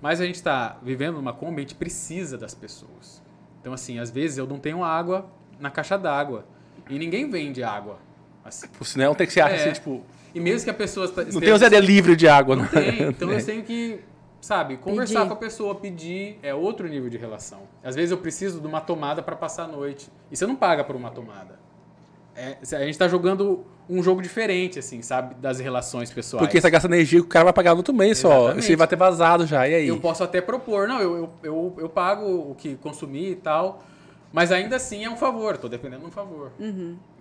Mas a gente está vivendo numa Kombi, a gente precisa das pessoas. Então, assim, às vezes eu não tenho água na caixa d'água. E ninguém vende água. Assim. Senão tem que ser É. assim, tipo. E mesmo que a pessoa... Não esteja- tem o Zé livre de água, não né? tem. Então eu tenho que, sabe, conversar Pedir. com a pessoa, pedir, é outro nível de relação. Às vezes eu preciso de uma tomada para passar a noite. E você não paga por uma tomada. É, a gente tá jogando um jogo diferente, assim, sabe, das relações pessoais. Porque você gasta energia que o cara vai pagar no outro mês só. Você vai ter vazado já, e aí? Eu posso até propor, não, eu, eu, eu, eu pago o que consumir e tal, mas ainda assim é um favor, tô dependendo de um favor.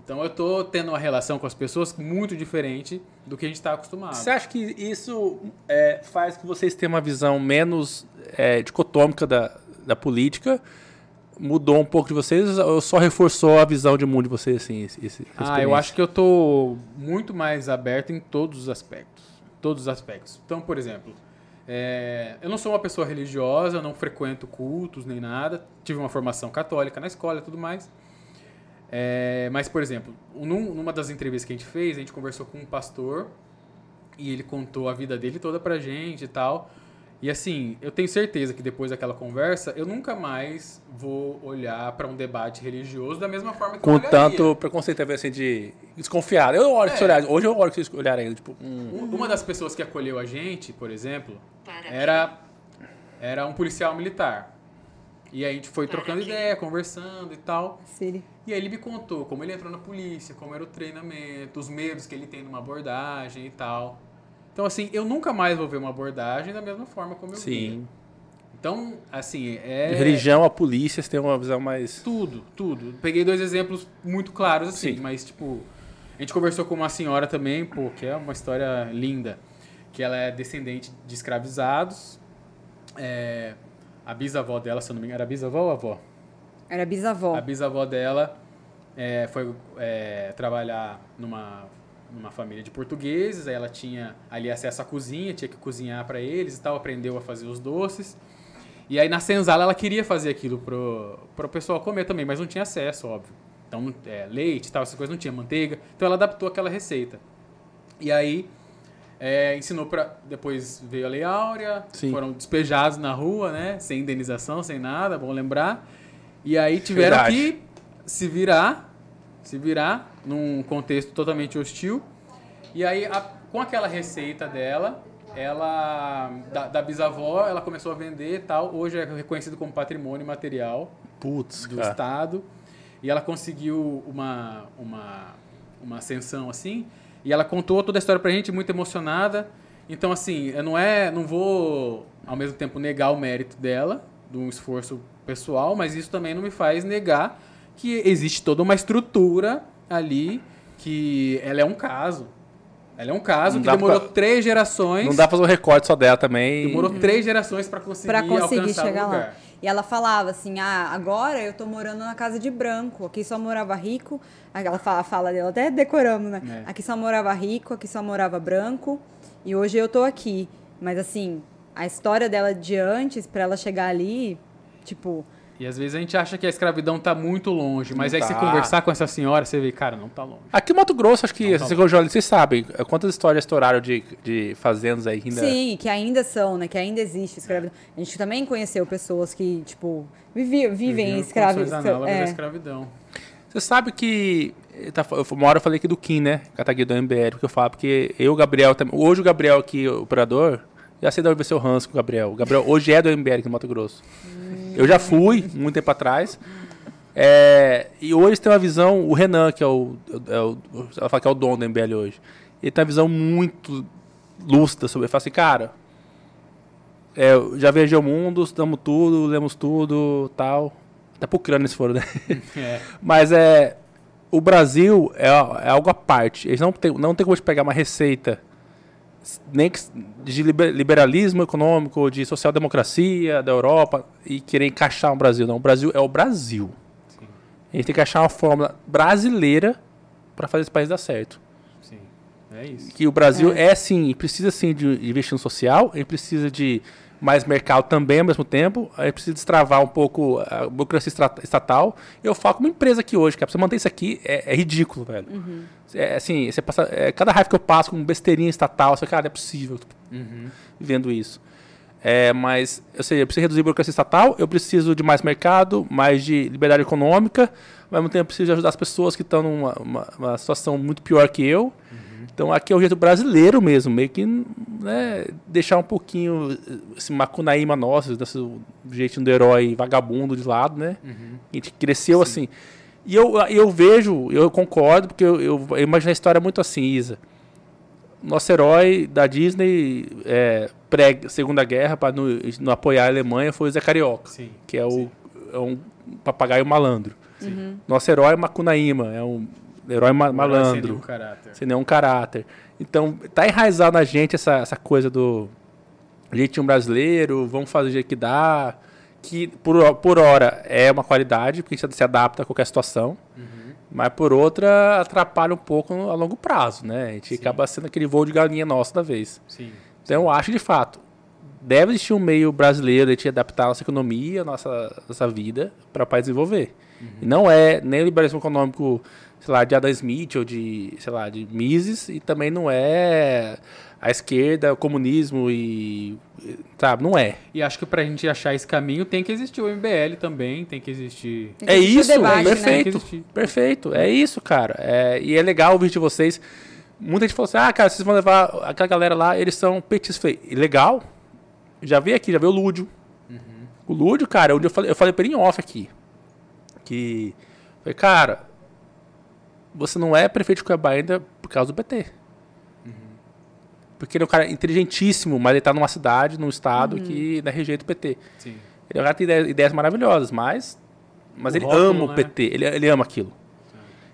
Então eu tô tendo uma relação com as pessoas muito diferente do que a gente tá acostumado. Você acha que isso é, faz que vocês tenham uma visão menos é, dicotômica da, da política? Mudou um pouco de vocês ou só reforçou a visão de mundo de vocês, assim? Esse, esse- Ah, eu acho que eu tô muito mais aberto em todos os aspectos. Todos os aspectos. Então, por exemplo, é, eu não sou uma pessoa religiosa, não frequento cultos nem nada. Tive uma formação católica na escola e tudo mais. É, mas, por exemplo, num- numa das entrevistas que a gente fez, a gente conversou com um pastor e ele contou a vida dele toda pra gente e tal. E assim, eu tenho certeza que depois daquela conversa, eu nunca mais vou olhar pra um debate religioso da mesma forma que eu Com olharia. tanto preconceito assim, de desconfiado. Eu olho É. olharem. Hoje eu olho que vocês olharem ainda. Tipo, hum, Um- Uma das pessoas que acolheu a gente, por exemplo, era, era um policial militar. E aí a gente foi trocando ideia, conversando e tal. Siri. E aí ele me contou como ele entrou na polícia, como era o treinamento, os medos que ele tem numa abordagem e tal. Então, assim, eu nunca mais vou ver uma abordagem da mesma forma como eu vi. sim. Então, assim, é... De religião a polícia, você tem uma visão mais. Tudo, tudo. Peguei dois exemplos muito claros, assim, Sim. mas, tipo, a gente conversou com uma senhora também, pô, que é uma história linda, que ela é descendente de escravizados. É, a bisavó dela, se eu não me engano, era bisavó ou avó? Era bisavó. A bisavó dela é, foi é, trabalhar numa, numa família de portugueses, aí ela tinha ali acesso à cozinha, tinha que cozinhar para eles e tal, aprendeu a fazer os doces. E aí na senzala ela queria fazer aquilo pro, pro pessoal comer também, mas não tinha acesso, óbvio. Então, é, leite e tal, essas coisas não tinha, manteiga. Então ela adaptou aquela receita. E aí é, ensinou para Depois veio a Lei Áurea, Sim. foram despejados na rua, né? Sem indenização, sem nada, bom lembrar. E aí tiveram Verdade. que se virar, se virar num contexto totalmente hostil. E aí, a- com aquela receita dela, ela da, da bisavó, ela começou a vender e tal. Hoje é reconhecido como patrimônio material Putz, do cara. estado. E ela conseguiu uma, uma, uma ascensão assim. E ela contou toda a história pra gente, muito emocionada. Então, assim, eu não é. Não vou ao mesmo tempo negar o mérito dela, de um esforço pessoal, mas isso também não me faz negar que existe toda uma estrutura ali que ela é um caso. Ela é um caso Não que demorou pra- três gerações. Não dá pra fazer um recorte só dela também. Demorou três gerações pra conseguir, Pra conseguir chegar lugar. lá. E ela falava assim: ah, agora eu tô morando na casa de branco. Aqui só morava rico. Ela fala, fala dela, até decoramos, né? É. Aqui só morava rico, aqui só morava branco. E hoje eu tô aqui. Mas assim, a história dela de antes, para ela chegar ali, tipo, e às vezes a gente acha que a escravidão tá muito longe, mas Não aí tá. você conversar com essa senhora, você vê, cara, não tá longe. Aqui em Mato Grosso, acho que Não, tá vocês, vocês sabem é, quantas histórias estouraram de, de fazendas aí ainda. Sim, que ainda são, né? Que ainda existe escravidão. A gente também conheceu pessoas que, tipo, vivi, vivem Viviam escravi... condições análogas à É. escravidão. Você sabe que. Tá, eu- uma hora eu falei aqui do Kim, né? Cataguiri do MBL, porque eu falo, porque eu, o Gabriel, também- hoje o Gabriel aqui, o operador, já sei de onde vai ser o ranço com o Gabriel. O Gabriel hoje é do MBL aqui no Mato Grosso. Eu já fui, muito tempo atrás. É, e hoje tem uma visão, o Renan, que é o, é o. Ela fala que é o dono do MBL hoje. Ele tem uma visão muito lúcida sobre. Ele fala assim, cara. É, já viajei o mundo, estudamos tudo, lemos tudo, tal. Até pro crânio se for, né? É. Mas é. O Brasil é, é algo à parte. Eles não tem, não tem como gente pegar uma receita nem que, de liber- liberalismo econômico, de social-democracia da Europa e querer encaixar no Brasil. Não, o Brasil é o Brasil. Sim, A gente tem que achar uma fórmula brasileira para fazer esse país dar certo. sim. É isso. Que o Brasil é, sim, precisa sim de de investir no social, ele precisa de mais mercado também ao mesmo tempo, aí precisa destravar um pouco a burocracia estatal. Eu falo como empresa aqui hoje, cara, pra você manter isso aqui é, é ridículo, velho. É, assim, você passa, é, cada raiva que eu passo com besteirinha estatal, você, cara, não é possível Uhum. vendo isso. É, mas, eu sei, eu preciso reduzir a burocracia estatal, eu preciso de mais mercado, mais de liberdade econômica, ao mesmo tempo eu preciso ajudar as pessoas que estão numa uma, uma situação muito pior que eu. Então aqui é o jeito brasileiro mesmo, meio que né, deixar um pouquinho esse macunaíma nosso, desse jeitinho do herói vagabundo de lado, né? Uhum. A gente cresceu assim. E eu, eu vejo, eu concordo, porque eu, eu, eu imagino a história muito assim, Isa. Nosso herói da Disney, é, pré-segunda guerra, para não, não apoiar a Alemanha, foi o Zé Carioca, Sim. que é, o, sim. é um papagaio malandro. Sim. Nosso herói é Macunaíma, é um herói ma- Sem malandro, nenhum caráter. sem nenhum caráter. Então, tá enraizado na gente essa, essa coisa do jeitinho brasileiro, vamos fazer o jeito que dá, que por, por hora é uma qualidade, porque a gente se adapta a qualquer situação, Uhum. mas por outra atrapalha um pouco a longo prazo, né? A gente Sim. acaba sendo aquele voo de galinha nosso da vez. Sim. Então, eu acho de fato, deve existir um meio brasileiro de adaptar a nossa economia, a nossa, nossa vida para o país desenvolver. E não é nem o liberalismo econômico, sei lá, de Adam Smith ou de, sei lá, de Mises, e também não é a esquerda, o comunismo e. Sabe, não é. E acho que pra gente achar esse caminho tem que existir o MBL também, tem que existir. Tem que É existir o isso, debate, né? Perfeito. existir. Perfeito, é isso, cara. É, e é legal ouvir de vocês. Muita gente falou assim: ah, cara, vocês vão levar aquela galera lá, eles são petistas. Falei, "E legal. Já veio aqui, já veio o Lúdio. O Lúdio, cara, onde eu falei, eu falei pra ele em off aqui. Que. Falei, cara, você não é prefeito de Cuiabá ainda por causa do PT. Porque ele é um cara inteligentíssimo, mas ele tá numa cidade, num estado que né, rejeita o PT. Sim. Ele é um cara que tem ideias, ideias maravilhosas, mas, mas O ele rótulo, ama o né? PT, ele, ele ama aquilo.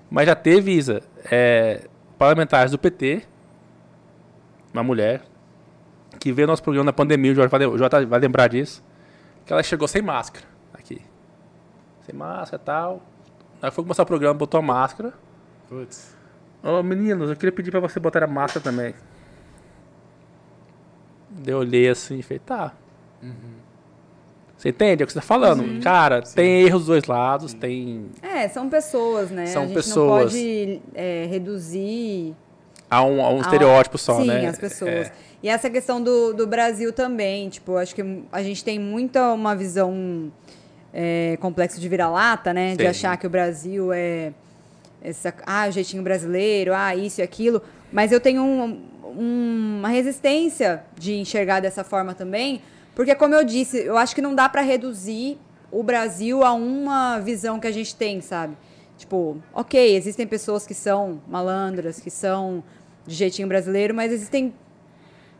Mas já teve, Isa, é, parlamentares do PT, uma mulher, que veio nosso programa na pandemia, o Jorge vai, o Jorge vai lembrar disso, que ela chegou sem máscara aqui. Sem máscara e tal. Aí foi começar o programa, botou a máscara. Putz. Ô meninos, eu queria pedir pra você botar a máscara também. Eu olhei assim e falei, tá. Você entende? É o que você tá falando. Cara, tem erros dos dois lados, tem. É, são pessoas, né? São a gente pessoas. não pode é, reduzir Há um, há um a- estereótipo só, Sim, né? as pessoas. É. E essa questão do, do Brasil também, tipo, acho que a gente tem muita uma visão é, complexo de vira-lata, né? De achar que o Brasil é essa, ah, o jeitinho brasileiro, ah, isso e aquilo. Mas eu tenho um- um- uma resistência de enxergar dessa forma também, porque como eu disse, eu acho que não dá para reduzir o Brasil a uma visão que a gente tem, sabe? Tipo, ok, existem pessoas que são malandras, que são de jeitinho brasileiro, mas existem,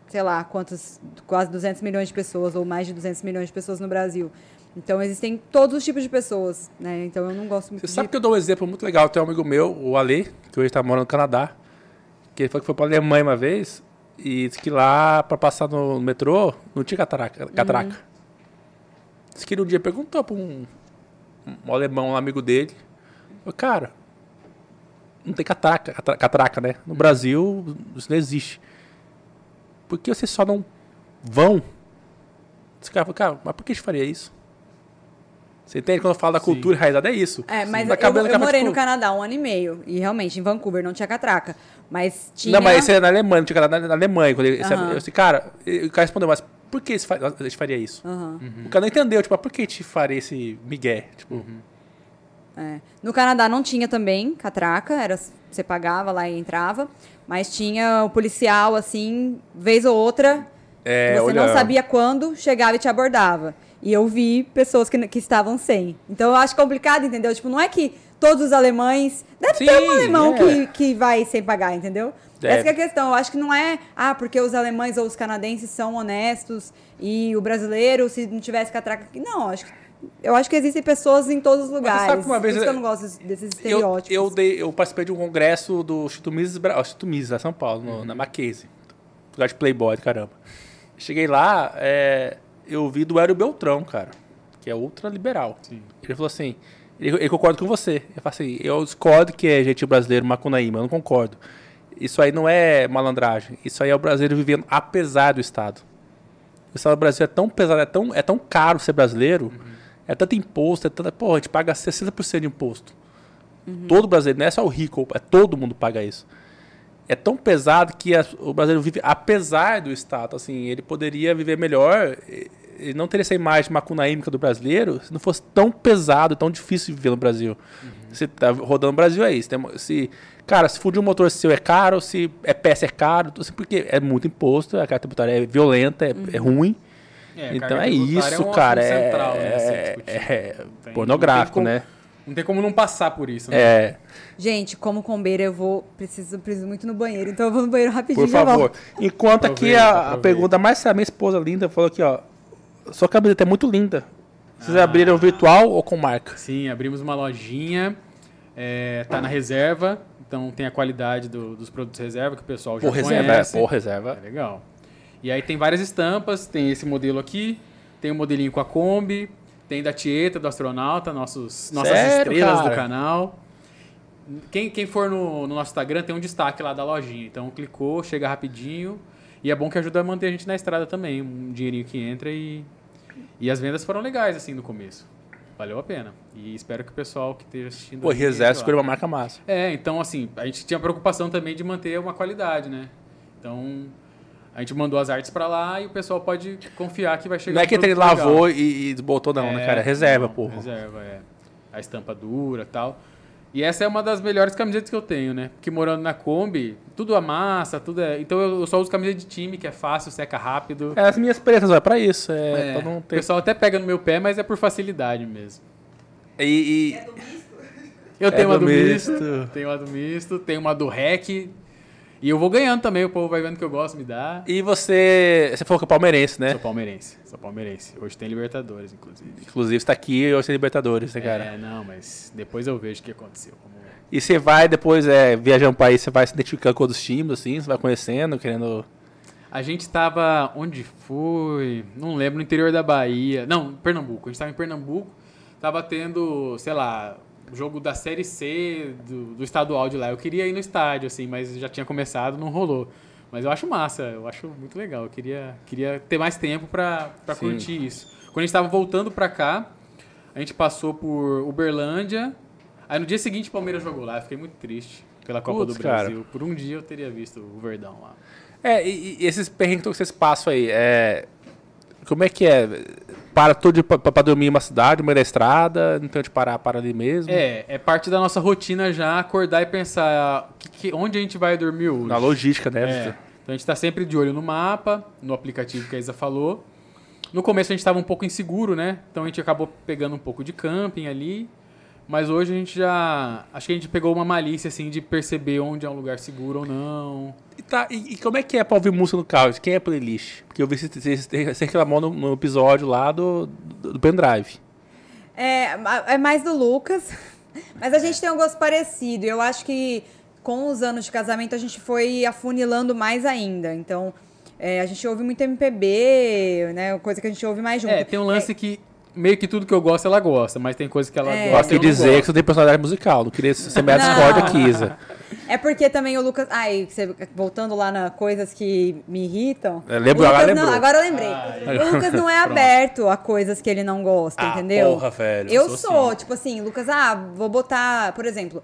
sei lá, quantos, quase 200 milhões de pessoas, ou mais de 200 milhões de pessoas no Brasil. Então existem todos os tipos de pessoas, né? Então eu não gosto muito Você de... sabe que eu dou um exemplo muito legal. Tem um amigo meu, o Ale, que hoje tá morando no Canadá, que ele falou que foi pra Alemanha uma vez e disse que lá, pra passar no metrô, não tinha catraca. catraca. Disse que ele um dia perguntou pra um, um alemão, um amigo dele, falou, cara, não tem catraca, catra- catraca, né? No Brasil, isso não existe. por que vocês só não vão? Esse cara falou, cara, mas por que a gente faria isso? Você entende? Quando eu falo da cultura enraizada, é isso. É, mas Tá eu, eu morei tipo, no Canadá um ano e meio. E realmente, em Vancouver não tinha catraca. Mas tinha. Não, mas isso é na Alemanha, não tinha cara na, Alemanha. Quando ele, Aham. Eu disse, cara, o cara respondeu, mas por que a gente faria isso? Aham. O cara não entendeu, tipo, por que a gente faria esse migué? Tipo, É. No Canadá não tinha também catraca, era você pagava lá e entrava, mas tinha o policial assim, vez ou outra, É, que você olha- não sabia quando chegava e te abordava. E eu vi pessoas que, que estavam sem. Então eu acho complicado, entendeu? Tipo, não é que todos os alemães. Deve Sim, ter um alemão é. que, que vai sem pagar, entendeu? Deve. Essa que é a questão. Eu acho que não é, ah, porque os alemães ou os canadenses são honestos e o brasileiro, se não tivesse catraca. Não, acho que. Eu acho que existem pessoas em todos os lugares. sabe uma vez Por isso que eu eu- não gosto desses eu, estereótipos. eu, dei, eu participei de um congresso do Instituto Mises, Instituto São Paulo, no- na Mackenzie. Lugar de playboy, caramba. Cheguei lá, é, eu vi do Hélio Beltrão, cara, que é ultraliberal. Sim. Ele falou assim, ele, ele concorda com você. Eu falei assim, eu discordo que é jeitinho brasileiro, macunaíma, eu não concordo. Isso aí não é malandragem, isso aí é o brasileiro vivendo apesar do Estado. O Estado do Brasil é tão pesado, é tão, é tão caro ser brasileiro, é tanto imposto, é tanta, porra, a gente paga 60% de imposto. Todo brasileiro, não é só o rico, é todo mundo paga isso. É tão pesado que as- o brasileiro vive apesar do Estado. Assim, ele poderia viver melhor, ele não teria essa imagem macunaímica do brasileiro se não fosse tão pesado, tão difícil de viver no Brasil. Você tá rodando no Brasil é isso. Tem se, cara, se fundir um motor seu é caro, se é peça é caro, assim, porque é muito imposto, a carta tributária é violenta, é, é ruim. É, então carga é tributária isso, um cara. É, central, né, a ser é- discutido. é Tem- pornográfico, não tem né? como- Não tem como não passar por isso, né? É, Gente, como combeira, eu vou. Preciso, preciso muito no banheiro, então eu vou no banheiro rapidinho por já favor. volto. Enquanto aqui Aproveita, a, a aproveita. pergunta mais séria, minha esposa linda falou aqui, ó. Sua camiseta é muito linda. Vocês Ah. abriram virtual ou com marca? Sim, abrimos uma lojinha, é, tá na reserva, então tem a qualidade do- dos produtos reserva que o pessoal já Por reserva, é, conhece. por reserva. É legal. E aí tem várias estampas, tem esse modelo aqui, tem um modelinho com a Kombi, tem da Tieta, do astronauta, nossos, nossas Sério, estrelas cara? do canal. Quem, quem for no, no nosso Instagram tem um destaque lá da lojinha. Então clicou, chega rapidinho. E é bom que ajuda a manter a gente na estrada também. Um dinheirinho que entra e. E as vendas foram legais, assim, no começo. Valeu a pena. E espero que o pessoal que esteja assistindo. Pô, reserva escolheu uma marca massa. É, então assim, a gente tinha preocupação também de manter uma qualidade, né? Então, a gente mandou as artes pra lá e o pessoal pode confiar que vai chegar Não é que ele lavou e, e botou, não, né, É, cara? É reserva, não, porra. Reserva, é. A estampa dura e tal. E essa é uma das melhores camisetas que eu tenho, né? Porque morando na Kombi, tudo amassa, tudo é... Então eu só uso camiseta de time, que é fácil, seca rápido. É, as minhas pretas, ó, é pra isso. É, É, pra não O ter. pessoal até pega no meu pé, mas é por facilidade mesmo. E, e- Eu É tenho uma do do misto, misto. tenho uma do misto, tenho uma do REC. E eu vou ganhando também, o povo vai vendo que eu gosto, me dá. e você. Você falou que é palmeirense, né? Sou palmeirense, sou palmeirense. Hoje tem Libertadores, inclusive. Inclusive, você tá aqui e hoje tem Libertadores, né, cara? É, não, mas depois eu vejo o que aconteceu. Como... E você vai depois, é, viajando pro país, você vai se identificando com outros times, assim, você vai conhecendo, querendo. A gente tava. Onde foi? Não lembro, no interior da Bahia. Não, Pernambuco. A gente tava em Pernambuco. Tava tendo, sei lá, jogo da Série C do, do estadual de lá. Eu queria ir no estádio, assim, mas já tinha começado, não rolou. Mas eu acho massa, eu acho muito legal. Eu queria, queria ter mais tempo Sim. curtir isso. Quando a gente tava voltando pra cá, a gente passou por Uberlândia. Aí no dia seguinte o Palmeiras jogou lá. Eu fiquei muito triste pela Copa Putz, do cara. Brasil. Por um dia eu teria visto o Verdão lá. É, e, e esses perrengues que vocês passam aí, é. Como é que é? Para tudo pra dormir em uma cidade, da estrada, não tem onde parar, para ali mesmo. É, é parte da nossa rotina já acordar e pensar que- que- onde a gente vai dormir hoje. Na logística, né? É. Então a gente tá sempre de olho no mapa, no aplicativo que a Isa falou. No começo a gente tava um pouco inseguro, né? Então a gente acabou pegando um pouco de camping ali. Mas hoje a gente já. Acho que a gente pegou uma malícia, assim, de perceber onde é um lugar seguro ou não. E, tá, e, e como é que é pra ouvir música no carro? Quem é playlist? Porque eu vi que você, você, reclamou no, no episódio lá do, do, do pendrive. É, é mais do Lucas, mas a gente tem um gosto parecido. e Eu acho que com os anos de casamento a gente foi afunilando mais ainda. Então, é, a gente ouve muito MPB, né? Coisa que a gente ouve mais junto. É, tem um lance que meio que tudo que eu gosto ela gosta, mas tem coisa que ela É. Gosta. e não dizer que você tem personalidade musical. Não queria ser Não. discórdia aqui, Isa. É porque também o Lucas. Ai, você- voltando lá na coisas que me irritam. É, lembrou, o Lucas agora não- agora eu lembrei. Ah, o Lucas não é aberto a coisas que ele não gosta, Ah, entendeu? porra, velho. Eu Sou sou, sim. tipo assim, Lucas, ah, vou botar, por exemplo.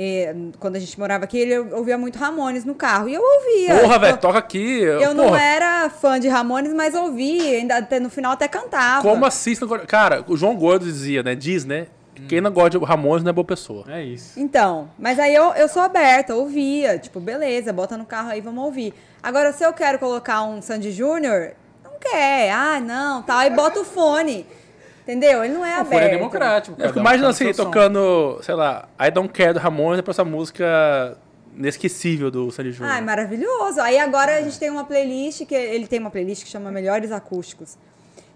Eh, quando a gente morava aqui, ele ouvia muito Ramones no carro. E eu ouvia. Porra, velho, toca aqui. Eu não porra, era fã de Ramones, mas ouvia. Ainda, até, no final até cantava. Como não gosta- Cara, o João Gordo dizia, né? Diz, né? Quem não gosta de Ramones não é boa pessoa. É isso. Então, mas aí eu, eu sou aberta, ouvia. Tipo, beleza, bota no carro aí, vamos ouvir. Agora, se eu quero colocar um Sandy Júnior, não quer. Ah, não, tal. Aí bota o fone. Entendeu? Ele não é O aberto. fone é democrático. Eu cada fico um imaginando assim, tocando, sei lá, I Don't Care do Ramones, depois essa música inesquecível do Sandy Júnior. Ai, maravilhoso. Aí agora a gente tem uma playlist, que ele tem uma playlist que chama Melhores Acústicos.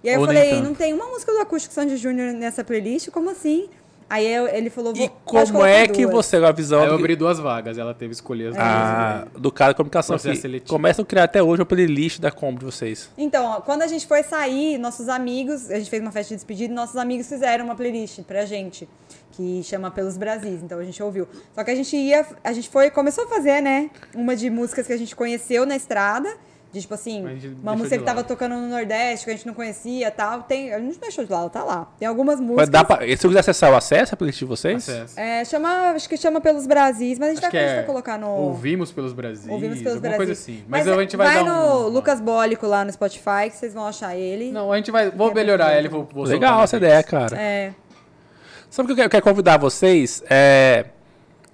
E aí Ou eu falei, tanto. não tem uma música do Acústico Sandy Júnior nessa playlist? Como assim? Aí eu- ele falou, E como é que duas. você, com a visão Aí eu abri duas vagas, ela teve que escolher as duas. ah, do cara de comunicação que começam a criar até hoje uma playlist da Combo de vocês? Então, ó, quando a gente foi sair, nossos amigos, a gente fez uma festa de despedida e nossos amigos fizeram uma playlist pra gente, que chama Pelos Brasis, então a gente ouviu. Só que a gente ia, a gente foi, começou a fazer, né, uma de músicas que a gente conheceu na estrada, de tipo assim, Mas uma música que tava tocando no Nordeste, que a gente não conhecia tal. Tem, a gente não deixou de lado, tá lá. Tem algumas Mas músicas. dá pra, se eu quiser acessar o acesso a playlist de vocês? Acesso. É, chama, acho que chama Pelos Brasis, mas a gente, Acho vai, a gente é vai colocar no... Ouvimos pelos Brasis, Ouvimos pelos alguma Brasis. coisa assim. Mas, a gente vai, vai dar no um... Lucas Bólico lá no Spotify, que vocês vão achar ele. Não, a gente vai... Vou melhorar ela e vou, vou Legal essa ideia, cara. É. Sabe o que eu quero, eu quero convidar vocês? É,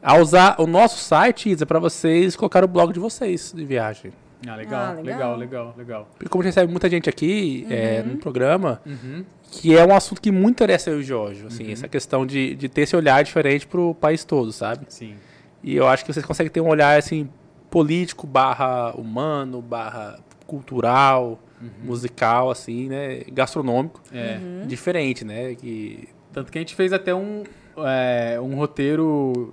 a usar o nosso site, Isa, pra vocês colocar o blog de vocês de viagem. Ah, legal, Ah, legal, legal. legal, legal. Porque como a gente recebe muita gente aqui é, Uhum. no programa, Uhum. que é um assunto que muito interessa eu e o Jorge, assim, essa questão de, de ter esse olhar diferente pro país todo, sabe? Sim. E eu acho que vocês conseguem ter um olhar, assim, político, barra humano, barra cultural, musical, assim, né? Gastronômico, É. diferente, né? Que... Tanto que a gente fez até um, é, um roteiro,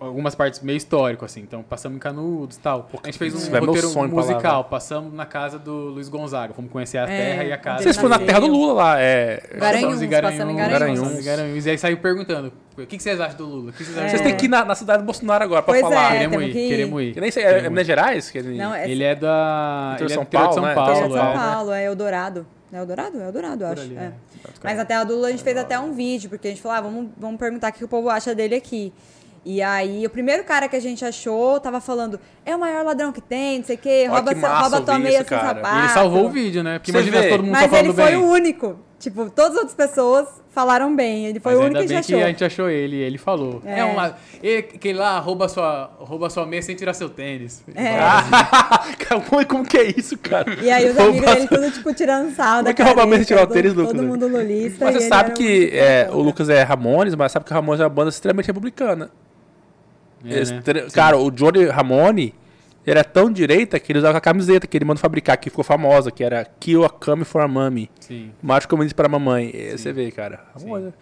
algumas partes meio histórico, assim. Então, passamos em Canudos e tal. A gente fez um é roteiro lá, musical. passamos na casa do Luiz Gonzaga. Fomos conhecer a É, terra e a casa. Vocês foram na terra do Lula lá, é... Garanhuns, Passamos em passamos em Garanhuns. passamos em Garanhuns. E aí saiu perguntando, o que, que vocês acham do Lula? O que vocês acham Vocês do têm Lula? que ir na, na cidade do Bolsonaro agora pra Pois falar. é, Queremos ir, que ir. queremos ir. Que nem sei, é, é Queremos Minas ir. Gerais? Que ele... Não, é, Ele é da... Ele de é São interior de Paulo, São né? Paulo, São é. Paulo, é Eldorado. É Eldorado? É Eldorado, eu acho. ali, é. né? Mas até a Dula a gente fez até um vídeo, porque a gente falou, ah, vamos, vamos perguntar o que o povo acha dele aqui. E aí, o primeiro cara que a gente achou tava falando, é o maior ladrão que tem, não sei o quê, rouba, que massa rouba tua meia isso, sem cara. sapato. E ele salvou o vídeo, né? Porque Você imagina vê. todo mundo Mas tá falando ele foi bem. o único. Tipo, todas as outras pessoas falaram bem. Ele foi Mas o ainda único que bem a gente achou. que a gente achou ele, ele falou. É. É, um la- e- aquele lá rouba sua, rouba sua meia sem tirar seu tênis. É. como, como que é isso, cara? E aí os Rouba- amigos dele tudo, tipo, tirando sarro Como da é que rouba cara mesmo dele, tirar o todo- tênis, Lucas? Todo mundo lulista. Mas e você ele sabe era que é, o Lucas é Ramones, mas sabe que o Ramones é uma banda extremamente republicana. É, né? Extre- Cara, o Johnny Ramone ele era tão direita que ele usava a camiseta que ele mandou fabricar, que ficou famosa, que era Kill a Come for a Mommy. Sim. Macho comunista para a mamãe. E Você vê, cara. Ramones.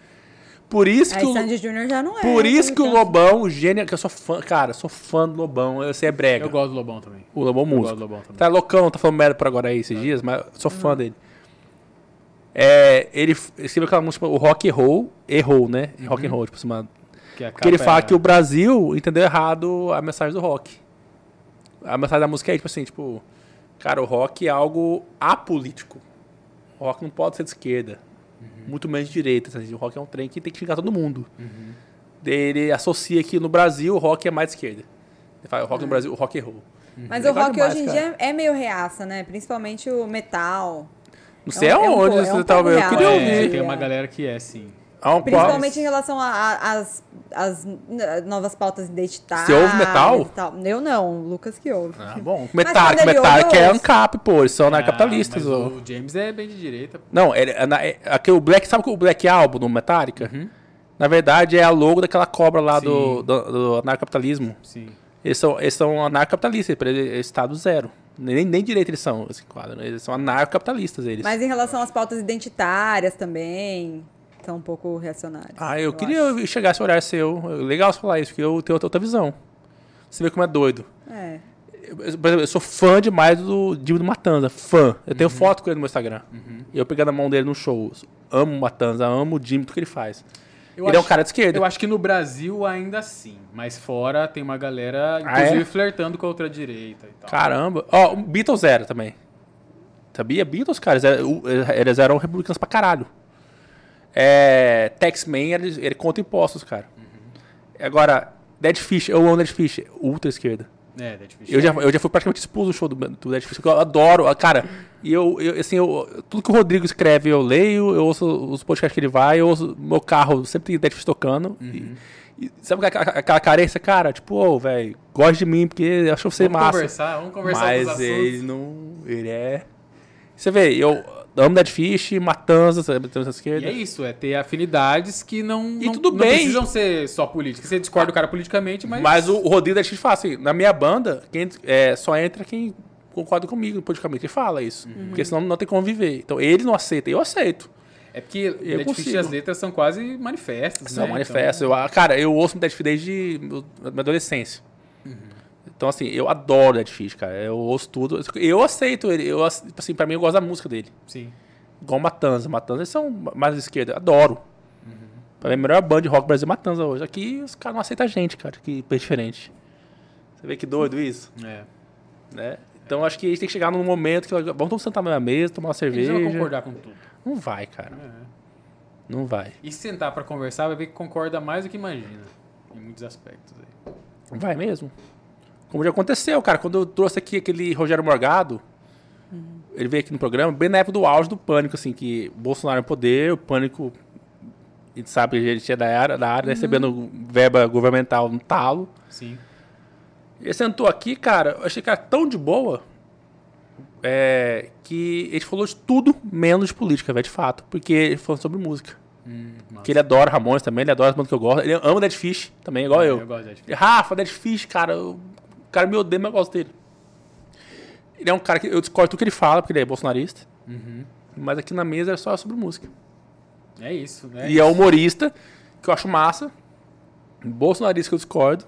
Por isso que Aí o, Sandy Júnior já não é. por isso que o. Lobão, o gênio, que eu sou fã, cara, eu sou fã do Lobão, eu sei é brega. Eu gosto do Lobão também. O Lobão Eu gosto músico. do Lobão também. Tá loucão, tá falando merda por agora aí esses dias, mas eu sou Hum. fã dele. É, ele escreveu aquela música, o rock errou, errou, né? Rock and roll, tipo, assim, uma- Que a porque ele fala é- que o Brasil entendeu errado a mensagem do rock. A mensagem da música é tipo assim, tipo, cara, o rock é algo apolítico. O rock não pode ser de esquerda, muito menos de direita. assim, O rock é um trem que tem que xingar todo mundo. Daí Ele associa que no Brasil o rock é mais de esquerda. Ele fala, o rock no Brasil, o rock errou. Mas o Legal rock demais, hoje em cara. dia é meio reaça, né? Principalmente o metal. Não sei É um- é um aonde po- é você um tá Eu queria É, ouvir. tem uma galera que é, sim. Um Principalmente qual- em relação às novas pautas identitárias. Você ouve metal? tal. Eu não, o Lucas que ouve. Ah, bom. Quando ele Metallica ouve, é ANCAP, pô. Eles são anarcapitalistas. Ah, ó. mas o James é bem de direita. pô. Não, ele, é na- é- aquele, o Black, sabe o Black Album do Metallica? Uhum. Na verdade, é a logo daquela cobra lá do, Sim. do, do anarcapitalismo. Sim. Eles são, eles são anarcapitalistas, eles é estado zero. Nem, nem direito eles são, esse quadro. né? Eles são anarcapitalistas, eles. Mas em relação às pautas identitárias também, são um pouco reacionários. ah, eu, queria chegar a esse horário seu. Legal você falar isso, porque eu tenho outra, visão. Você vê como é doido. É. Eu, por exemplo, eu sou fã demais do Dimo do Matanza. Fã. Eu Uhum. tenho foto com ele no meu Instagram. E eu pegando a mão dele no show. Amo o Matanza, amo o Jimmy, tudo que ele faz. Eu ele acho, é um cara de esquerda. Eu acho que no Brasil ainda sim, mas fora tem uma galera, inclusive, ah, é? flertando com a outra direita e tal. Caramba. Ó, oh, Beatles era também. Sabia? Beatles, cara, eles eram, eles eram republicanos pra caralho. É, Taxman, ele, ele conta impostos, cara. Uhum. Agora, Dead Fish, eu amo Dead Fish, ultra esquerda. É, Dead Fish. Eu, já, eu já fui praticamente expulso do show do, do Dead Fish, porque eu adoro. Cara, e eu, eu, assim, eu, tudo que o Rodrigo escreve eu leio, eu ouço os podcasts que ele vai, eu ouço meu carro, sempre tem Dead Fish tocando. Uhum. E, e, sabe aquela, aquela carência, cara? Tipo, ô, oh, velho, gosta de mim porque acho você vamos massa. Vamos conversar, vamos conversar Mas ele não. Ele é. Você vê, eu amo Dead Fish, Matanza esquerda. E é isso, é ter afinidades que não, e não, tudo não bem. precisam ser só políticas. Você discorda do cara politicamente, mas. Mas o, Rodrigo Dead Fish fala assim: na minha banda, quem, é, só entra quem concorda comigo politicamente. Ele fala isso. Uhum. Porque senão não tem como viver. Então ele não aceita, eu aceito. É porque Dead Fish e as letras são quase manifestos. São né? manifestos. Então... Eu, cara, eu ouço Dead Fish desde minha adolescência. Então, assim, eu adoro Dead Fish, cara. Eu ouço tudo. Eu aceito ele. Eu, assim, pra mim, eu gosto da música dele. Sim. Igual Matanza. Matanza, eles são mais esquerda. Adoro. Uhum. Pra mim, a melhor banda de rock Brasil é Matanza hoje. Aqui, os caras não aceitam a gente, cara. Que é diferente. Você vê que doido isso? É. Né? Então, acho que a gente tem que chegar num momento que... Vamos sentar na mesa, tomar uma cerveja. Eles vão concordar com tudo. Não vai, cara. É. Não vai. E se sentar pra conversar, vai ver que concorda mais do que imagina. Em muitos aspectos aí. Vai mesmo? Como já aconteceu, cara. Quando eu trouxe aqui aquele Rogério Morgado, uhum. ele veio aqui no programa, bem na época do auge do pânico, assim, que Bolsonaro no poder, o pânico. A gente sabe que ele tinha da área, da área uhum. recebendo verba governamental no talo. Sim. Ele sentou aqui, cara, eu achei que era tão de boa é, que ele falou de tudo menos de política, velho, de fato. Porque ele falou sobre música. Hum, que ele adora Ramones também, ele adora as bandas que eu gosto. Ele ama Dead Fish também, igual é, eu. Eu gosto de Dead Fish. Rafa, Dead Fish, cara, eu cara me odeia, mas eu gosto dele. Ele é um cara que eu discordo tudo que ele fala, porque ele é bolsonarista. Uhum. Mas aqui na mesa é só sobre música. É isso, né? E é humorista, que eu acho massa. Bolsonarista que eu discordo.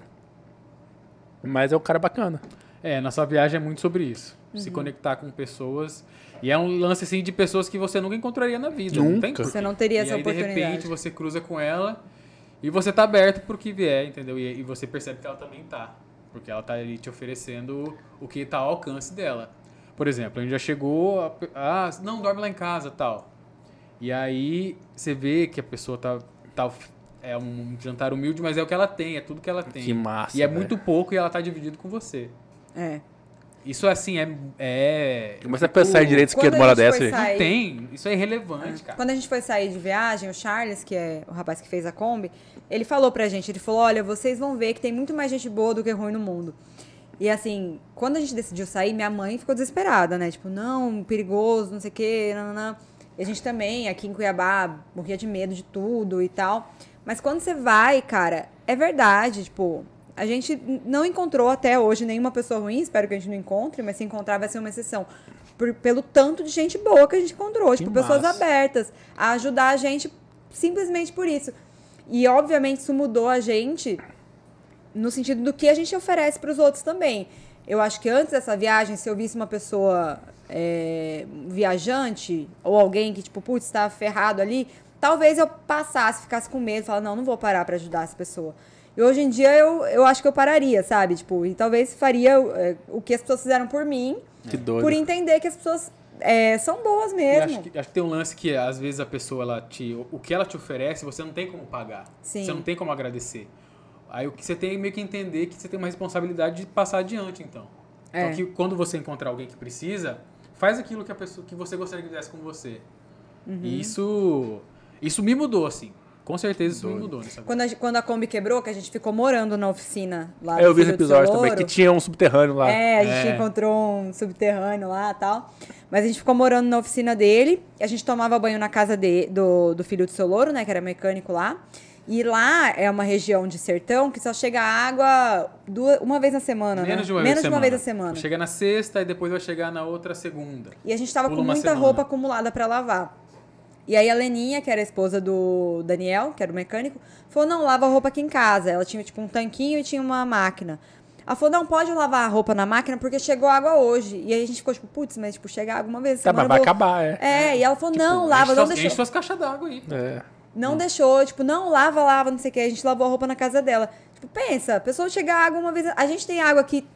Mas é um cara bacana. É, nossa viagem é muito sobre isso. Uhum. Se conectar com pessoas. E é um lance assim de pessoas que você nunca encontraria na vida. Nunca. Não tem você não teria e essa aí, oportunidade. De repente você cruza com ela e você tá aberto pro que vier, entendeu? E, e você percebe que ela também tá. Porque ela está ali te oferecendo o que está ao alcance dela. Por exemplo, a gente já chegou a, ah, não, dorme lá em casa, tal. E aí você vê que a pessoa tá, tá é um jantar humilde, mas é o que ela tem, é tudo que ela tem. Que massa. E é véio. muito pouco e ela tá dividido com você. É. Isso assim é. é Começa a pensar em direito esquerdo uma hora dessa. Sair... Não tem. Isso é irrelevante, cara. Quando a gente foi sair de viagem, o Charles, que é o rapaz que fez a Kombi, ele falou pra gente, ele falou, olha, vocês vão ver que tem muito mais gente boa do que ruim no mundo. E assim, quando a gente decidiu sair, minha mãe ficou desesperada, né? Tipo, não, perigoso, não sei o quê, não, não, não. E a gente também, aqui em Cuiabá, morria de medo de tudo e tal. Mas quando você vai, cara, é verdade, tipo, a gente não encontrou até hoje nenhuma pessoa ruim, espero que a gente não encontre, mas se encontrar vai ser uma exceção. Por, pelo tanto de gente boa que a gente encontrou, que tipo, massa. pessoas abertas a ajudar a gente simplesmente por isso. E obviamente isso mudou a gente no sentido do que a gente oferece para os outros também. Eu acho que antes dessa viagem, se eu visse uma pessoa é, viajante ou alguém que, tipo, putz, está ferrado ali, talvez eu passasse, ficasse com medo, falasse, não, não vou parar para ajudar essa pessoa. E hoje em dia eu, eu acho que eu pararia, sabe? Tipo, e talvez faria é, o que as pessoas fizeram por mim. Que doido. Por entender que as pessoas é, são boas mesmo. Acho que, acho que, tem um lance que às vezes a pessoa ela te, o que ela te oferece você não tem como pagar. Sim. Você não tem como agradecer. Aí o que você tem é meio que entender que você tem uma responsabilidade de passar adiante, então. É. Então que quando você encontrar alguém que precisa, faz aquilo que a pessoa que você gostaria que fizesse com você. Uhum. E isso isso me mudou assim. Com certeza isso me mudou nessa quando a, quando a Kombi quebrou, que a gente ficou morando na oficina lá. É, eu vi esse episódio também, que tinha um subterrâneo lá. É, a gente é. encontrou um subterrâneo lá e tal. Mas a gente ficou morando na oficina dele. A gente tomava banho na casa de, do, do filho do seu louro, né? Que era mecânico lá. E lá é uma região de sertão que só chega água duas, uma vez na semana, Menos né? de uma, Menos vez, de uma vez na semana. Chega na sexta e depois vai chegar na outra segunda. E a gente tava Pula com muita roupa acumulada para lavar. E aí a Leninha, que era a esposa do Daniel, que era o mecânico, falou: não, lava a roupa aqui em casa. Ela tinha tipo um tanquinho e tinha uma máquina. Ela falou: não, pode lavar a roupa na máquina porque chegou água hoje. E aí a gente ficou tipo, putz, mas tipo, chega água uma vez. Tá, mas vai vou... acabar, é. É, e ela falou: tipo, não, lava, não deixa. Enche suas caixas d'água aí. É. não hum. deixou, tipo, não, lava, lava, não sei o que. A gente lavou a roupa na casa dela. Tipo, pensa, a pessoa chegar água uma vez. A gente tem água aqui.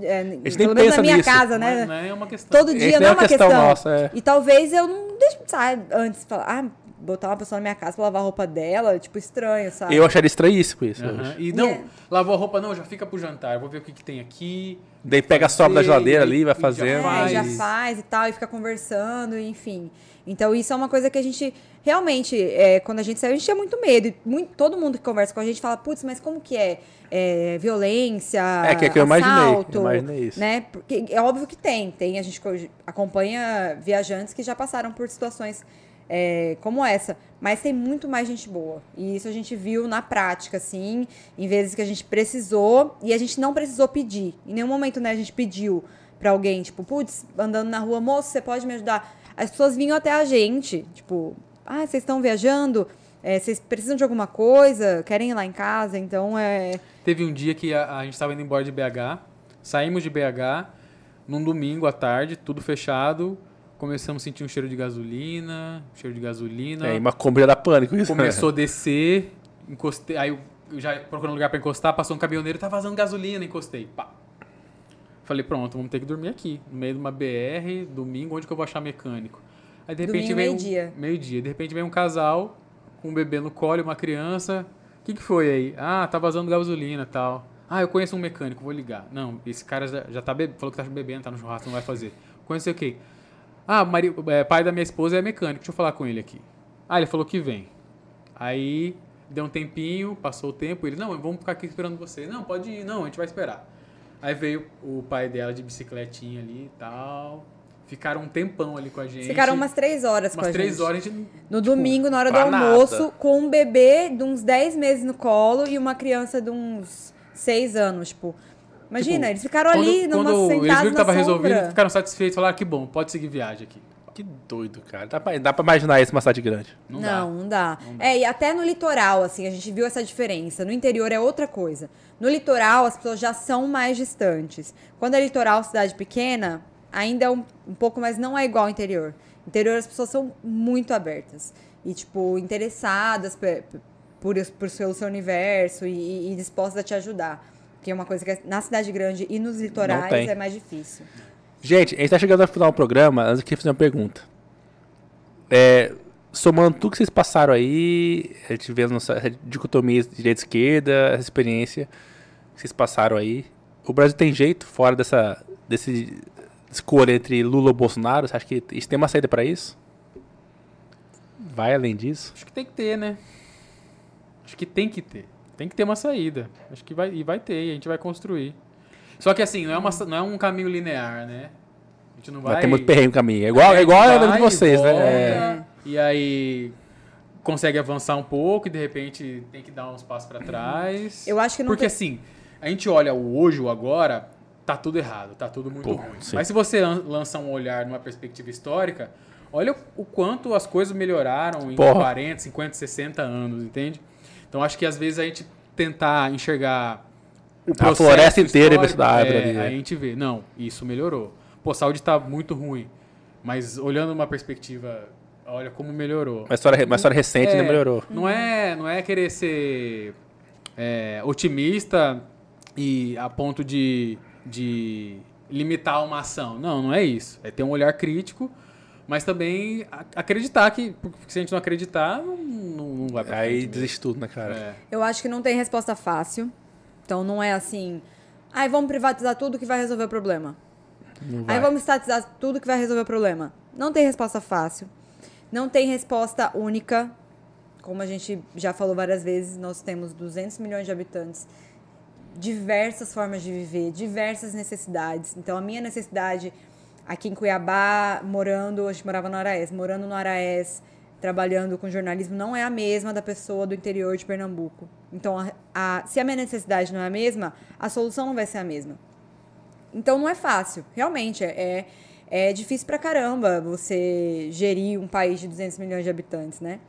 É, pelo menos na minha nisso. casa, né? Não é uma questão. Todo dia não é uma questão. questão. Nossa, é. E talvez eu não deixe, sabe, antes falar, ah, botar uma pessoa na minha casa pra lavar a roupa dela, tipo, estranho, sabe? Eu acharia estranhíssimo isso. Uhum. E não, yeah. lavou a roupa, não, já fica pro jantar, vou ver o que, que tem aqui. Daí pega a sobra da geladeira ali, vai fazendo. Já faz. É, já faz e tal, e fica conversando, enfim. Então, isso é uma coisa que a gente realmente, é, quando a gente saiu, a gente tinha muito medo. Muito, todo mundo que conversa com a gente fala, putz, mas como que é? é violência, é, que é que eu assalto, imaginei, imaginei isso. né? Porque é óbvio que tem, tem, a gente acompanha viajantes que já passaram por situações é, como essa. Mas tem muito mais gente boa. E isso a gente viu na prática, assim, em vezes que a gente precisou e a gente não precisou pedir. Em nenhum momento, né, a gente pediu para alguém, tipo, putz, andando na rua, moço, você pode me ajudar? As pessoas vinham até a gente, tipo, ah, vocês estão viajando? É, vocês precisam de alguma coisa? Querem ir lá em casa? Então é. Teve um dia que a, a gente estava indo embora de BH, saímos de BH, num domingo à tarde, tudo fechado começamos a sentir um cheiro de gasolina, cheiro de gasolina. É, uma compra da pânico isso. Começou né? a descer, encostei, aí eu já procurando lugar para encostar, passou um caminhoneiro, tá vazando gasolina, encostei. Pá. Falei, pronto, vamos ter que dormir aqui, no meio de uma BR, domingo, onde que eu vou achar mecânico? Aí de repente domingo, veio meio-dia. Um, meio-dia, de repente vem um casal com um bebê no colo, uma criança. O que que foi aí? Ah, tá vazando gasolina, tal. Ah, eu conheço um mecânico, vou ligar. Não, esse cara já, já tá bebendo, falou que tá bebendo, tá no churrasco, não vai fazer. Conhece o quê? Ah, Mari, é, pai da minha esposa é mecânico, deixa eu falar com ele aqui. Ah, ele falou que vem. Aí deu um tempinho, passou o tempo, ele, não, vamos ficar aqui esperando você. Não, pode ir, não, a gente vai esperar. Aí veio o pai dela de bicicletinha ali e tal. Ficaram um tempão ali com a gente. Ficaram umas três horas umas com a três gente. horas gente. No tipo, domingo, na hora do almoço, nada. com um bebê de uns 10 meses no colo e uma criança de uns 6 anos, tipo. Imagina, tipo, eles ficaram quando, ali numa quando eles viram que tava resolvido, ficaram satisfeitos, falaram que bom, pode seguir viagem aqui. Que doido, cara. Dá pra, dá pra imaginar isso numa cidade grande. Não, não, dá. não, dá. não dá. É, e até no litoral, assim, a gente viu essa diferença. No interior é outra coisa. No litoral, as pessoas já são mais distantes. Quando é litoral, cidade pequena, ainda é um, um pouco, mas não é igual ao interior. No interior, as pessoas são muito abertas. E, tipo, interessadas por, por, por seu, seu universo e, e dispostas a te ajudar. Que é uma coisa que na cidade grande e nos litorais é mais difícil. Gente, a gente está chegando ao final do programa. Antes eu queria fazer uma pergunta. É, somando tudo que vocês passaram aí, a gente vê essa dicotomia direita-esquerda, essa experiência que vocês passaram aí. O Brasil tem jeito fora dessa desse escolha entre Lula ou Bolsonaro? Você acha que tem uma saída para isso? Vai além disso? Acho que tem que ter, né? Acho que tem que ter. Tem que ter uma saída. Acho que vai, e vai ter, e a gente vai construir. Só que assim, não é, uma, não é um caminho linear, né? A gente não vai. Vai ter muito perrengue no caminho. É igual, é, igual a de vocês, né? volta, né? É. E aí consegue avançar um pouco e de repente tem que dar uns passos para trás. Eu acho que não Porque tem... assim, a gente olha o hoje, o agora, tá tudo errado, tá tudo muito Pô, ruim. Sim. Mas se você lança um olhar numa perspectiva histórica, olha o quanto as coisas melhoraram em Porra. 40, 50, 60 anos, entende? Então acho que às vezes a gente tentar enxergar o processo a floresta inteira em da árvore é, ali, né? a gente vê, não, isso melhorou. Pô, a saúde está muito ruim, mas olhando uma perspectiva, olha como melhorou. Uma história, uma história recente é, ainda melhorou. Não é, não é querer ser é, otimista e a ponto de, de limitar uma ação. Não, não é isso. É ter um olhar crítico mas também acreditar que, porque se a gente não acreditar, não, não vai pra Aí desiste tudo, né, cara? É. Eu acho que não tem resposta fácil. Então não é assim, ai, vamos privatizar tudo que vai resolver o problema. Aí vamos estatizar tudo que vai resolver o problema. Não tem resposta fácil. Não tem resposta única. Como a gente já falou várias vezes, nós temos 200 milhões de habitantes, diversas formas de viver, diversas necessidades. Então a minha necessidade aqui em Cuiabá, morando, a gente morava no Araés, morando no Araés, trabalhando com jornalismo, não é a mesma da pessoa do interior de Pernambuco. Então, a, a, se a minha necessidade não é a mesma, a solução não vai ser a mesma. Então, não é fácil, realmente. É, é, é difícil pra caramba você gerir um país de 200 milhões de habitantes, né?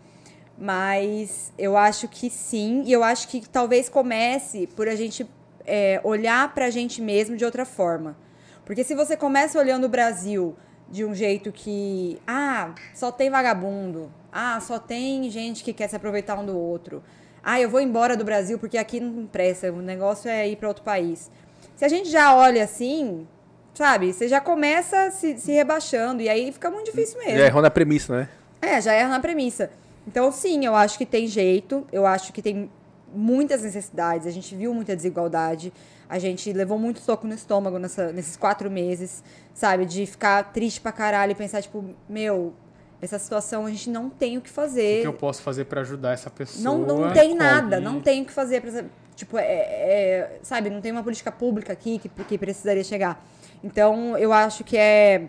Mas eu acho que sim, e eu acho que talvez comece por a gente é, olhar pra gente mesmo de outra forma. Porque se você começa olhando o Brasil de um jeito que, ah, só tem vagabundo, ah, só tem gente que quer se aproveitar um do outro. Ah, eu vou embora do Brasil porque aqui não presta, o negócio é ir para outro país. Se a gente já olha assim, sabe, você já começa se, se rebaixando e aí fica muito difícil mesmo. Já errou na premissa, né? É, já erra na premissa. Então, sim, eu acho que tem jeito, eu acho que tem muitas necessidades, a gente viu muita desigualdade, a gente levou muito soco no estômago nessa, nesses quatro meses, sabe? De ficar triste pra caralho e pensar, tipo, meu, essa situação a gente não tem o que fazer. O que eu posso fazer para ajudar essa pessoa? Não, não tem nada, não tem o que fazer. Pra, tipo, é, é, sabe, não tem uma política pública aqui que, que precisaria chegar. Então, eu acho que é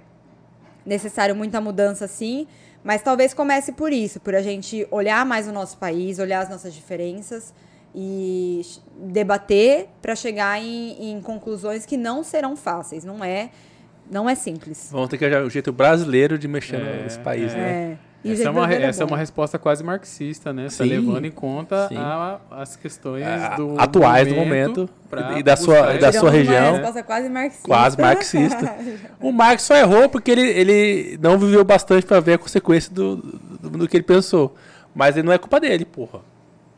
necessário muita mudança, sim. Mas talvez comece por isso, por a gente olhar mais o nosso país, olhar as nossas diferenças e debater para chegar em, em, conclusões que não serão fáceis. Não é, não é simples. Vamos ter que achar o jeito brasileiro de mexer é, nesse país, é. né? É. Essa, é uma, é essa é uma resposta quase marxista, né? Tá levando em conta a, as questões do atuais do momento, do momento e da sua, da sua região. Uma resposta quase marxista. Quase marxista. o Marx só errou porque ele, ele não viveu bastante para ver a consequência do, do, do, que ele pensou. Mas ele não é culpa dele, porra.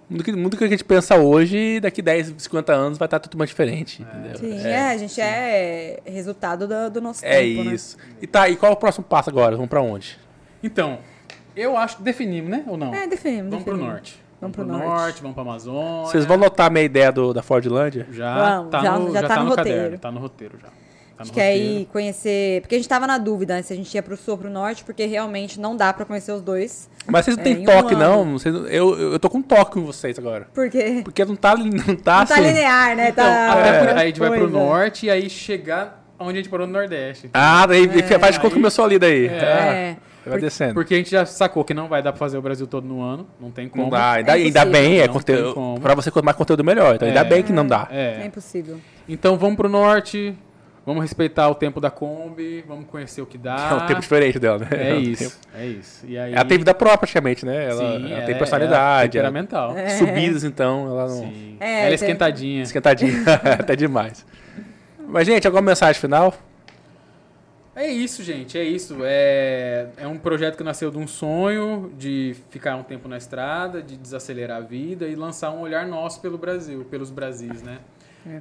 Muito que, muito que a gente pensa hoje, daqui 10, 50 anos vai estar tudo mais diferente, é. entendeu? Sim, é, é a gente sim. é resultado do, do nosso é tempo, É isso. Né? E tá, e qual é o próximo passo agora? Vamos para onde? Então, eu acho que definimos, né? Ou não? É, definimos. Vamos definimos. pro norte. Vamos pro, norte. norte, vamos pra Amazônia. Vocês vão notar a minha ideia do, da Fordlândia? Já, Vamos, tá, já- no, já já tá tá no no roteiro. caderno. Tá no roteiro já. Tá A gente quer roteiro. ir conhecer. Porque a gente tava na dúvida né, se a gente ia pro sul ou pro norte, porque realmente não dá pra conhecer os dois. Mas vocês não É, têm um toque, ano. não? Vocês- eu, eu, tô com toque com vocês agora. Porque Porque não tá, não tá não tá assim. linear, né? Então, Tá até por- outra aí a gente vai pro norte e aí chegar onde a gente parou no Nordeste. Ah, daí faz de conta que começou ali daí. É. Ah, vai descendo. Porque a gente já sacou que não vai dar pra fazer o Brasil todo no ano. Não tem como. Não dá, ainda, É ainda bem, é Não conteúdo. Pra você quanto mais conteúdo melhor. Então ainda É. bem que não dá. É É. impossível. Então vamos pro norte. Vamos respeitar o tempo da Kombi. Vamos conhecer o que dá. É um tempo diferente dela, né? É um isso. tempo- É isso. E aí, Ela tem vida própria, praticamente, né? Ela, Sim, ela é- tem é personalidade. ela- temperamental. É. Subidas, então, ela não. Sim. É, Ela é tem- esquentadinha. Esquentadinha. Até demais. Mas, gente, alguma mensagem final? É isso, gente, é isso. É, é um projeto que nasceu de um sonho de ficar um tempo na estrada, de desacelerar a vida e lançar um olhar nosso pelo Brasil, pelos Brasis, né?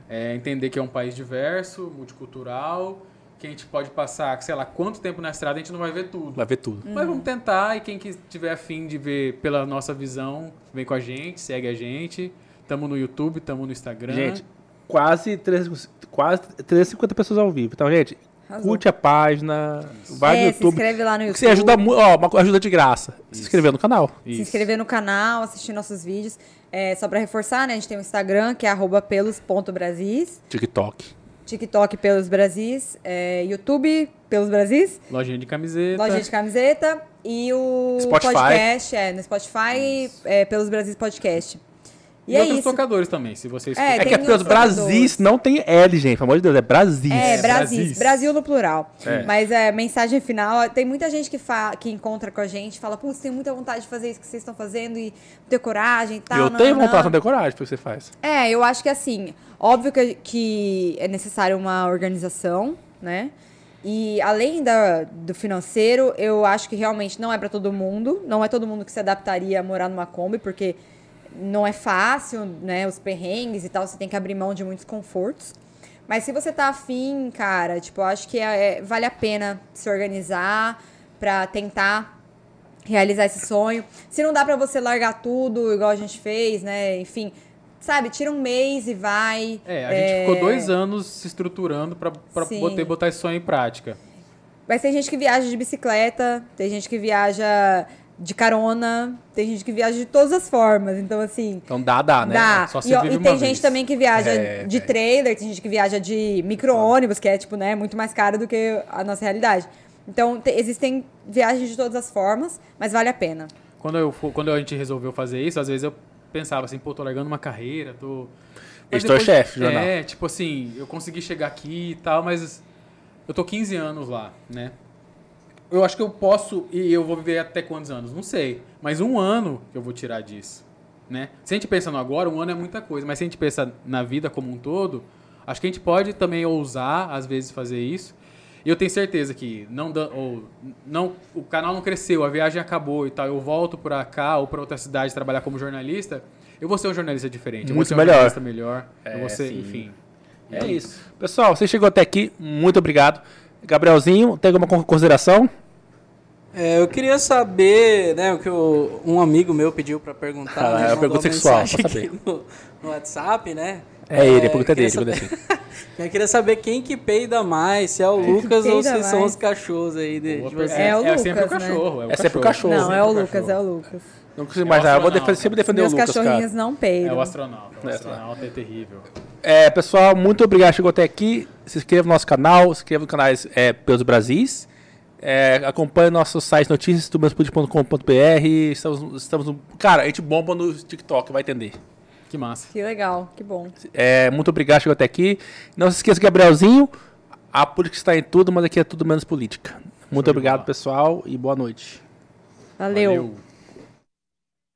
É, entender que é um país diverso, multicultural, que a gente pode passar, sei lá, quanto tempo na estrada a gente não vai ver tudo. Vai ver tudo. Mas vamos tentar e quem que tiver afim de ver pela nossa visão, vem com a gente, segue a gente. Tamo no YouTube, tamo no Instagram. Gente, quase, 3, quase 350 pessoas ao vivo. Então, gente, Arrasou. curte a página, vai é, no se YouTube. inscreve lá no YouTube. Você ajuda muito, ó, uma ajuda de graça. Se Isso. inscrever no canal. Se Isso. inscrever no canal, assistir nossos vídeos. É, só pra reforçar, né? A gente tem o Instagram, que é arroba pelos.brasis. TikTok. TikTok pelos Brasis. é, YouTube pelos Brasis. Lojinha de camiseta. Loja de camiseta. E o Spotify. podcast, é, no Spotify, é, pelos Brasis Podcast. E, E, é outros isso. tocadores também, se vocês É, É, que é porque os Brasis não tem L, gente. Pelo amor de Deus, é Brasis. É, É, Brasis. Brasis. Brasil no plural. É. Mas é mensagem final. Tem muita gente que, fa que encontra com a gente fala, putz, tenho muita vontade de fazer isso que vocês estão fazendo e ter coragem e tal. eu tenho nananã." vontade de ter coragem pro que você faz. É, eu acho que assim, óbvio que, que é necessário uma organização, né? E além da, do financeiro, eu acho que realmente não é para todo mundo. Não é todo mundo que se adaptaria a morar numa Kombi, porque não é fácil, né? Os perrengues e tal, você tem que abrir mão de muitos confortos. Mas se você tá afim, cara, tipo, eu acho que é- é- vale a pena se organizar pra tentar realizar esse sonho. Se não dá pra você largar tudo, igual a gente fez, né? Enfim, sabe, tira um mês e vai. É, a gente ficou dois anos se estruturando Sim. poder botar esse sonho em prática. Mas tem gente que viaja de bicicleta, tem gente que viaja de carona, tem gente que viaja de todas as formas. Então, assim, Então dá, dá, né? Dá. Só se E, vive e tem uma gente vez. também que viaja É, de velho. trailer, tem gente que viaja de micro-ônibus, que é, tipo, né, muito mais caro do que a nossa realidade. Então, te- existem viagens de todas as formas, mas vale a pena. Quando, eu, quando a gente resolveu fazer isso, às vezes eu pensava assim, pô, tô largando uma carreira, tô... Mas Editor-chefe, depois- jornal. É, tipo assim, eu consegui chegar aqui e tal, mas eu tô 15 anos lá, né? Eu acho que eu posso, e eu vou viver até quantos anos? Não sei. Mas um ano que eu vou tirar disso, né? Se a gente pensa no agora, um ano é muita coisa. Mas se a gente pensa na vida como um todo, acho que a gente pode também ousar, às vezes, fazer isso. E eu tenho certeza que não, ou, não o canal não cresceu, a viagem acabou e tal, eu volto para cá ou para outra cidade trabalhar como jornalista, eu vou ser um jornalista diferente. Muito eu vou ser um melhor. jornalista melhor. É, eu vou ser, sim. enfim. É isso. Pessoal, você chegou até aqui, muito obrigado. Gabrielzinho, tem alguma consideração? É, eu queria saber, né, o que o, um amigo meu pediu para perguntar. Ah, né, é uma pergunta sexual, no, no, WhatsApp, né? É, ele, a pergunta é dele. Saber... eu queria saber quem que peida mais, se é o é, Lucas ou se mais. são os cachorros aí de, de vocês. É o Lucas, é sempre o cachorro. Né? É, o é sempre o cachorro. Não, é o Lucas, é o Lucas. Não consigo é eu vou defender, sempre defender Meus o Lucas, cachorrinhos cara. não peidam. É o astronauta, o astronauta é terrível. É, pessoal, muito obrigado chegou até aqui. Se inscreva no nosso canal, se inscreva no canal é, Pelos Brasis. É, acompanhe nosso site notícias Estamos, estamos no, cara, a gente bomba no TikTok, vai entender. Que massa. Que legal, que bom. É, muito obrigado, chegou até aqui. Não se esqueça, Gabrielzinho, a política está em tudo, mas aqui é tudo menos política. Muito Show obrigado, pessoal, e boa noite. Valeu. Valeu.